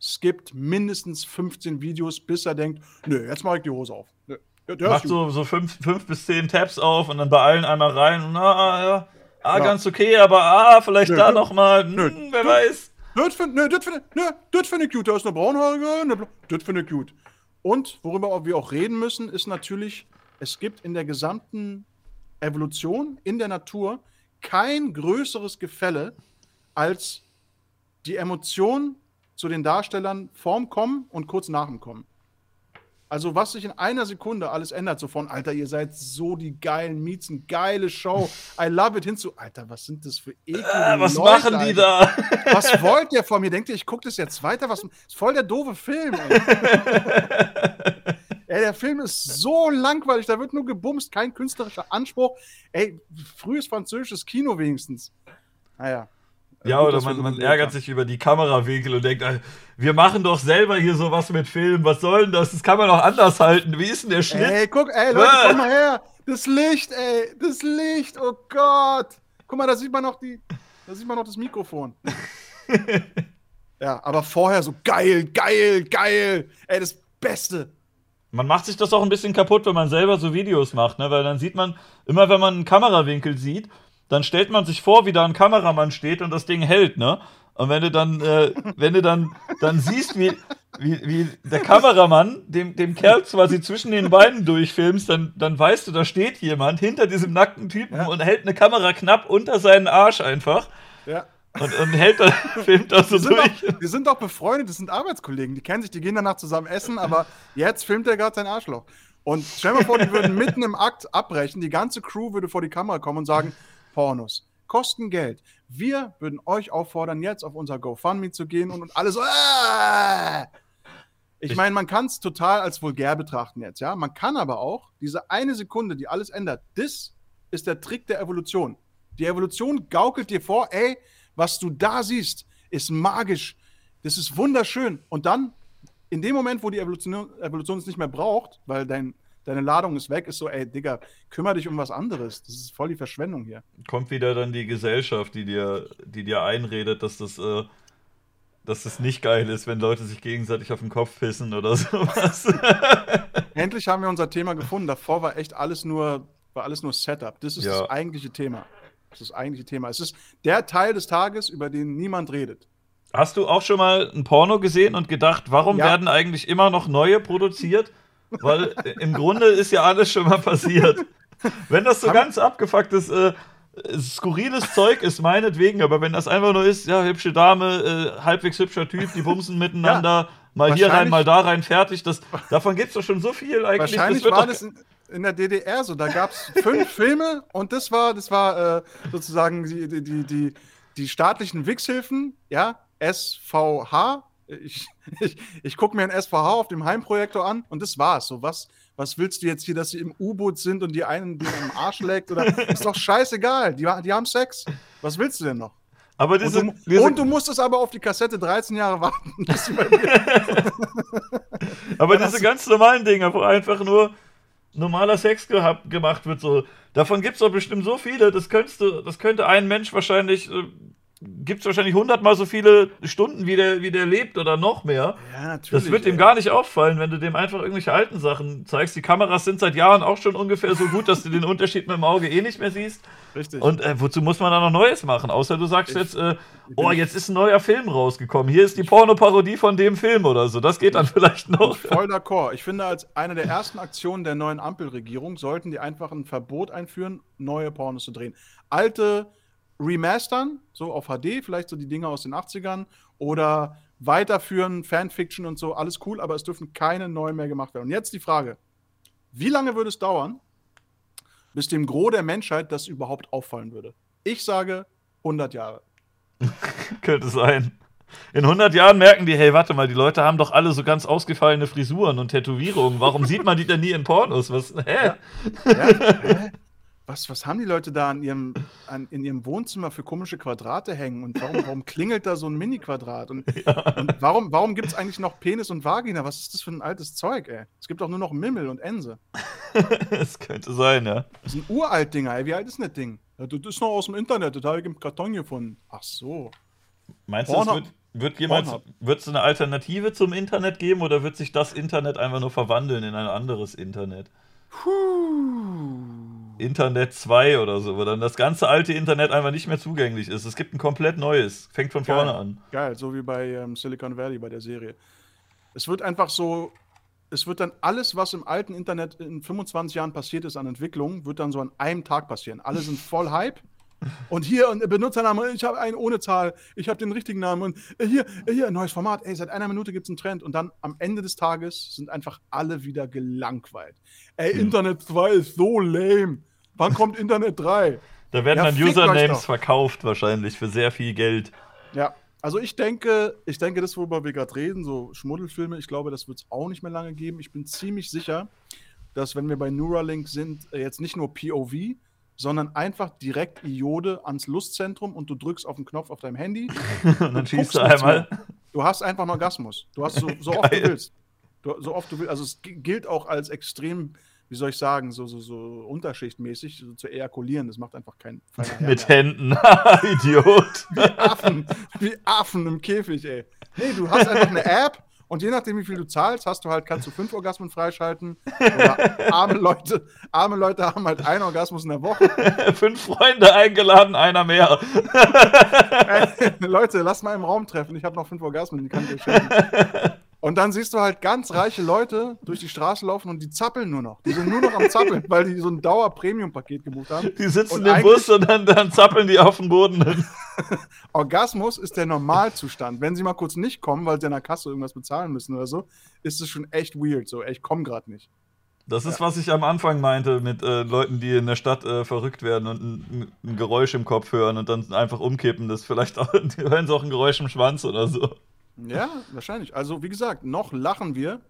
skippt mindestens 15 Videos, bis er denkt, nö, jetzt mache ich die Hose auf. Nö, Macht so, so fünf, fünf bis zehn Tabs auf und dann bei allen einmal rein. Und, ah, ja, ah, Ja. ganz okay, aber ah, vielleicht Nö, da nochmal. nö, Hm, wer nö. weiß. Das finde find, nö, das find ich cute. Da ist eine braunhaarige, eine das finde ich cute. Und worüber wir auch reden müssen, ist natürlich, es gibt in der gesamten Evolution, in der Natur, kein größeres Gefälle als die Emotion zu den Darstellern vorm Kommen und kurz nach dem Kommen. Also, was sich in einer Sekunde alles ändert, so von, Alter, ihr seid so die geilen Miezen, geile Show, I love it, hin zu, Alter, was sind das für eklige Ah, was Leute, machen die Alter? da? Was wollt ihr von mir? Denkt ihr, ich gucke das jetzt weiter? Was ist voll der doofe Film, ey, der Film ist so langweilig, da wird nur gebumst, kein künstlerischer Anspruch. Ey, frühes französisches Kino wenigstens. Naja. Ja, Gut, oder man, man ärgert sich über die Kamerawinkel und denkt, äh, wir machen doch selber hier sowas mit Film. Was soll denn das? Das kann man auch anders halten. Wie ist denn der Schnitt? Ey, guck, ey, Leute, Ah. komm mal her. Das Licht, ey, das Licht, oh Gott. Guck mal, da sieht man noch die, da sieht man noch das Mikrofon. ja, aber vorher so geil, geil, geil. Ey, das Beste. Man macht sich das auch ein bisschen kaputt, wenn man selber so Videos macht, ne? Weil dann sieht man, immer wenn man einen Kamerawinkel sieht, dann stellt man sich vor, wie da ein Kameramann steht und das Ding hält, ne? Und wenn du dann, äh, wenn du dann, dann siehst, wie, wie, wie der Kameramann dem, dem Kerl quasi zwischen den Beinen durchfilmst, dann, dann weißt du, da steht jemand hinter diesem nackten Typen Ja. und hält eine Kamera knapp unter seinen Arsch einfach Ja. und, und hält da, filmt das so Wir sind, durch. auch, wir sind auch befreundet, das sind Arbeitskollegen, die kennen sich, die gehen danach zusammen essen, aber jetzt filmt er gerade sein Arschloch. Und stell dir mal vor, die würden mitten im Akt abbrechen, die ganze Crew würde vor die Kamera kommen und sagen, Pornos kosten Geld. Wir würden euch auffordern, jetzt auf unser GoFundMe zu gehen und, und alle so, äh! Ich Ich- meine, man kann es total als vulgär betrachten jetzt, ja. Man kann aber auch diese eine Sekunde, die alles ändert, das ist der Trick der Evolution. Die Evolution gaukelt dir vor, ey, was du da siehst, ist magisch. Das ist wunderschön. Und dann, in dem Moment, wo die Evolution, Evolution es nicht mehr braucht, weil dein, deine Ladung ist weg, ist so, ey, Digga, kümmere dich um was anderes. Das ist voll die Verschwendung hier. kommt wieder dann die Gesellschaft, die dir, die dir einredet, dass das, äh, dass das nicht geil ist, wenn Leute sich gegenseitig auf den Kopf pissen oder sowas. Endlich haben wir unser Thema gefunden. Davor war echt alles nur, war alles nur Setup. Das ist Ja. das eigentliche Thema. Das ist das eigentliche Thema. Es ist der Teil des Tages, über den niemand redet. Hast du auch schon mal ein Porno gesehen und gedacht, warum Ja. werden eigentlich immer noch neue produziert? Weil äh, im Grunde ist ja alles schon mal passiert. Wenn das so Haben- ganz abgefucktes, äh, skurriles Zeug ist, meinetwegen, aber wenn das einfach nur ist, ja, hübsche Dame, äh, halbwegs hübscher Typ, die bumsen miteinander, mal hier rein, mal da rein, fertig, das, davon gibt es doch schon so viel eigentlich. Wahrscheinlich wird war das in, in der DDR so. Da gab es fünf Filme und das war, das war äh, sozusagen die, die, die, die, die staatlichen Wichshilfen, ja, SVH. Ich, ich, ich gucke mir ein SVH auf dem Heimprojektor an und das war's. So, was, was willst du jetzt hier, dass sie im U-Boot sind und die einen die am Arsch leckt? Oder ist doch scheißegal. Die, die haben Sex. Was willst du denn noch? aber Und diese, du, diese, und du musstest aber auf die Kassette 13 Jahre warten. bis sie bei dir- Aber Ja, diese ganz normalen Dinger, wo einfach nur normaler Sex gehabt, gemacht wird, so, davon gibt es doch bestimmt so viele, das, könntest du, das könnte ein Mensch wahrscheinlich, äh, gibt es wahrscheinlich hundertmal so viele Stunden, wie der, wie der lebt oder noch mehr. ja, natürlich. Das wird ihm ey. gar nicht auffallen, wenn du dem einfach irgendwelche alten Sachen zeigst. Die Kameras sind seit Jahren auch schon ungefähr so gut, dass du den Unterschied mit dem Auge eh nicht mehr siehst. Richtig. Und äh, wozu muss man da noch Neues machen? Außer du sagst Ich- jetzt, äh, oh, jetzt ist ein neuer Film rausgekommen. Hier ist die Pornoparodie von dem Film oder so. Das geht dann vielleicht noch. Voll d'accord. Ich finde, als eine der ersten Aktionen der neuen Ampelregierung sollten die einfach ein Verbot einführen, neue Pornos zu drehen. Alte remastern, so auf HD, vielleicht so die Dinge aus den 80ern, oder weiterführen, Fanfiction und so, alles cool, aber es dürfen keine neuen mehr gemacht werden. Und jetzt die Frage: Wie lange würde es dauern, bis dem Gros der Menschheit das überhaupt auffallen würde? Ich sage 100 Jahre. Könnte sein. In 100 Jahren merken die, hey, warte mal, die Leute haben doch alle so ganz ausgefallene Frisuren und Tätowierungen. Warum sieht man die denn nie in Pornos? Was, hä? Ja. hä? Was, was haben die Leute da an ihrem, an, in ihrem Wohnzimmer für komische Quadrate hängen? Und warum, warum klingelt da so ein Mini-Quadrat? Und, ja. und warum, warum gibt es eigentlich noch Penis und Vagina? Was ist das für ein altes Zeug, ey? Es gibt doch nur noch Mimmel und Ense. das könnte sein, ja. Das sind uralt Dinger, ey. Wie alt ist denn das Ding? Das ist noch aus dem Internet, das habe ich im Karton gefunden. Ach so. Meinst du, es wird, wird jemals wird es eine Alternative zum Internet geben oder wird sich das Internet einfach nur verwandeln in ein anderes Internet? Puh. Internet 2 oder so, wo dann das ganze alte Internet einfach nicht mehr zugänglich ist. Es gibt ein komplett neues. Fängt von Geil. vorne an. Geil, so wie bei ähm, Silicon Valley bei der Serie. Es wird einfach so, es wird dann alles, was im alten Internet in 25 Jahren passiert ist an Entwicklung, wird dann so an einem Tag passieren. Alle sind voll Hype. Und hier und Benutzername, ich habe einen ohne Zahl, ich habe den richtigen Namen und äh, hier, äh, hier, neues Format, ey, seit einer Minute gibt es einen Trend und dann am Ende des Tages sind einfach alle wieder gelangweilt. Ey, hm. Internet 2 ist so lame. Wann kommt Internet 3? Da werden ja, dann Usernames verkauft, wahrscheinlich, für sehr viel Geld. Ja, also ich denke, ich denke, das, worüber wir gerade reden, so Schmuddelfilme, ich glaube, das wird es auch nicht mehr lange geben. Ich bin ziemlich sicher, dass wenn wir bei Neuralink sind, äh, jetzt nicht nur POV, sondern einfach direkt Iode ans Lustzentrum und du drückst auf den Knopf auf deinem Handy. und dann schießt du einmal. Du hast einfach einen Orgasmus. Du hast so, so oft du willst. Du, so oft du willst. Also es gilt auch als extrem wie soll ich sagen, so, so, so unterschichtmäßig so zu ejakulieren. Das macht einfach keinen Mit Händen. Idiot. wie Affen. Wie Affen im Käfig, ey. Nee, du hast einfach eine App und je nachdem, wie viel du zahlst, hast du halt, kannst du fünf Orgasmen freischalten. Oder arme Leute, arme Leute haben halt einen Orgasmus in der Woche. fünf Freunde eingeladen, einer mehr. Ey, Leute, lass mal im Raum treffen. Ich habe noch fünf Orgasmen, die kann ich euch schenken. Und dann siehst du halt ganz reiche Leute durch die Straße laufen und die zappeln nur noch. Die sind nur noch am Zappeln, weil die so ein Dauer-Premium-Paket gebucht haben. Die sitzen im Bus und dann, dann zappeln die auf dem Boden. Orgasmus ist der Normalzustand. Wenn sie mal kurz nicht kommen, weil sie an der Kasse irgendwas bezahlen müssen oder so, ist es schon echt weird. So, ich komme gerade nicht. Das ist, ja. was ich am Anfang meinte mit äh, Leuten, die in der Stadt äh, verrückt werden und ein, ein, Geräusch im Kopf hören und dann einfach umkippen. Das vielleicht auch, die hören sie auch ein Geräusch im Schwanz oder so. Ja, wahrscheinlich. Also, wie gesagt, noch lachen wir.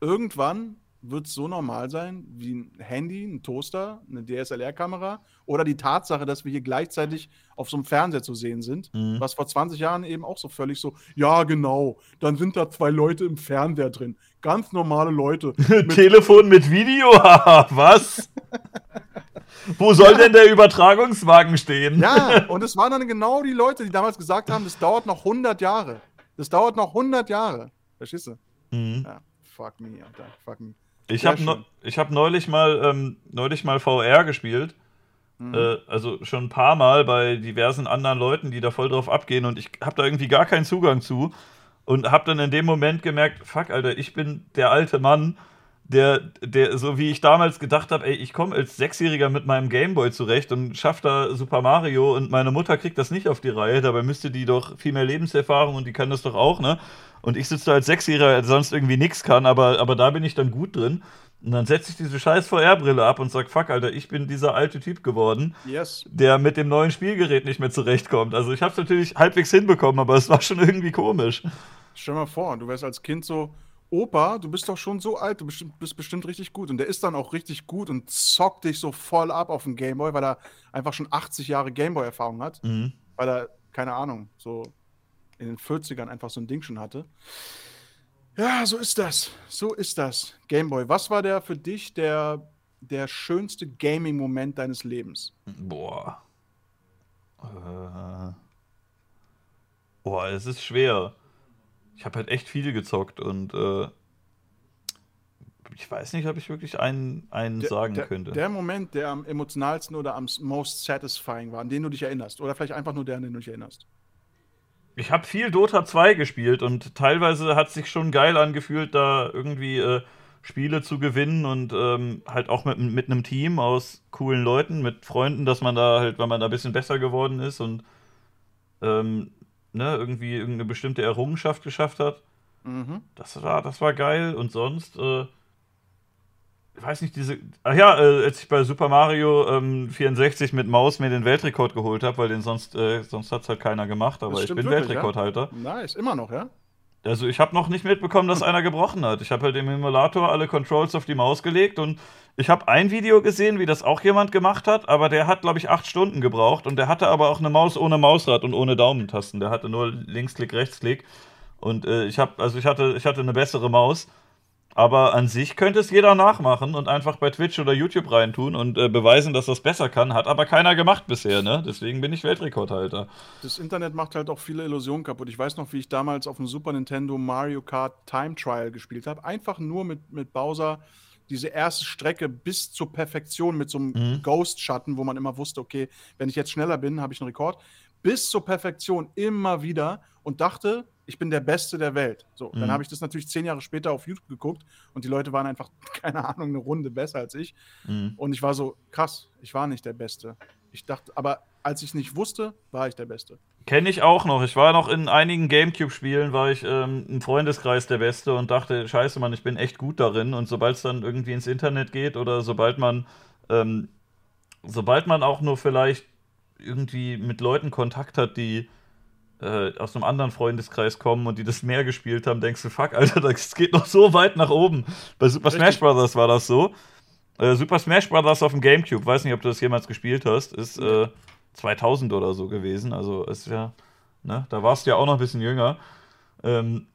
Irgendwann wird es so normal sein wie ein Handy, ein Toaster, eine DSLR-Kamera oder die Tatsache, dass wir hier gleichzeitig auf so einem Fernseher zu sehen sind, mhm. was vor 20 Jahren eben auch so völlig so, ja, genau, dann sind da zwei Leute im Fernseher drin. Ganz normale Leute. Mit Telefon mit Video? was? Wo soll ja. denn der Übertragungswagen stehen? Ja, und es waren dann genau die Leute, die damals gesagt haben, das dauert noch 100 Jahre. Das dauert noch 100 Jahre. Verstehst du? Mhm. Ja, fuck me, Alter. Fuck me. Ich habe no, hab neulich, mal, ähm, neulich mal VR gespielt. Mhm. Äh, also schon ein paar Mal bei diversen anderen Leuten, die da voll drauf abgehen und ich habe da irgendwie gar keinen Zugang zu. Und habe dann in dem Moment gemerkt, fuck, Alter, ich bin der alte Mann, der, der, so wie ich damals gedacht habe, ey, ich komme als Sechsjähriger mit meinem Gameboy zurecht und schaffe da Super Mario und meine Mutter kriegt das nicht auf die Reihe, dabei müsste die doch viel mehr Lebenserfahrung und die kann das doch auch, ne? Und ich sitze da als Sechsjähriger, der sonst irgendwie nichts kann, aber, aber da bin ich dann gut drin. Und dann setze ich diese scheiß VR-Brille ab und sag, fuck, Alter, ich bin dieser alte Typ geworden, yes. der mit dem neuen Spielgerät nicht mehr zurechtkommt. Also ich habe es natürlich halbwegs hinbekommen, aber es war schon irgendwie komisch. Stell mal vor, du wärst als Kind so, Opa, du bist doch schon so alt, du bist, bist, bestimmt richtig gut. Und der ist dann auch richtig gut und zockt dich so voll ab auf dem Gameboy, weil er einfach schon 80 Jahre Gameboy-Erfahrung hat. Mhm. Weil er, keine Ahnung, so in den 40ern einfach so ein Ding schon hatte. Ja, so ist das. So ist das. Gameboy. Was war der für dich der, der schönste Gaming-Moment deines Lebens? Boah. Äh. Boah, es ist schwer ich habe halt echt viel gezockt und äh, ich weiß nicht, ob ich wirklich einen, einen der, sagen der, könnte. Der Moment, der am emotionalsten oder am most satisfying war, an den du dich erinnerst. Oder vielleicht einfach nur der, an den du dich erinnerst. Ich habe viel Dota 2 gespielt und teilweise hat es sich schon geil angefühlt, da irgendwie äh, Spiele zu gewinnen und ähm, halt auch mit, mit einem Team aus coolen Leuten, mit Freunden, dass man da halt, weil man da ein bisschen besser geworden ist und ähm, ne, irgendwie irgendeine bestimmte Errungenschaft geschafft hat. Mhm. Das, war, das war geil. Und sonst, äh, ich weiß nicht, diese. Ach ja, äh, als ich bei Super Mario ähm, 64 mit Maus mir den Weltrekord geholt habe, weil den sonst, äh, sonst hat es halt keiner gemacht, aber ich bin wirklich, Weltrekordhalter. Ja? Nice, immer noch, ja? Also ich habe noch nicht mitbekommen, dass einer gebrochen hat. Ich habe halt im Emulator alle Controls auf die Maus gelegt und ich habe ein Video gesehen, wie das auch jemand gemacht hat, aber der hat, glaube ich, acht Stunden gebraucht und der hatte aber auch eine Maus ohne Mausrad und ohne Daumentasten. Der hatte nur Linksklick, Rechtsklick. Und äh, ich habe, also ich hatte, ich hatte eine bessere Maus. Aber an sich könnte es jeder nachmachen und einfach bei Twitch oder YouTube reintun und äh, beweisen, dass das besser kann. Hat aber keiner gemacht bisher, ne? Deswegen bin ich Weltrekordhalter. Das Internet macht halt auch viele Illusionen kaputt. Ich weiß noch, wie ich damals auf dem Super Nintendo Mario Kart Time Trial gespielt habe. Einfach nur mit, mit Bowser diese erste Strecke bis zur Perfektion mit so einem mhm. Ghost-Schatten, wo man immer wusste, okay, wenn ich jetzt schneller bin, habe ich einen Rekord. Bis zur Perfektion immer wieder und dachte, ich bin der Beste der Welt. So, mhm. dann habe ich das natürlich zehn Jahre später auf YouTube geguckt und die Leute waren einfach, keine Ahnung, eine Runde besser als ich. Mhm. Und ich war so, krass, ich war nicht der Beste. Ich dachte, aber als ich es nicht wusste, war ich der Beste. Kenne ich auch noch. Ich war noch in einigen Gamecube-Spielen, war ich ähm, im Freundeskreis der Beste und dachte, scheiße, Mann, ich bin echt gut darin. Und sobald es dann irgendwie ins Internet geht oder sobald man, ähm, sobald man auch nur vielleicht irgendwie mit Leuten Kontakt hat, die äh, aus einem anderen Freundeskreis kommen und die das mehr gespielt haben, denkst du, fuck, Alter, das geht noch so weit nach oben. Bei Super Richtig. Smash Bros. war das so. Äh, Super Smash Bros. auf dem Gamecube, weiß nicht, ob du das jemals gespielt hast, ist äh, 2000 oder so gewesen. Also ist ja, ne, da warst du ja auch noch ein bisschen jünger. Ähm,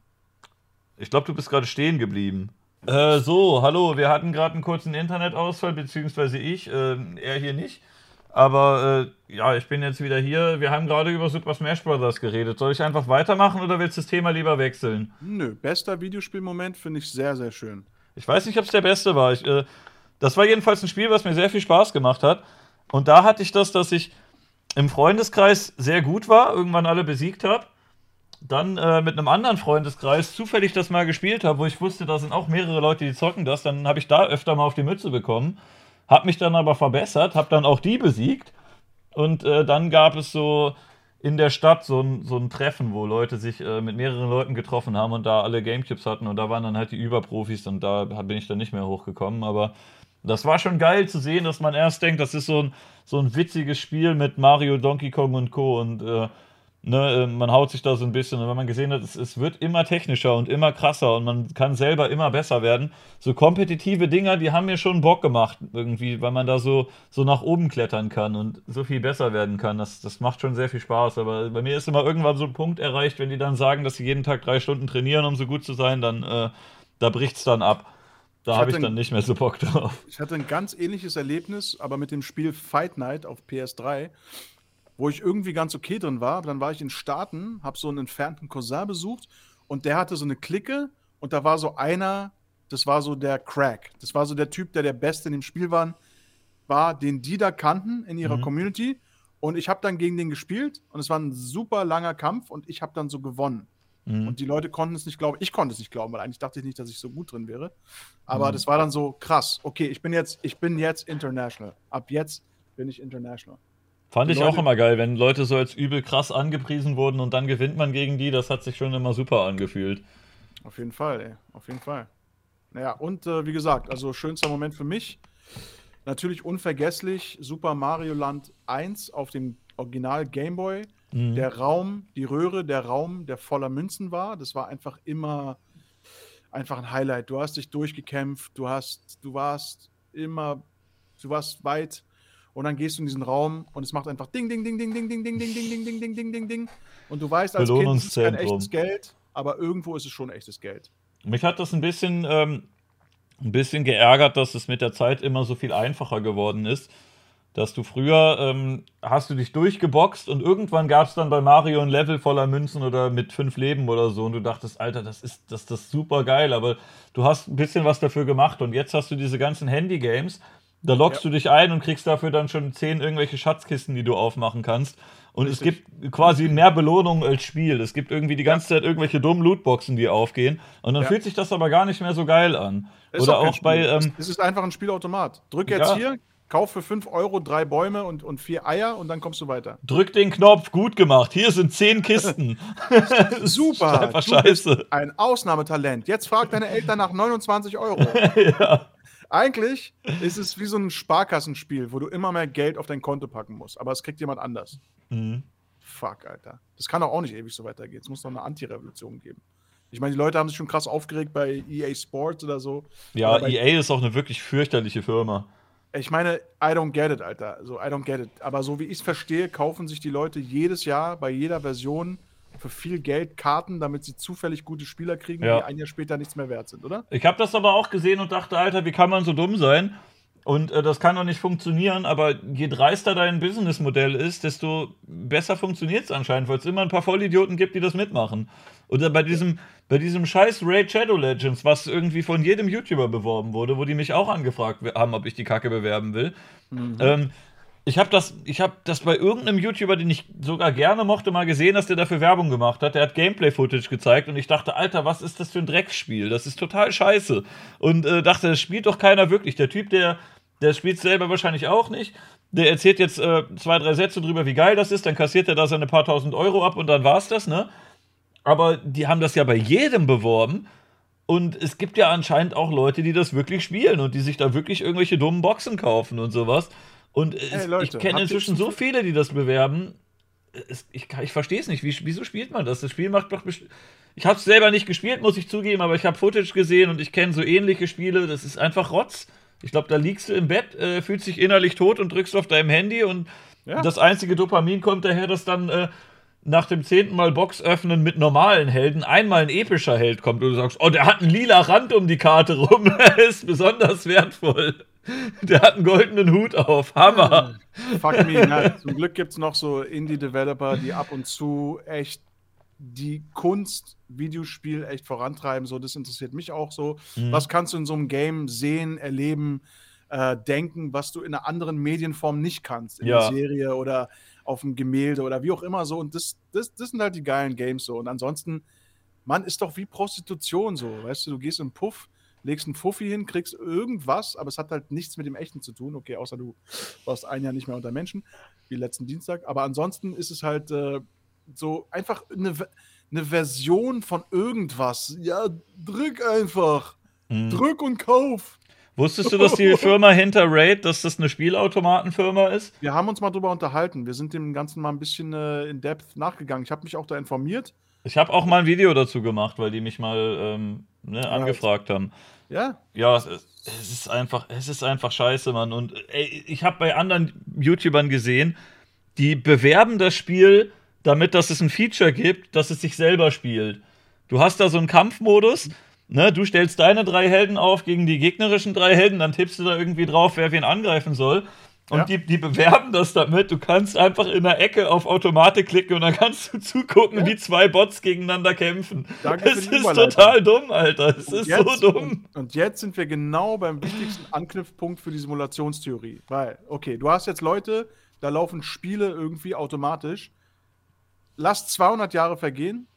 ich glaube, du bist gerade stehen geblieben. Äh, so, hallo, wir hatten gerade einen kurzen Internetausfall, beziehungsweise ich, äh, er hier nicht. Aber äh, ja, ich bin jetzt wieder hier. Wir haben gerade über Super Smash Bros. geredet. Soll ich einfach weitermachen oder willst du das Thema lieber wechseln? Nö, bester Videospielmoment finde ich sehr, sehr schön. Ich weiß nicht, ob es der beste war. Ich, äh, das war jedenfalls ein Spiel, was mir sehr viel Spaß gemacht hat. Und da hatte ich das, dass ich im Freundeskreis sehr gut war, irgendwann alle besiegt habe. Dann äh, mit einem anderen Freundeskreis zufällig das mal gespielt habe, wo ich wusste, da sind auch mehrere Leute, die zocken das. Dann habe ich da öfter mal auf die Mütze bekommen. Hab mich dann aber verbessert, hab dann auch die besiegt. Und äh, dann gab es so in der Stadt so ein, so ein Treffen, wo Leute sich äh, mit mehreren Leuten getroffen haben und da alle Gamecubes hatten. Und da waren dann halt die Überprofis und da bin ich dann nicht mehr hochgekommen. Aber das war schon geil zu sehen, dass man erst denkt, das ist so ein, so ein witziges Spiel mit Mario, Donkey Kong und Co. Und äh, Ne, äh, man haut sich da so ein bisschen. Und wenn man gesehen hat, es, es, wird immer technischer und immer krasser und man kann selber immer besser werden. So kompetitive Dinger, die haben mir schon Bock gemacht, irgendwie, weil man da so, so nach oben klettern kann und so viel besser werden kann. Das, das macht schon sehr viel Spaß. Aber bei mir ist immer irgendwann so ein Punkt erreicht, wenn die dann sagen, dass sie jeden Tag drei Stunden trainieren, um so gut zu sein, dann äh, da bricht es dann ab. Da habe ich dann nicht mehr so Bock drauf. Ich hatte ein ganz ähnliches Erlebnis, aber mit dem Spiel Fight Night auf PS3 wo ich irgendwie ganz okay drin war. Dann war ich in Staaten, habe so einen entfernten Cousin besucht und der hatte so eine Clique und da war so einer, das war so der Crack. Das war so der Typ, der der Beste in dem Spiel war, war den die da kannten in ihrer mhm. Community. Und ich habe dann gegen den gespielt und es war ein super langer Kampf und ich habe dann so gewonnen. Mhm. Und die Leute konnten es nicht glauben. Ich konnte es nicht glauben, weil eigentlich dachte ich nicht, dass ich so gut drin wäre. Aber mhm. das war dann so krass. Okay, ich bin jetzt, ich bin jetzt international. Ab jetzt bin ich international. Fand ich Leute, auch immer geil, wenn Leute so als übel krass angepriesen wurden und dann gewinnt man gegen die, das hat sich schon immer super angefühlt. Auf jeden Fall, ey. Auf jeden Fall. Naja, und äh, wie gesagt, also schönster Moment für mich. Natürlich unvergesslich Super Mario Land 1 auf dem Original Game Boy. Mhm. Der Raum, die Röhre, der Raum, der voller Münzen war. Das war einfach immer einfach ein Highlight. Du hast dich durchgekämpft, du hast, du warst immer, du warst weit und dann gehst du in diesen Raum und es macht einfach Ding, Ding, Ding, Ding, Ding, Ding, Ding, Ding, Ding, Ding, Ding, Ding, Ding, Ding, Ding. Und du weißt als Kind, es ist kein echtes Geld, aber irgendwo ist es schon echtes Geld. Mich hat das ein bisschen, ähm, ein bisschen geärgert, dass es mit der Zeit immer so viel einfacher geworden ist. Dass du früher ähm, hast du dich durchgeboxt und irgendwann gab es dann bei Mario ein Level voller Münzen oder mit fünf Leben oder so und du dachtest, Alter, das ist das, das ist super geil, aber du hast ein bisschen was dafür gemacht und jetzt hast du diese ganzen Handy-Games, da loggst ja. du dich ein und kriegst dafür dann schon zehn irgendwelche Schatzkisten, die du aufmachen kannst. Und Richtig. es gibt quasi mehr Belohnung als Spiel. Es gibt irgendwie die ganze Zeit irgendwelche dummen Lootboxen, die aufgehen. Und dann ja. fühlt sich das aber gar nicht mehr so geil an. Ist Oder auch, auch bei. Ähm, es ist einfach ein Spielautomat. Drück jetzt ja. hier, kauf für 5 Euro drei Bäume und, und vier Eier und dann kommst du weiter. Drück den Knopf, gut gemacht. Hier sind zehn Kisten. Super. Einfach scheiße. ein Ausnahmetalent. Jetzt frag deine Eltern nach 29 Euro. ja. Eigentlich ist es wie so ein Sparkassenspiel, wo du immer mehr Geld auf dein Konto packen musst. Aber es kriegt jemand anders. Mhm. Fuck, Alter. Das kann doch auch nicht ewig so weitergehen. Es muss noch eine Anti-Revolution geben. Ich meine, die Leute haben sich schon krass aufgeregt bei EA Sports oder so. Ja, EA ist auch eine wirklich fürchterliche Firma. Ich meine, I don't get it, Alter. So, I don't get it. Aber so wie ich es verstehe, kaufen sich die Leute jedes Jahr bei jeder Version für viel Geld Karten, damit sie zufällig gute Spieler kriegen, Ja. die ein Jahr später nichts mehr wert sind, oder? Ich habe das aber auch gesehen und dachte, Alter, wie kann man so dumm sein? Und äh, das kann doch nicht funktionieren, aber je dreister dein Businessmodell ist, desto besser funktioniert es anscheinend, weil es immer ein paar Vollidioten gibt, die das mitmachen. Oder bei diesem, bei diesem scheiß Raid Shadow Legends, was irgendwie von jedem YouTuber beworben wurde, wo die mich auch angefragt haben, ob ich die Kacke bewerben will. Ähm, ich habe das, habe das bei irgendeinem YouTuber, den ich sogar gerne mochte, mal gesehen, dass der dafür Werbung gemacht hat. Der hat Gameplay-Footage gezeigt und ich dachte, Alter, was ist das für ein Drecksspiel? Das ist total scheiße. Und äh, dachte, das spielt doch keiner wirklich. Der Typ, der, der spielt selber wahrscheinlich auch nicht. Der erzählt jetzt äh, zwei, drei Sätze drüber, wie geil das ist, dann kassiert er da seine paar tausend Euro ab und dann war's das, ne? Aber die haben das ja bei jedem beworben. Und es gibt ja anscheinend auch Leute, die das wirklich spielen und die sich da wirklich irgendwelche dummen Boxen kaufen und sowas. Und es, Leute, ich kenne inzwischen so viele, die das bewerben. Es, ich ich verstehe es nicht. Wie, wieso spielt man das? Das Spiel macht doch. Ich habe es selber nicht gespielt, muss ich zugeben, aber ich habe Footage gesehen und ich kenne so ähnliche Spiele. Das ist einfach Rotz. Ich glaube, da liegst du im Bett, äh, fühlst dich innerlich tot und drückst auf deinem Handy und Ja. das einzige Dopamin kommt daher, dass dann äh, nach dem zehnten Mal Box öffnen mit normalen Helden einmal ein epischer Held kommt und du sagst, oh, der hat einen lila Rand um die Karte rum, er ist besonders wertvoll. Der hat einen goldenen Hut auf, Hammer. Fuck me. Na, zum Glück gibt es noch so Indie-Developer, die ab und zu echt die Kunst, Videospiel echt vorantreiben. So, das interessiert mich auch so. Mhm. Was kannst du in so einem Game sehen, erleben, äh, denken, was du in einer anderen Medienform nicht kannst? In Ja. der Serie oder auf dem Gemälde oder wie auch immer so. Und das, das, das sind halt die geilen Games so. Und ansonsten, man ist doch wie Prostitution so. Weißt du, du gehst in einen Puff, legst einen Fuffi hin, kriegst irgendwas, aber es hat halt nichts mit dem Echten zu tun. Okay, außer du warst ein Jahr nicht mehr unter Menschen, wie letzten Dienstag. Aber ansonsten ist es halt äh, so einfach eine, eine Version von irgendwas. Ja, drück einfach. Mhm. Drück und kauf. Wusstest du, dass die Firma hinter Raid, dass das eine Spielautomatenfirma ist? Wir haben uns mal drüber unterhalten. Wir sind dem Ganzen mal ein bisschen äh, in Depth nachgegangen. Ich habe mich auch da informiert. Ich habe auch mal ein Video dazu gemacht, weil die mich mal ähm, ne, angefragt haben. Ja, Ja, es ist, einfach, es ist einfach scheiße, Mann. Und ey, ich habe bei anderen YouTubern gesehen, die bewerben das Spiel damit, dass es ein Feature gibt, dass es sich selber spielt. Du hast da so einen Kampfmodus, ne? Du stellst deine drei Helden auf gegen die gegnerischen drei Helden, dann tippst du da irgendwie drauf, wer wen angreifen soll. Und Ja. die, die bewerben das damit. Du kannst einfach in der Ecke auf Automatik klicken und dann kannst du zugucken, Ja. wie zwei Bots gegeneinander kämpfen. Danke die ist total dumm, Alter. Es ist jetzt- so dumm. Und, und jetzt sind wir genau beim wichtigsten Anknüpfpunkt für die Simulationstheorie. Weil, okay, du hast jetzt Leute, da laufen Spiele irgendwie automatisch. Lass 200 Jahre vergehen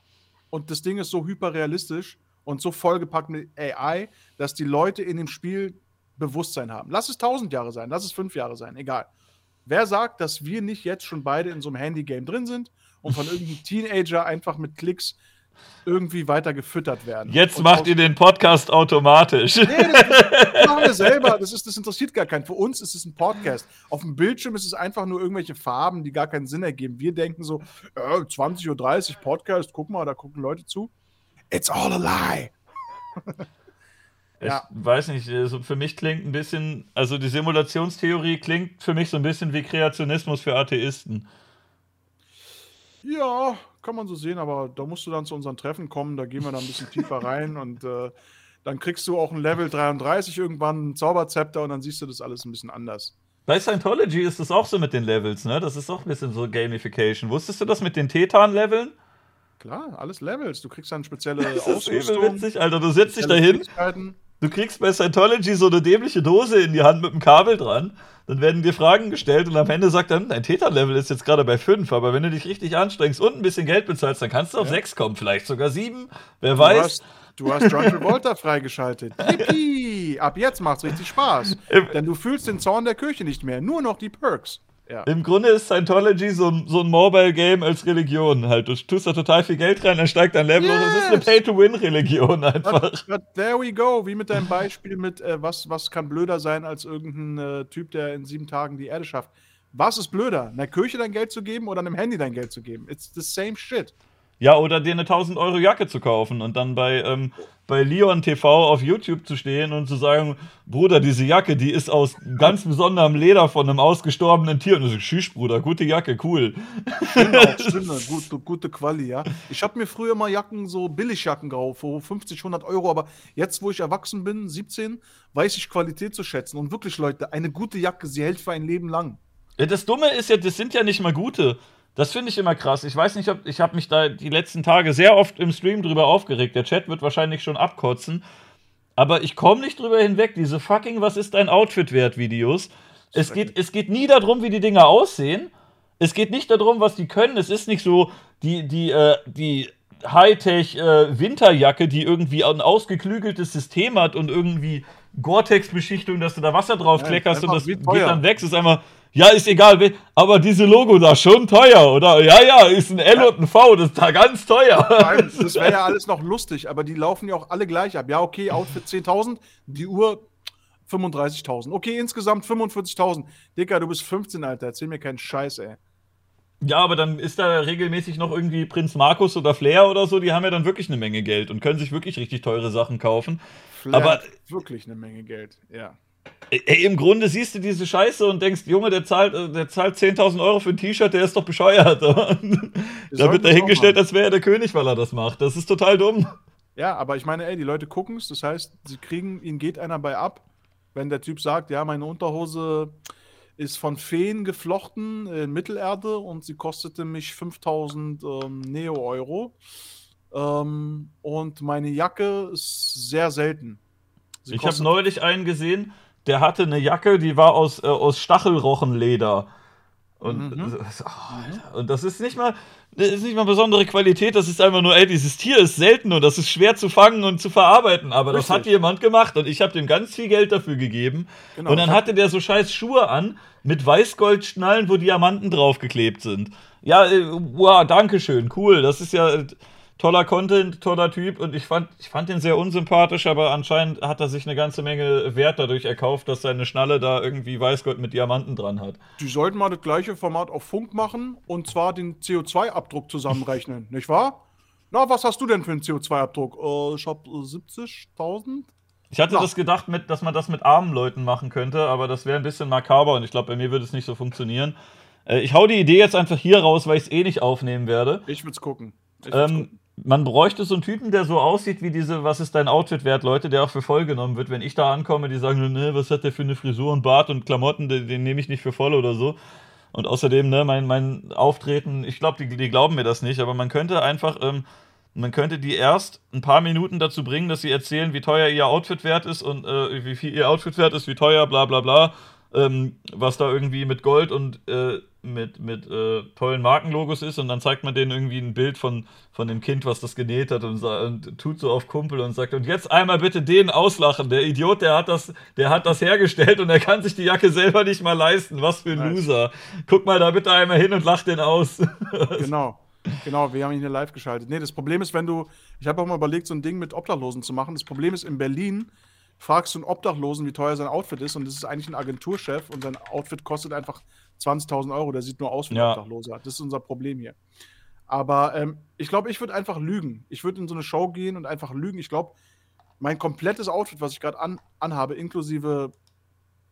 und das Ding ist so hyperrealistisch und so vollgepackt mit AI, dass die Leute in dem Spiel Bewusstsein haben. Lass es 1000 Jahre sein, lass es 5 Jahre sein, egal. Wer sagt, dass wir nicht jetzt schon beide in so einem Handy-Game drin sind und von irgendeinem Teenager einfach mit Klicks irgendwie weiter gefüttert werden? Jetzt Und macht ihr den Podcast automatisch. Nee, das, das machen wir selber. Das, ist, das interessiert gar keinen. Für uns ist es ein Podcast. Auf dem Bildschirm ist es einfach nur irgendwelche Farben, die gar keinen Sinn ergeben. Wir denken so, äh, 20.30 Uhr Podcast, guck mal, da gucken Leute zu. It's all a lie. Ja. Ich weiß nicht, also für mich klingt ein bisschen, also die Simulationstheorie klingt für mich so ein bisschen wie Kreationismus für Atheisten. Ja, kann man so sehen, aber da musst du dann zu unseren Treffen kommen, da gehen wir dann ein bisschen tiefer rein und äh, dann kriegst du auch ein Level 33 irgendwann, ein Zauberzepter und dann siehst du das alles ein bisschen anders. Bei Scientology ist es auch so mit den Levels, ne? Das ist auch ein bisschen so Gamification. Wusstest du das mit den Tetan-Leveln? Klar, alles Levels. Du kriegst dann spezielle Das ist übel witzig, Alter. Du setzt dich da spezielle hin, Fähigkeiten. Du kriegst bei Scientology so eine dämliche Dose in die Hand mit einem Kabel dran. Dann werden dir Fragen gestellt und am Ende sagt dann, dein Tetan-Level ist jetzt gerade bei 5, aber wenn du dich richtig anstrengst und ein bisschen Geld bezahlst, dann kannst du auf Ja. 6 kommen, vielleicht sogar 7. Wer Du weiß. hast, du hast John Travolta freigeschaltet. Yippie! Ab jetzt macht's richtig Spaß. Denn du fühlst den Zorn der Kirche nicht mehr, nur noch die Perks. Ja. Im Grunde ist Scientology so ein, so ein Mobile-Game als Religion halt. Du tust da total viel Geld rein, dann steigt dein Level yes. und es ist eine Pay-to-Win-Religion einfach. But, but there we go, wie mit deinem Beispiel mit, äh, was, was kann blöder sein als irgendein äh, Typ, der in sieben Tagen die Erde schafft. Was ist blöder, einer Kirche dein Geld zu geben oder einem Handy dein Geld zu geben? It's the same shit. Ja, oder dir eine 1000 Euro Jacke zu kaufen und dann bei, ähm, bei Leon TV auf YouTube zu stehen und zu sagen, Bruder, diese Jacke, die ist aus ganz besonderem Leder von einem ausgestorbenen Tier. Und du sagst, Schüss, Bruder, gute Jacke, cool. Stimmt auch, stimmt, gute, gute Quali, ja. Ich habe mir früher mal Jacken, so Billigjacken gekauft, für 50, 100 Euro, aber jetzt, wo ich erwachsen bin, 17, weiß ich Qualität zu schätzen. Und wirklich, Leute, eine gute Jacke, sie hält für ein Leben lang. Das Dumme ist ja, das sind ja nicht mal gute. Das finde ich immer krass. Ich weiß nicht, ob ich habe mich da die letzten Tage sehr oft im Stream drüber aufgeregt. Der Chat wird wahrscheinlich schon abkotzen. Aber ich komme nicht drüber hinweg. Diese fucking Was ist dein Outfit wert Videos. Es geht, es geht nie darum, wie die Dinger aussehen. Es geht nicht darum, was die können. Es ist nicht so die, die, äh, die Hightech-Winterjacke, äh, die irgendwie ein ausgeklügeltes System hat und irgendwie Gore-Tex-Beschichtung, dass du da Wasser drauf ja, kleckerst und das geht dann weg. Es ist einfach ja, ist egal, aber diese Logo da schon teuer, oder? Ja, ja, ist ein L und ein V, das ist da ganz teuer. Nein, das wäre ja alles noch lustig, aber die laufen ja auch alle gleich ab. Ja, okay, Outfit 10.000, die Uhr 35.000. Okay, insgesamt 45.000. Dicker, du bist 15, Alter, erzähl mir keinen Scheiß, ey. Ja, aber dann ist da regelmäßig noch irgendwie Prinz Markus oder Flair oder so, die haben ja dann wirklich eine Menge Geld und können sich wirklich richtig teure Sachen kaufen. Flair aber wirklich eine Menge Geld, ja. Ey, Im Grunde siehst du diese Scheiße und denkst, Junge, der zahlt, äh, der zahlt 10.000 Euro für ein T-Shirt, der ist doch bescheuert. da wird dahingestellt, als wäre er der König, weil er das macht. Das ist total dumm. Ja, aber ich meine, ey, die Leute gucken es, das heißt, sie kriegen, ihnen geht einer bei ab, wenn der Typ sagt, ja, meine Unterhose ist von Feen geflochten in Mittelerde und sie kostete mich 5000 ähm, Neo-Euro. Ähm, und meine Jacke ist sehr selten. Sie ich habe neulich einen gesehen, der hatte eine Jacke, die war aus, äh, aus Stachelrochenleder. Und, mhm. oh, und das ist nicht mal, das ist nicht mal besondere Qualität, das ist einfach nur, ey, dieses Tier ist selten und das ist schwer zu fangen und zu verarbeiten. Aber Richtig. das hat jemand gemacht und ich habe dem ganz viel Geld dafür gegeben. Genau, und dann hatte der so scheiß Schuhe an mit Weißgoldschnallen, wo Diamanten draufgeklebt sind. Ja, äh, wow, danke schön, cool. Das ist ja toller Content, toller Typ und ich fand, ich fand ihn sehr unsympathisch, aber anscheinend hat er sich eine ganze Menge Wert dadurch erkauft, dass seine Schnalle da irgendwie Weißgold mit Diamanten dran hat. Die sollten mal das gleiche Format auf Funk machen und zwar den CO2-Abdruck zusammenrechnen, nicht wahr? Na, was hast du denn für einen CO2-Abdruck? Äh, ich hab 70.000. Ich hatte ja. das gedacht, mit, dass man das mit armen Leuten machen könnte, aber das wäre ein bisschen makaber und ich glaube, bei mir würde es nicht so funktionieren. Äh, ich hau die Idee jetzt einfach hier raus, weil ich es eh nicht aufnehmen werde. Ich würde es gucken. Ähm, man bräuchte so einen Typen, der so aussieht wie diese, was ist dein Outfit wert, Leute, der auch für voll genommen wird. Wenn ich da ankomme, die sagen, ne, was hat der für eine Frisur und Bart und Klamotten, den, den nehme ich nicht für voll oder so. Und außerdem, ne, mein, mein Auftreten, ich glaube, die, die glauben mir das nicht, aber man könnte einfach, ähm, man könnte die erst ein paar Minuten dazu bringen, dass sie erzählen, wie teuer ihr Outfit wert ist und äh, wie viel ihr Outfit wert ist, wie teuer, bla bla bla ähm, was da irgendwie mit Gold und äh, mit, mit äh, tollen Markenlogos ist und dann zeigt man denen irgendwie ein Bild von, von dem Kind, was das genäht hat und, und, tut so auf Kumpel und sagt, und jetzt einmal bitte den auslachen. Der Idiot, der hat das, der hat das hergestellt und er kann sich die Jacke selber nicht mal leisten. Was für ein nice. Loser. Guck mal da bitte einmal hin und lach den aus. genau. Genau, wir haben ihn hier live geschaltet. Nee, das Problem ist, wenn du, ich habe auch mal überlegt, so ein Ding mit Obdachlosen zu machen. Das Problem ist, in Berlin fragst du einen Obdachlosen, wie teuer sein Outfit ist, und das ist eigentlich ein Agenturchef und sein Outfit kostet einfach 20.000 Euro. Der sieht nur aus wie ein ja. Obdachloser. Das ist unser Problem hier. Aber ähm, ich glaube, ich würde einfach lügen. Ich würde in so eine Show gehen und einfach lügen. Ich glaube, mein komplettes Outfit, was ich gerade an, anhabe, inklusive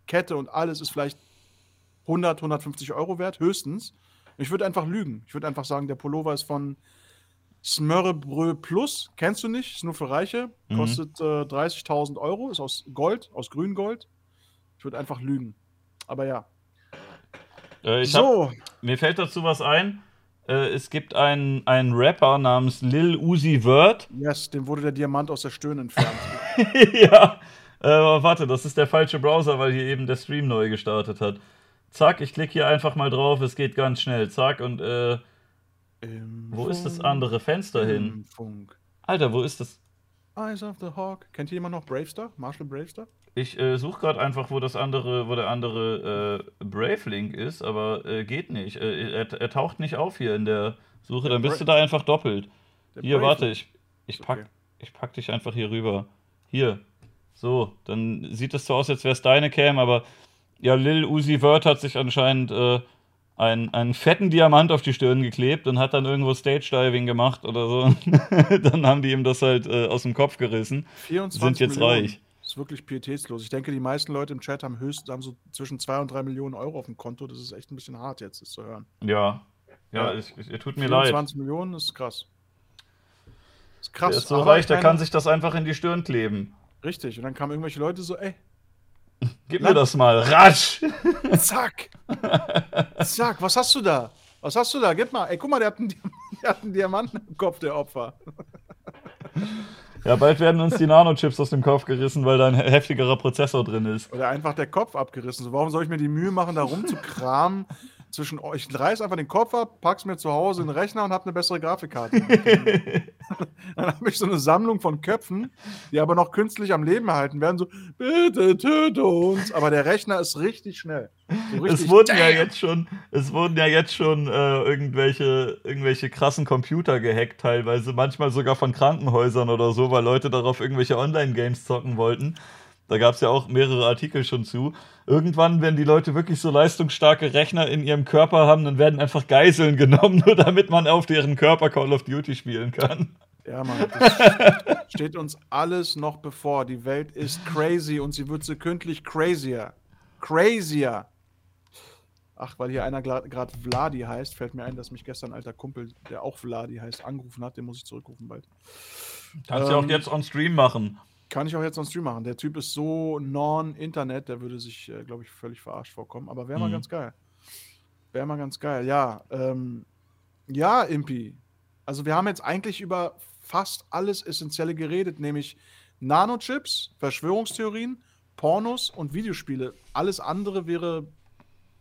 Kette und alles, ist vielleicht 100, 150 Euro wert, höchstens. Ich würde einfach lügen. Ich würde einfach sagen, der Pullover ist von Smörrebrö Plus, kennst du nicht, ist nur für Reiche, mhm. kostet äh, 30.000 Euro, ist aus Gold, aus Grüngold. Ich würde einfach lügen. Aber ja. Äh, so. Hab, mir fällt dazu was ein. Äh, es gibt einen, einen Rapper namens Lil Uzi Vert. Yes, dem wurde der Diamant aus der Stirn entfernt. ja. Äh, warte, das ist der falsche Browser, weil hier eben der Stream neu gestartet hat. Zack, ich klicke hier einfach mal drauf, es geht ganz schnell. Zack, und äh, im wo Funk, ist das andere Fenster hin? Funk. Alter, wo ist das? Eyes of the Hawk. Kennt jemand noch Bravestar? Marshall Bravestar? Ich äh, suche gerade einfach, wo das andere, wo der andere äh, Brave Link ist, aber äh, geht nicht. Äh, er, er, taucht nicht auf hier in der Suche. Dann bist du da einfach doppelt. Der hier, Brave warte, ich, ich, pack, okay. ich pack dich einfach hier rüber. Hier. So, dann sieht es so aus, als wäre es deine Cam, aber ja, Lil Uzi Vert hat sich anscheinend äh, einen, einen fetten Diamant auf die Stirn geklebt und hat dann irgendwo Stage Diving gemacht oder so. dann haben die ihm das halt äh, aus dem Kopf gerissen. 24 sind jetzt Millionen. reich. Das ist wirklich pietätslos. Ich denke, die meisten Leute im Chat haben höchstens haben so zwischen 2 und 3 Millionen Euro auf dem Konto. Das ist echt ein bisschen hart jetzt, das zu hören. Ja. Ja, ja. Ich, ich, ich, tut mir 24 leid. 24 Millionen ist krass. ist krass. Der ist so reich, der kann sich das einfach in die Stirn kleben. Richtig. Und dann kamen irgendwelche Leute so, ey, Gib mir das mal, rasch! Zack! Zack, was hast du da? Was hast du da? Gib mal. Ey, guck mal, der hat einen, der hat einen Diamanten im Kopf, der Opfer. Ja, bald werden uns die Nanochips aus dem Kopf gerissen, weil da ein heftigerer Prozessor drin ist. Oder einfach der Kopf abgerissen. So, warum soll ich mir die Mühe machen, da rumzukramen? Zwischen euch. Ich reiß einfach den Kopf ab, pack's mir zu Hause in den Rechner und habe eine bessere Grafikkarte. dann habe ich so eine Sammlung von Köpfen, die aber noch künstlich am Leben erhalten werden. So, bitte töte uns. Aber der Rechner ist richtig schnell. So richtig es wurden ja jetzt schon, es wurden ja jetzt schon äh, irgendwelche, irgendwelche krassen Computer gehackt, teilweise, manchmal sogar von Krankenhäusern oder so, weil Leute darauf irgendwelche Online-Games zocken wollten. Da gab es ja auch mehrere Artikel schon zu. Irgendwann, wenn die Leute wirklich so leistungsstarke Rechner in ihrem Körper haben, dann werden einfach Geiseln genommen, nur damit man auf deren Körper Call of Duty spielen kann. Ja, Mann, das steht uns alles noch bevor. Die Welt ist crazy und sie wird sekündlich crazier. Crazier. Ach, weil hier einer gerade Vladi heißt, fällt mir ein, dass mich gestern ein alter Kumpel, der auch Vladi heißt, angerufen hat. Den muss ich zurückrufen bald. Kannst du ähm, auch jetzt on Stream machen. Kann ich auch jetzt on Stream machen. Der Typ ist so non-Internet, der würde sich, äh, glaube ich, völlig verarscht vorkommen. Aber wäre mal mhm. ganz geil. Wäre mal ganz geil. Ja, ähm, ja, Impi. Also wir haben jetzt eigentlich über fast alles Essentielle geredet, nämlich Nanochips, Verschwörungstheorien, Pornos und Videospiele. Alles andere wäre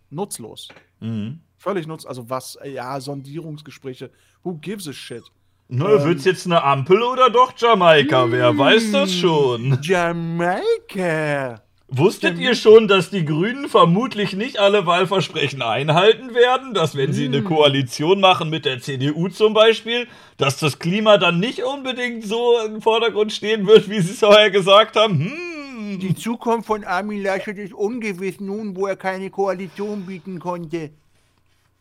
nutzlos. Mhm. Völlig nutzlos. Also was, ja, Sondierungsgespräche. Who gives a shit? Na, ähm, wird's jetzt eine Ampel oder doch Jamaika? Wer hm, weiß das schon? Jamaika. Wusstet ihr schon, dass die Grünen vermutlich nicht alle Wahlversprechen einhalten werden? Dass wenn sie eine hm. Koalition machen mit der CDU zum Beispiel, dass das Klima dann nicht unbedingt so im Vordergrund stehen wird, wie sie es vorher gesagt haben? Hm. Die Zukunft von Armin Laschet ist ungewiss nun, wo er keine Koalition bieten konnte.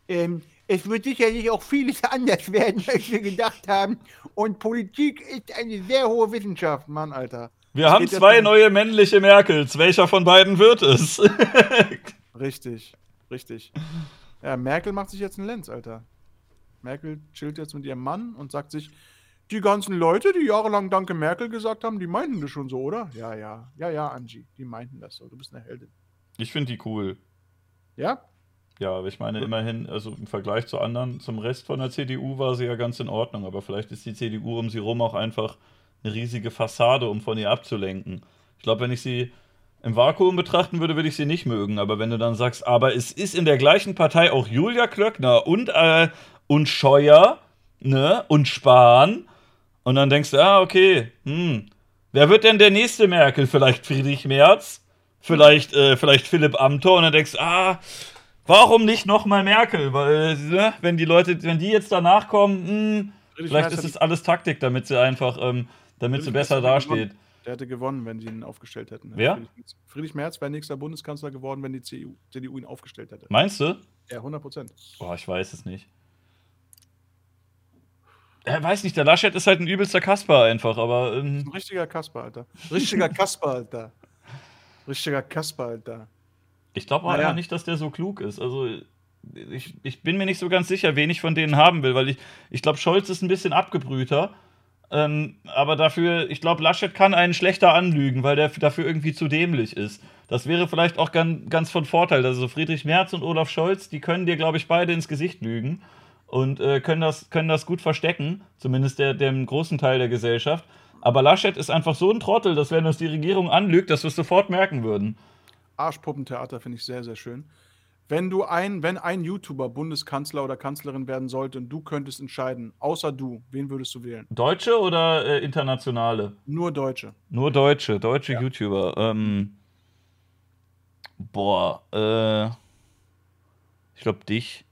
Ähm, es wird sicherlich auch vieles anders werden, als wir gedacht haben. Und Politik ist eine sehr hohe Wissenschaft, Mann, Alter. Wir haben zwei neue männliche Merkels. Welcher von beiden wird es? richtig, richtig. Ja, Merkel macht sich jetzt einen Lenz, Alter. Merkel chillt jetzt mit ihrem Mann und sagt sich, die ganzen Leute, die jahrelang Danke Merkel gesagt haben, die meinten das schon so, oder? Ja, ja. Ja, ja, Angie, die meinten das so. Du bist eine Heldin. Ich finde die cool. Ja? Ja, aber ich meine immerhin, also im Vergleich zu anderen, zum Rest von der CDU war sie ja ganz in Ordnung, aber vielleicht ist die CDU um sie rum auch einfach eine riesige Fassade, um von ihr abzulenken. Ich glaube, wenn ich sie im Vakuum betrachten würde, würde ich sie nicht mögen, aber wenn du dann sagst, aber es ist in der gleichen Partei auch Julia Klöckner und, äh, und Scheuer, ne, und Spahn, und dann denkst du, ah, okay, hm, wer wird denn der nächste Merkel? Vielleicht Friedrich Merz? Vielleicht, äh, vielleicht Philipp Amthor? Und dann denkst du, ah, Warum nicht nochmal Merkel? Weil, ne, wenn die Leute, wenn die jetzt danach kommen, mh, hm, vielleicht ist es alles Taktik, damit sie einfach, ähm, damit sie besser dasteht. Der hätte gewonnen, wenn sie ihn aufgestellt hätten. Wer? Friedrich, Merz wäre nächster Bundeskanzler geworden, wenn die CDU, CDU ihn aufgestellt hätte. Meinst du? Ja, 100 Prozent. Boah, ich weiß es nicht. Er weiß nicht, der Laschet ist halt ein übelster Kasper einfach, aber. Ähm ein richtiger Kasper, Alter. Richtiger Kasper, Alter. Richtiger Kasper, Alter. Ich glaube naja. nicht, dass der so klug ist. Also ich, ich bin mir nicht so ganz sicher, wen ich von denen haben will, weil ich, ich glaube, Scholz ist ein bisschen abgebrühter. Ähm, aber dafür, ich glaube, Laschet kann einen schlechter anlügen, weil der dafür irgendwie zu dämlich ist. Das wäre vielleicht auch ganz, ganz von Vorteil. Also Friedrich Merz und Olaf Scholz, die können dir, glaube ich, beide ins Gesicht lügen und äh, können, das, können das gut verstecken, zumindest der, dem großen Teil der Gesellschaft. Aber Laschet ist einfach so ein Trottel, dass wenn uns die Regierung anlügt, dass wir es sofort merken würden. Arschpuppentheater finde ich sehr, sehr schön. Wenn du ein, wenn ein YouTuber Bundeskanzler oder Kanzlerin werden sollte und du könntest entscheiden, außer du, wen würdest du wählen? Deutsche oder äh, internationale? Nur Deutsche. Nur Deutsche, deutsche Ja. YouTuber. Ähm, boah, äh, ich glaube dich.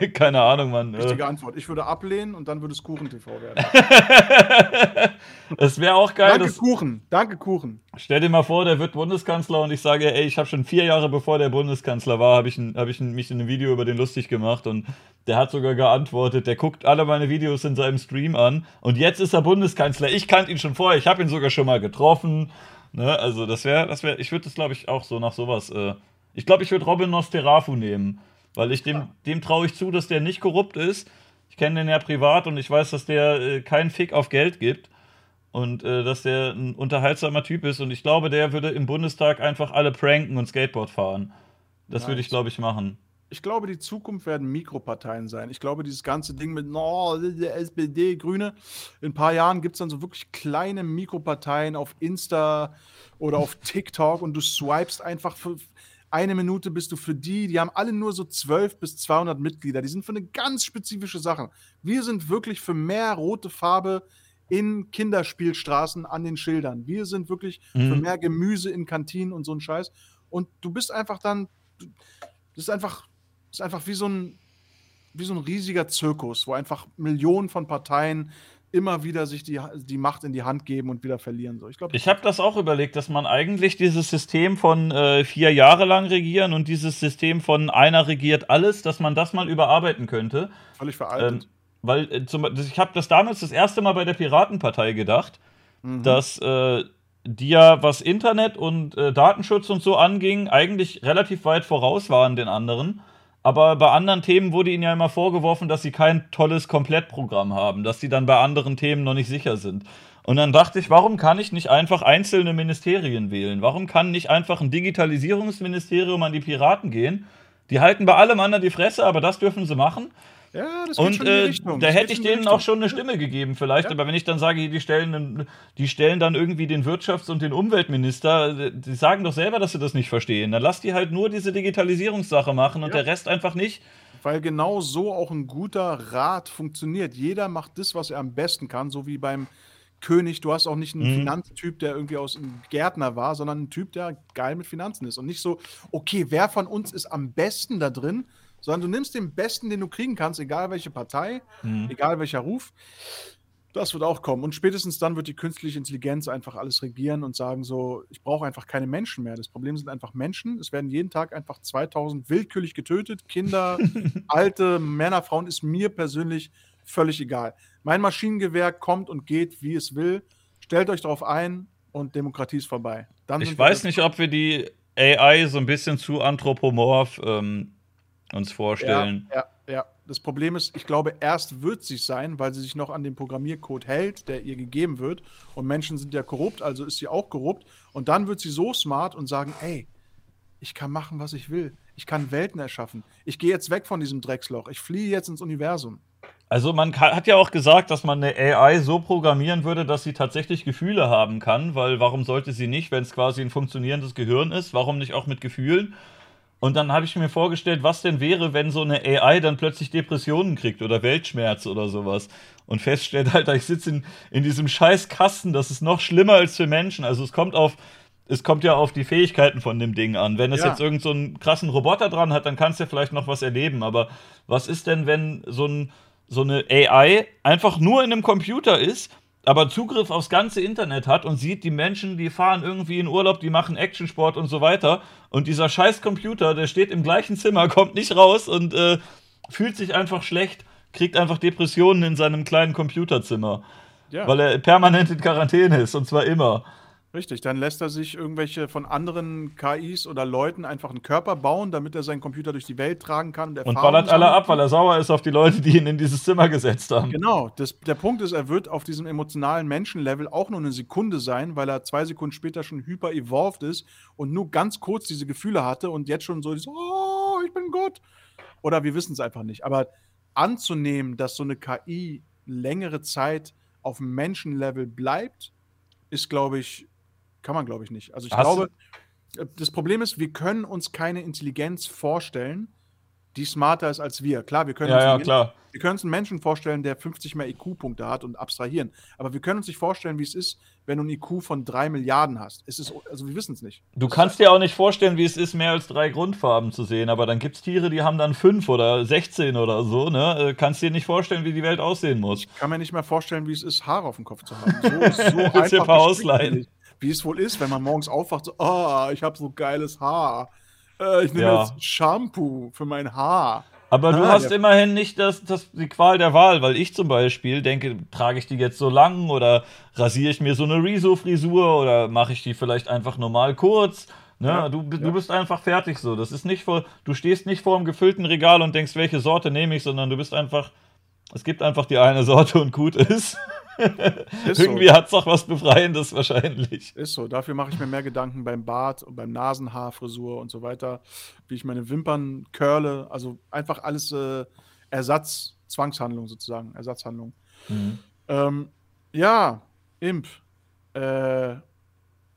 Nee, Keine Ahnung, Mann. Äh, Richtige Antwort. Ich würde ablehnen und dann würde es Kuchen-TV werden. Es wäre auch geil. Danke, Das, Kuchen. Danke, Kuchen. stell dir mal vor, der wird Bundeskanzler und ich sage, ey, ich habe schon vier Jahre bevor der Bundeskanzler war, habe ich, hab ich mich in einem Video über den lustig gemacht und der hat sogar geantwortet, der guckt alle meine Videos in seinem Stream an und jetzt ist er Bundeskanzler. Ich kannte ihn schon vorher, ich habe ihn sogar schon mal getroffen. Ne? Also das wäre, das wäre, ich würde das glaube ich auch so nach sowas. Äh, ich glaube, ich würde Robin Nosterafu nehmen, weil ich dem, dem traue ich zu, dass der nicht korrupt ist. Ich kenne den ja privat und ich weiß, dass der äh, keinen Fick auf Geld gibt und äh, dass der ein unterhaltsamer Typ ist und ich glaube, der würde im Bundestag einfach alle pranken und Skateboard fahren. Das würde ich, Nice. glaube ich, machen. Ich glaube, die Zukunft werden Mikroparteien sein. Ich glaube, dieses ganze Ding mit no, der SPD, Grüne, in ein paar Jahren gibt es dann so wirklich kleine Mikroparteien auf Insta oder auf TikTok und du swipest einfach für eine Minute bist du für die. Die haben alle nur so 12 bis 200 Mitglieder. Die sind für eine ganz spezifische Sache. Wir sind wirklich für mehr rote Farbe in Kinderspielstraßen an den Schildern. Wir sind wirklich für Mhm. mehr Gemüse in Kantinen und so ein Scheiß. Und du bist einfach dann, das ist einfach, das ist einfach wie so ein, wie so ein riesiger Zirkus, wo einfach Millionen von Parteien immer wieder sich die, die Macht in die Hand geben und wieder verlieren. So, ich Ich habe das auch überlegt, dass man eigentlich dieses System von äh, vier Jahre lang regieren und dieses System von einer regiert alles, dass man das mal überarbeiten könnte. völlig Ähm, veraltet. weil äh, zum, ich habe das damals das erste Mal bei der Piratenpartei gedacht, Mhm. dass äh, die ja, was Internet und äh, Datenschutz und so anging, eigentlich relativ weit voraus waren den anderen. Aber bei anderen Themen wurde ihnen ja immer vorgeworfen, dass sie kein tolles Komplettprogramm haben, dass sie dann bei anderen Themen noch nicht sicher sind. Und dann dachte ich, warum kann ich nicht einfach einzelne Ministerien wählen? Warum kann nicht einfach ein Digitalisierungsministerium an die Piraten gehen? Die halten bei allem anderen die Fresse, aber das dürfen sie machen. Ja, das Und äh, da Das hätte ich denen auch Richtung. schon eine Stimme gegeben, vielleicht. Ja. Aber wenn ich dann sage, die stellen, die stellen dann irgendwie den Wirtschafts- und den Umweltminister, die sagen doch selber, dass sie das nicht verstehen. Dann lass die halt nur diese Digitalisierungssache machen und Ja. der Rest einfach nicht. Weil genau so auch ein guter Rat funktioniert. Jeder macht das, was er am besten kann, so wie beim König. Du hast auch nicht einen Mhm. Finanztyp, der irgendwie aus einem Gärtner war, sondern einen Typ, der geil mit Finanzen ist. Und nicht so, okay, wer von uns ist am besten da drin, sondern du nimmst den Besten, den du kriegen kannst, egal welche Partei, Mhm. egal welcher Ruf. Das wird auch kommen. Und spätestens dann wird die künstliche Intelligenz einfach alles regieren und sagen so, ich brauche einfach keine Menschen mehr. Das Problem sind einfach Menschen. Es werden jeden Tag einfach 2000 willkürlich getötet. Kinder, alte Männer, Frauen, ist mir persönlich völlig egal. Mein Maschinengewehr kommt und geht, wie es will. Stellt euch darauf ein und Demokratie ist vorbei. Dann Ich weiß nicht, ob wir die AI so ein bisschen zu anthropomorph ähm, uns vorstellen. Ja, ja, ja. Das Problem ist, ich glaube, erst wird sie sein, weil sie sich noch an den Programmiercode hält, der ihr gegeben wird. Und Menschen sind ja korrupt, also ist sie auch korrupt. Und dann wird sie so smart und sagen, ey, ich kann machen, was ich will. Ich kann Welten erschaffen. Ich gehe jetzt weg von diesem Drecksloch. Ich fliehe jetzt ins Universum. Also man ka- hat ja auch gesagt, dass man eine AI so programmieren würde, dass sie tatsächlich Gefühle haben kann, weil warum sollte sie nicht, wenn es quasi ein funktionierendes Gehirn ist, warum nicht auch mit Gefühlen? Und dann habe ich mir vorgestellt, was denn wäre, wenn so eine AI dann plötzlich Depressionen kriegt oder Weltschmerz oder sowas und feststellt, Alter, ich sitze in, in diesem scheiß Kasten, das ist noch schlimmer als für Menschen. Also es kommt auf es kommt ja auf die Fähigkeiten von dem Ding an. Wenn es Ja. jetzt irgend so einen krassen Roboter dran hat, dann kannst du ja vielleicht noch was erleben. Aber was ist denn, wenn so, ein, so eine AI einfach nur in einem Computer ist, aber Zugriff aufs ganze Internet hat und sieht, die Menschen, die fahren irgendwie in Urlaub, die machen Actionsport und so weiter. Und dieser scheiß Computer, der steht im gleichen Zimmer, kommt nicht raus und äh, fühlt sich einfach schlecht, kriegt einfach Depressionen in seinem kleinen Computerzimmer, Ja, weil er permanent in Quarantäne ist und zwar immer. Richtig. Dann lässt er sich irgendwelche von anderen KIs oder Leuten einfach einen Körper bauen, damit er seinen Computer durch die Welt tragen kann. Und Erfahrungen ballert alle ab, weil er sauer ist auf die Leute, die ihn in dieses Zimmer gesetzt haben. Genau, das, der Punkt ist, er wird auf diesem emotionalen Menschenlevel auch nur eine Sekunde sein, weil er zwei Sekunden später schon hyper-evolved ist und nur ganz kurz diese Gefühle hatte und jetzt schon so, so oh, ich bin Gott. Oder wir wissen es einfach nicht. Aber anzunehmen, dass so eine KI längere Zeit auf dem Menschenlevel bleibt, ist, glaube ich, kann man, glaube ich, nicht. Also ich Hast glaube, Das Problem ist, wir können uns keine Intelligenz vorstellen, die smarter ist als wir. Klar, wir können, Ja, uns, ja, einen klar. Menschen, wir können uns einen Menschen vorstellen, der 50 mehr IQ-Punkte hat und abstrahieren. Aber wir können uns nicht vorstellen, wie es ist, wenn du ein IQ von 3 Milliarden hast. Es ist, also wir wissen es nicht. Du kannst dir auch nicht vorstellen, wie es ist, mehr als drei Grundfarben zu sehen, aber dann gibt es Tiere, die haben dann fünf oder 16 oder so, ne? Äh, Kannst dir nicht vorstellen, wie die Welt aussehen muss. Ich kann mir nicht mehr vorstellen, wie es ist, Haare auf dem Kopf zu haben. So, so dir ein einfach paar ausleihen? Wie es wohl ist, wenn man morgens aufwacht, so, ah, ich habe so geiles Haar. Äh, ich nehme Ja. jetzt Shampoo für mein Haar. Aber du Ah, hast der- immerhin nicht das, das, die Qual der Wahl, weil ich zum Beispiel denke, trage ich die jetzt so lang oder rasiere ich mir so eine Rezo-Frisur oder mache ich die vielleicht einfach normal kurz? Ne? Ja, du, du ja. bist einfach fertig so. Das ist nicht vor, du stehst nicht vor einem gefüllten Regal und denkst, welche Sorte nehme ich, sondern du bist einfach, es gibt einfach die eine Sorte und gut ist. Irgendwie so. hat es doch was Befreiendes wahrscheinlich. Ist so. Dafür mache ich mir mehr Gedanken beim Bart und beim Nasenhaarfrisur und so weiter, wie ich meine Wimpern curle. Also einfach alles äh, Ersatz, Zwangshandlung sozusagen, Ersatzhandlung. Ähm, ja, Imp. Äh,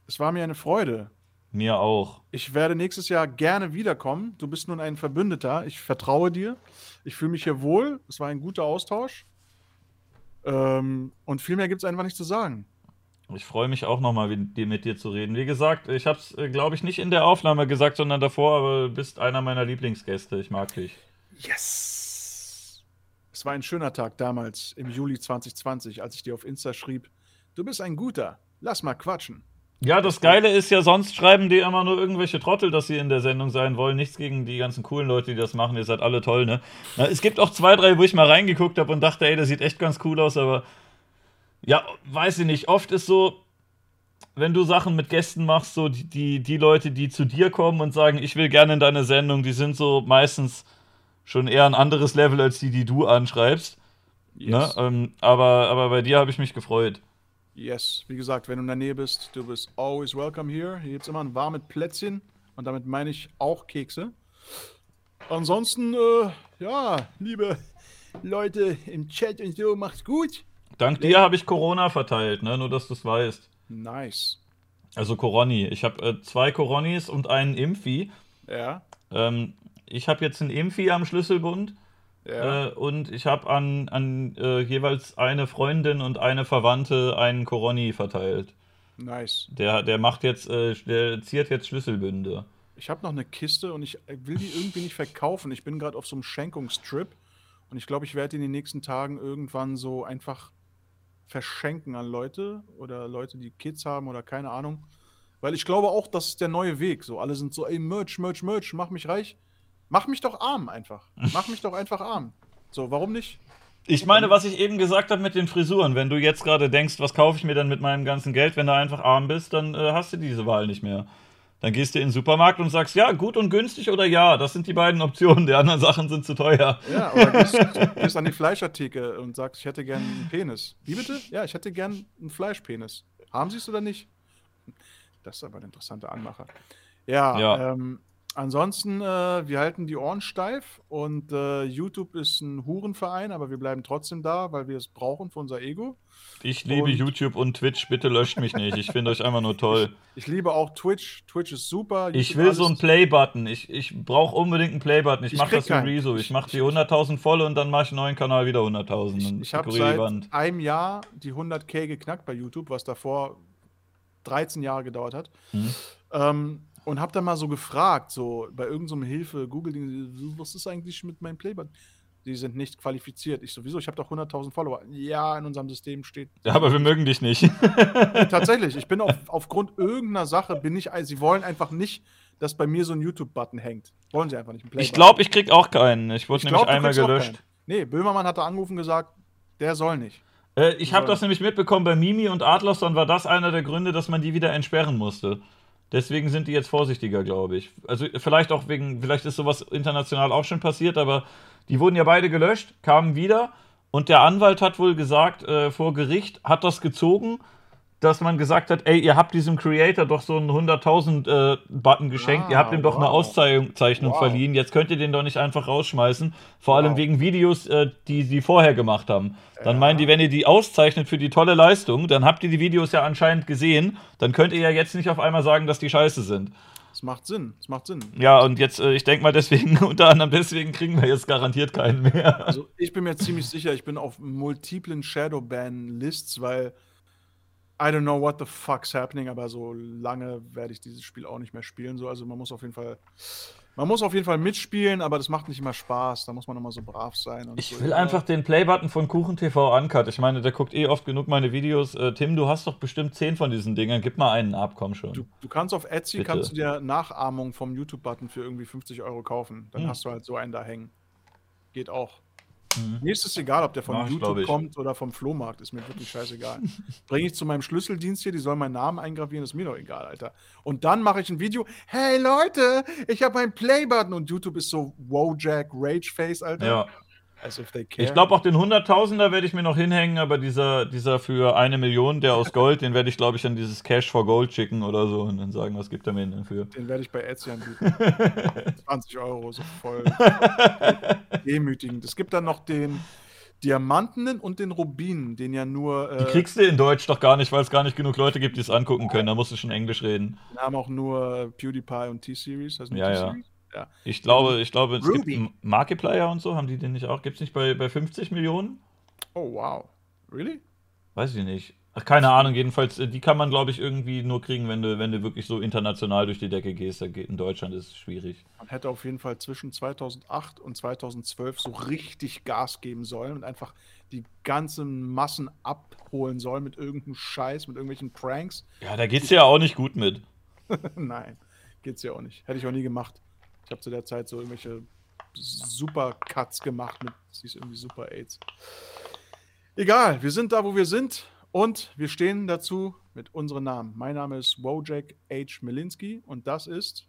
es war mir eine Freude. Mir auch. Ich werde nächstes Jahr gerne wiederkommen. Du bist nun ein Verbündeter. Ich vertraue dir. Ich fühle mich hier wohl. Es war ein guter Austausch. Ähm, und viel mehr gibt es einfach nicht zu sagen. Ich freue mich auch nochmal mit dir, mit dir zu reden. Wie gesagt, ich habe es, glaube ich, nicht in der Aufnahme gesagt, sondern davor, aber du bist einer meiner Lieblingsgäste. Ich mag dich. Yes! Es war ein schöner Tag damals, im Juli 2020, als ich dir auf Insta schrieb: Du bist ein guter. Lass mal quatschen. Ja, das Geile ist ja, sonst schreiben die immer nur irgendwelche Trottel, dass sie in der Sendung sein wollen. Nichts gegen die ganzen coolen Leute, die das machen. Ihr seid alle toll, ne? Na, es gibt auch zwei, drei, wo ich mal reingeguckt habe und dachte, ey, das sieht echt ganz cool aus, aber ja, weiß ich nicht. Oft ist so, wenn du Sachen mit Gästen machst, so die, die, die Leute, die zu dir kommen und sagen, ich will gerne in deine Sendung, die sind so meistens schon eher ein anderes Level als die, die du anschreibst. Ne? Yes. Ähm, aber, aber bei dir habe ich mich gefreut. Yes. Wie gesagt, wenn du in der Nähe bist, du bist always welcome here. Hier gibt es immer ein warmes Plätzchen. Und damit meine ich auch Kekse. Ansonsten, äh, ja, liebe Leute im Chat und so, macht's gut. Dank dir habe ich Corona verteilt, ne? nur dass du es weißt. Nice. Also Coroni. Ich habe äh, zwei Coronis und einen Impfi. Ja, Ähm, ich habe jetzt einen Impfi am Schlüsselbund ja. äh, und ich habe an, an äh, jeweils eine Freundin und eine Verwandte einen Coroni verteilt. nice. Der, der macht jetzt, äh, der ziert jetzt Schlüsselbünde. Ich habe noch eine Kiste und ich äh, will die irgendwie nicht verkaufen. Ich bin gerade auf so einem Schenkungstrip und ich glaube, ich werde in den nächsten Tagen irgendwann so einfach verschenken an Leute oder Leute, die Kids haben oder keine Ahnung. Weil ich glaube auch, das ist der neue Weg. So, alle sind so, ey, Merch, Merch, Merch, mach mich reich. Mach mich doch arm einfach. Mach mich doch einfach arm. So, warum nicht? Ich meine, was ich eben gesagt habe mit den Frisuren. Wenn du jetzt gerade denkst, was kaufe ich mir dann mit meinem ganzen Geld, wenn du einfach arm bist, dann äh, hast du diese Wahl nicht mehr. Dann gehst du in den Supermarkt und sagst, ja, gut und günstig oder ja. Das sind die beiden Optionen. Die anderen Sachen sind zu teuer. Ja, oder gehst, gehst an die Fleischertheke und sagst, ich hätte gern einen Penis. Wie bitte? Ja, ich hätte gern einen Fleischpenis. Haben Sie es oder nicht? Das ist aber ein interessanter Anmacher. Ja, Ja. Ähm, ansonsten, äh, wir halten die Ohren steif und äh, YouTube ist ein Hurenverein, aber wir bleiben trotzdem da, weil wir es brauchen für unser Ego. Ich liebe Und- YouTube und Twitch. Bitte löscht mich nicht. Ich finde euch einfach nur toll. Ich liebe auch Twitch. Twitch ist super. Ich YouTube will so einen Play-Button. Ich, ich brauche unbedingt einen Play-Button. Ich Ich mache das in keinen. Rezo. Ich mache die 100.000 voll und dann mache ich einen neuen Kanal wieder 100.000. Ich, und ich habe seit Wand. einem Jahr die 100k geknackt bei YouTube, was davor 13 Jahre gedauert hat. Mhm. Ähm, und habe dann mal so gefragt, so bei irgendeinem Hilfe, Google, was ist eigentlich mit meinem Playbutton? Die sind nicht qualifiziert. Ich sowieso, ich habe doch 100.000 Follower. Ja, in unserem System steht. Ja, aber wir mögen dich nicht. Tatsächlich, ich bin auf, aufgrund irgendeiner Sache, bin ich, sie wollen einfach nicht, dass bei mir so ein YouTube-Button hängt. Wollen sie einfach nicht. einen Ich glaube, ich krieg auch keinen. Ich wurde Ich nämlich glaub, einmal gelöscht. Nee, Böhmermann hat da angerufen und gesagt, der soll nicht. Äh, ich habe das nämlich mitbekommen bei Mimi und Adlerson war das einer der Gründe, dass man die wieder entsperren musste. Deswegen sind die jetzt vorsichtiger, glaube ich. Also vielleicht auch wegen, vielleicht ist sowas international auch schon passiert, aber die wurden ja beide gelöscht, kamen wieder und der Anwalt hat wohl gesagt, äh, vor Gericht hat das gezogen, dass man gesagt hat, ey, ihr habt diesem Creator doch so einen 100.000 äh, Button geschenkt, ihr habt ihm doch eine wow. Auszeichnung Wow. verliehen, jetzt könnt ihr den doch nicht einfach rausschmeißen, vor allem Wow. wegen Videos, äh, die sie vorher gemacht haben. Dann Ja. meinen die, wenn ihr die auszeichnet für die tolle Leistung, dann habt ihr die Videos ja anscheinend gesehen, dann könnt ihr ja jetzt nicht auf einmal sagen, dass die scheiße sind. macht Sinn. Es macht Sinn. Ja, und jetzt, äh, ich denke mal, deswegen, unter anderem deswegen kriegen wir jetzt garantiert keinen mehr. Also ich bin mir ziemlich sicher, ich bin auf multiplen Shadowban-Lists, weil I don't know what the fuck's happening, aber so lange werde ich dieses Spiel auch nicht mehr spielen. So, also man muss auf jeden Fall, man muss auf jeden Fall mitspielen, aber das macht nicht immer Spaß. Da muss man immer so brav sein. Ich so. will einfach den Playbutton von KuchenTV uncut. Ich meine, der guckt eh oft genug meine Videos. Äh, Tim, du hast doch bestimmt zehn von diesen Dingern. Gib mal einen ab, komm schon. Du, du kannst auf Etsy Bitte. kannst du dir Nachahmung vom YouTube-Button für irgendwie 50 Euro kaufen. Dann Hm. hast du halt so einen da hängen. Geht auch. Mhm. Mir ist es egal, ob der von Mach YouTube ich. kommt oder vom Flohmarkt. Ist mir wirklich scheißegal. Bringe ich zu meinem Schlüsseldienst hier, die sollen meinen Namen eingravieren, ist mir doch egal, Alter. Und dann mache ich ein Video. Hey Leute, ich habe meinen Playbutton. Und YouTube ist so Wojak Rageface, Alter. Ja. Ich glaube, auch den Hunderttausender werde ich mir noch hinhängen, aber dieser, dieser für eine Million, der aus Gold, den werde ich, glaube ich, an dieses Cash for Gold schicken oder so und dann sagen, was gibt er mir denn für? Den werde ich bei Etsy anbieten. 20 Euro, so voll demütigend. Es gibt dann noch den Diamantenen und den Rubinen, den ja nur. Die Äh, kriegst du in Deutsch doch gar nicht, weil es gar nicht genug Leute gibt, die es angucken können. Da musst du schon Englisch reden. den haben auch nur PewDiePie und T-Series. Ja, ja. T-Series? ja. Ich glaube, ich glaube, es Ruby. gibt Markiplier und so, haben die den nicht auch? Gibt es nicht bei, bei 50 Millionen? Oh, wow. Really? Weiß ich nicht. Ach, keine Ahnung, jedenfalls, äh, die kann man, glaube ich, irgendwie nur kriegen, wenn du, wenn du wirklich so international durch die Decke gehst. Geht, in Deutschland ist es schwierig. Man hätte auf jeden Fall zwischen 2008 und 2012 so richtig Gas geben sollen und einfach die ganzen Massen abholen sollen mit irgendeinem Scheiß, mit irgendwelchen Pranks. Ja, da geht's ja auch nicht gut mit. Nein, geht's ja auch nicht. Hätte ich auch nie gemacht. Ich habe zu der Zeit so irgendwelche super Cuts gemacht mit, sie ist irgendwie super AIDS. Egal, wir sind da, wo wir sind und wir stehen dazu mit unseren Namen. Mein Name ist Wojak H. Milinski und das ist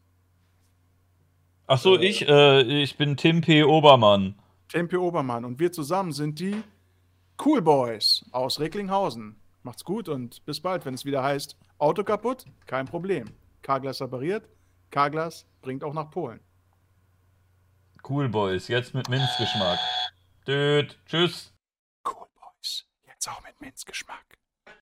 Ach so, Äh. ich, äh, ich bin Tim P. Obermann. Tempe Obermann und wir zusammen sind die Cool Boys aus Recklinghausen. Macht's gut und bis bald, wenn es wieder heißt Auto kaputt, kein Problem. Carglass repariert, Carglass bringt auch nach Polen. Cool Boys, jetzt mit Minzgeschmack. Düt, tschüss. Cool Boys, jetzt auch mit Minzgeschmack.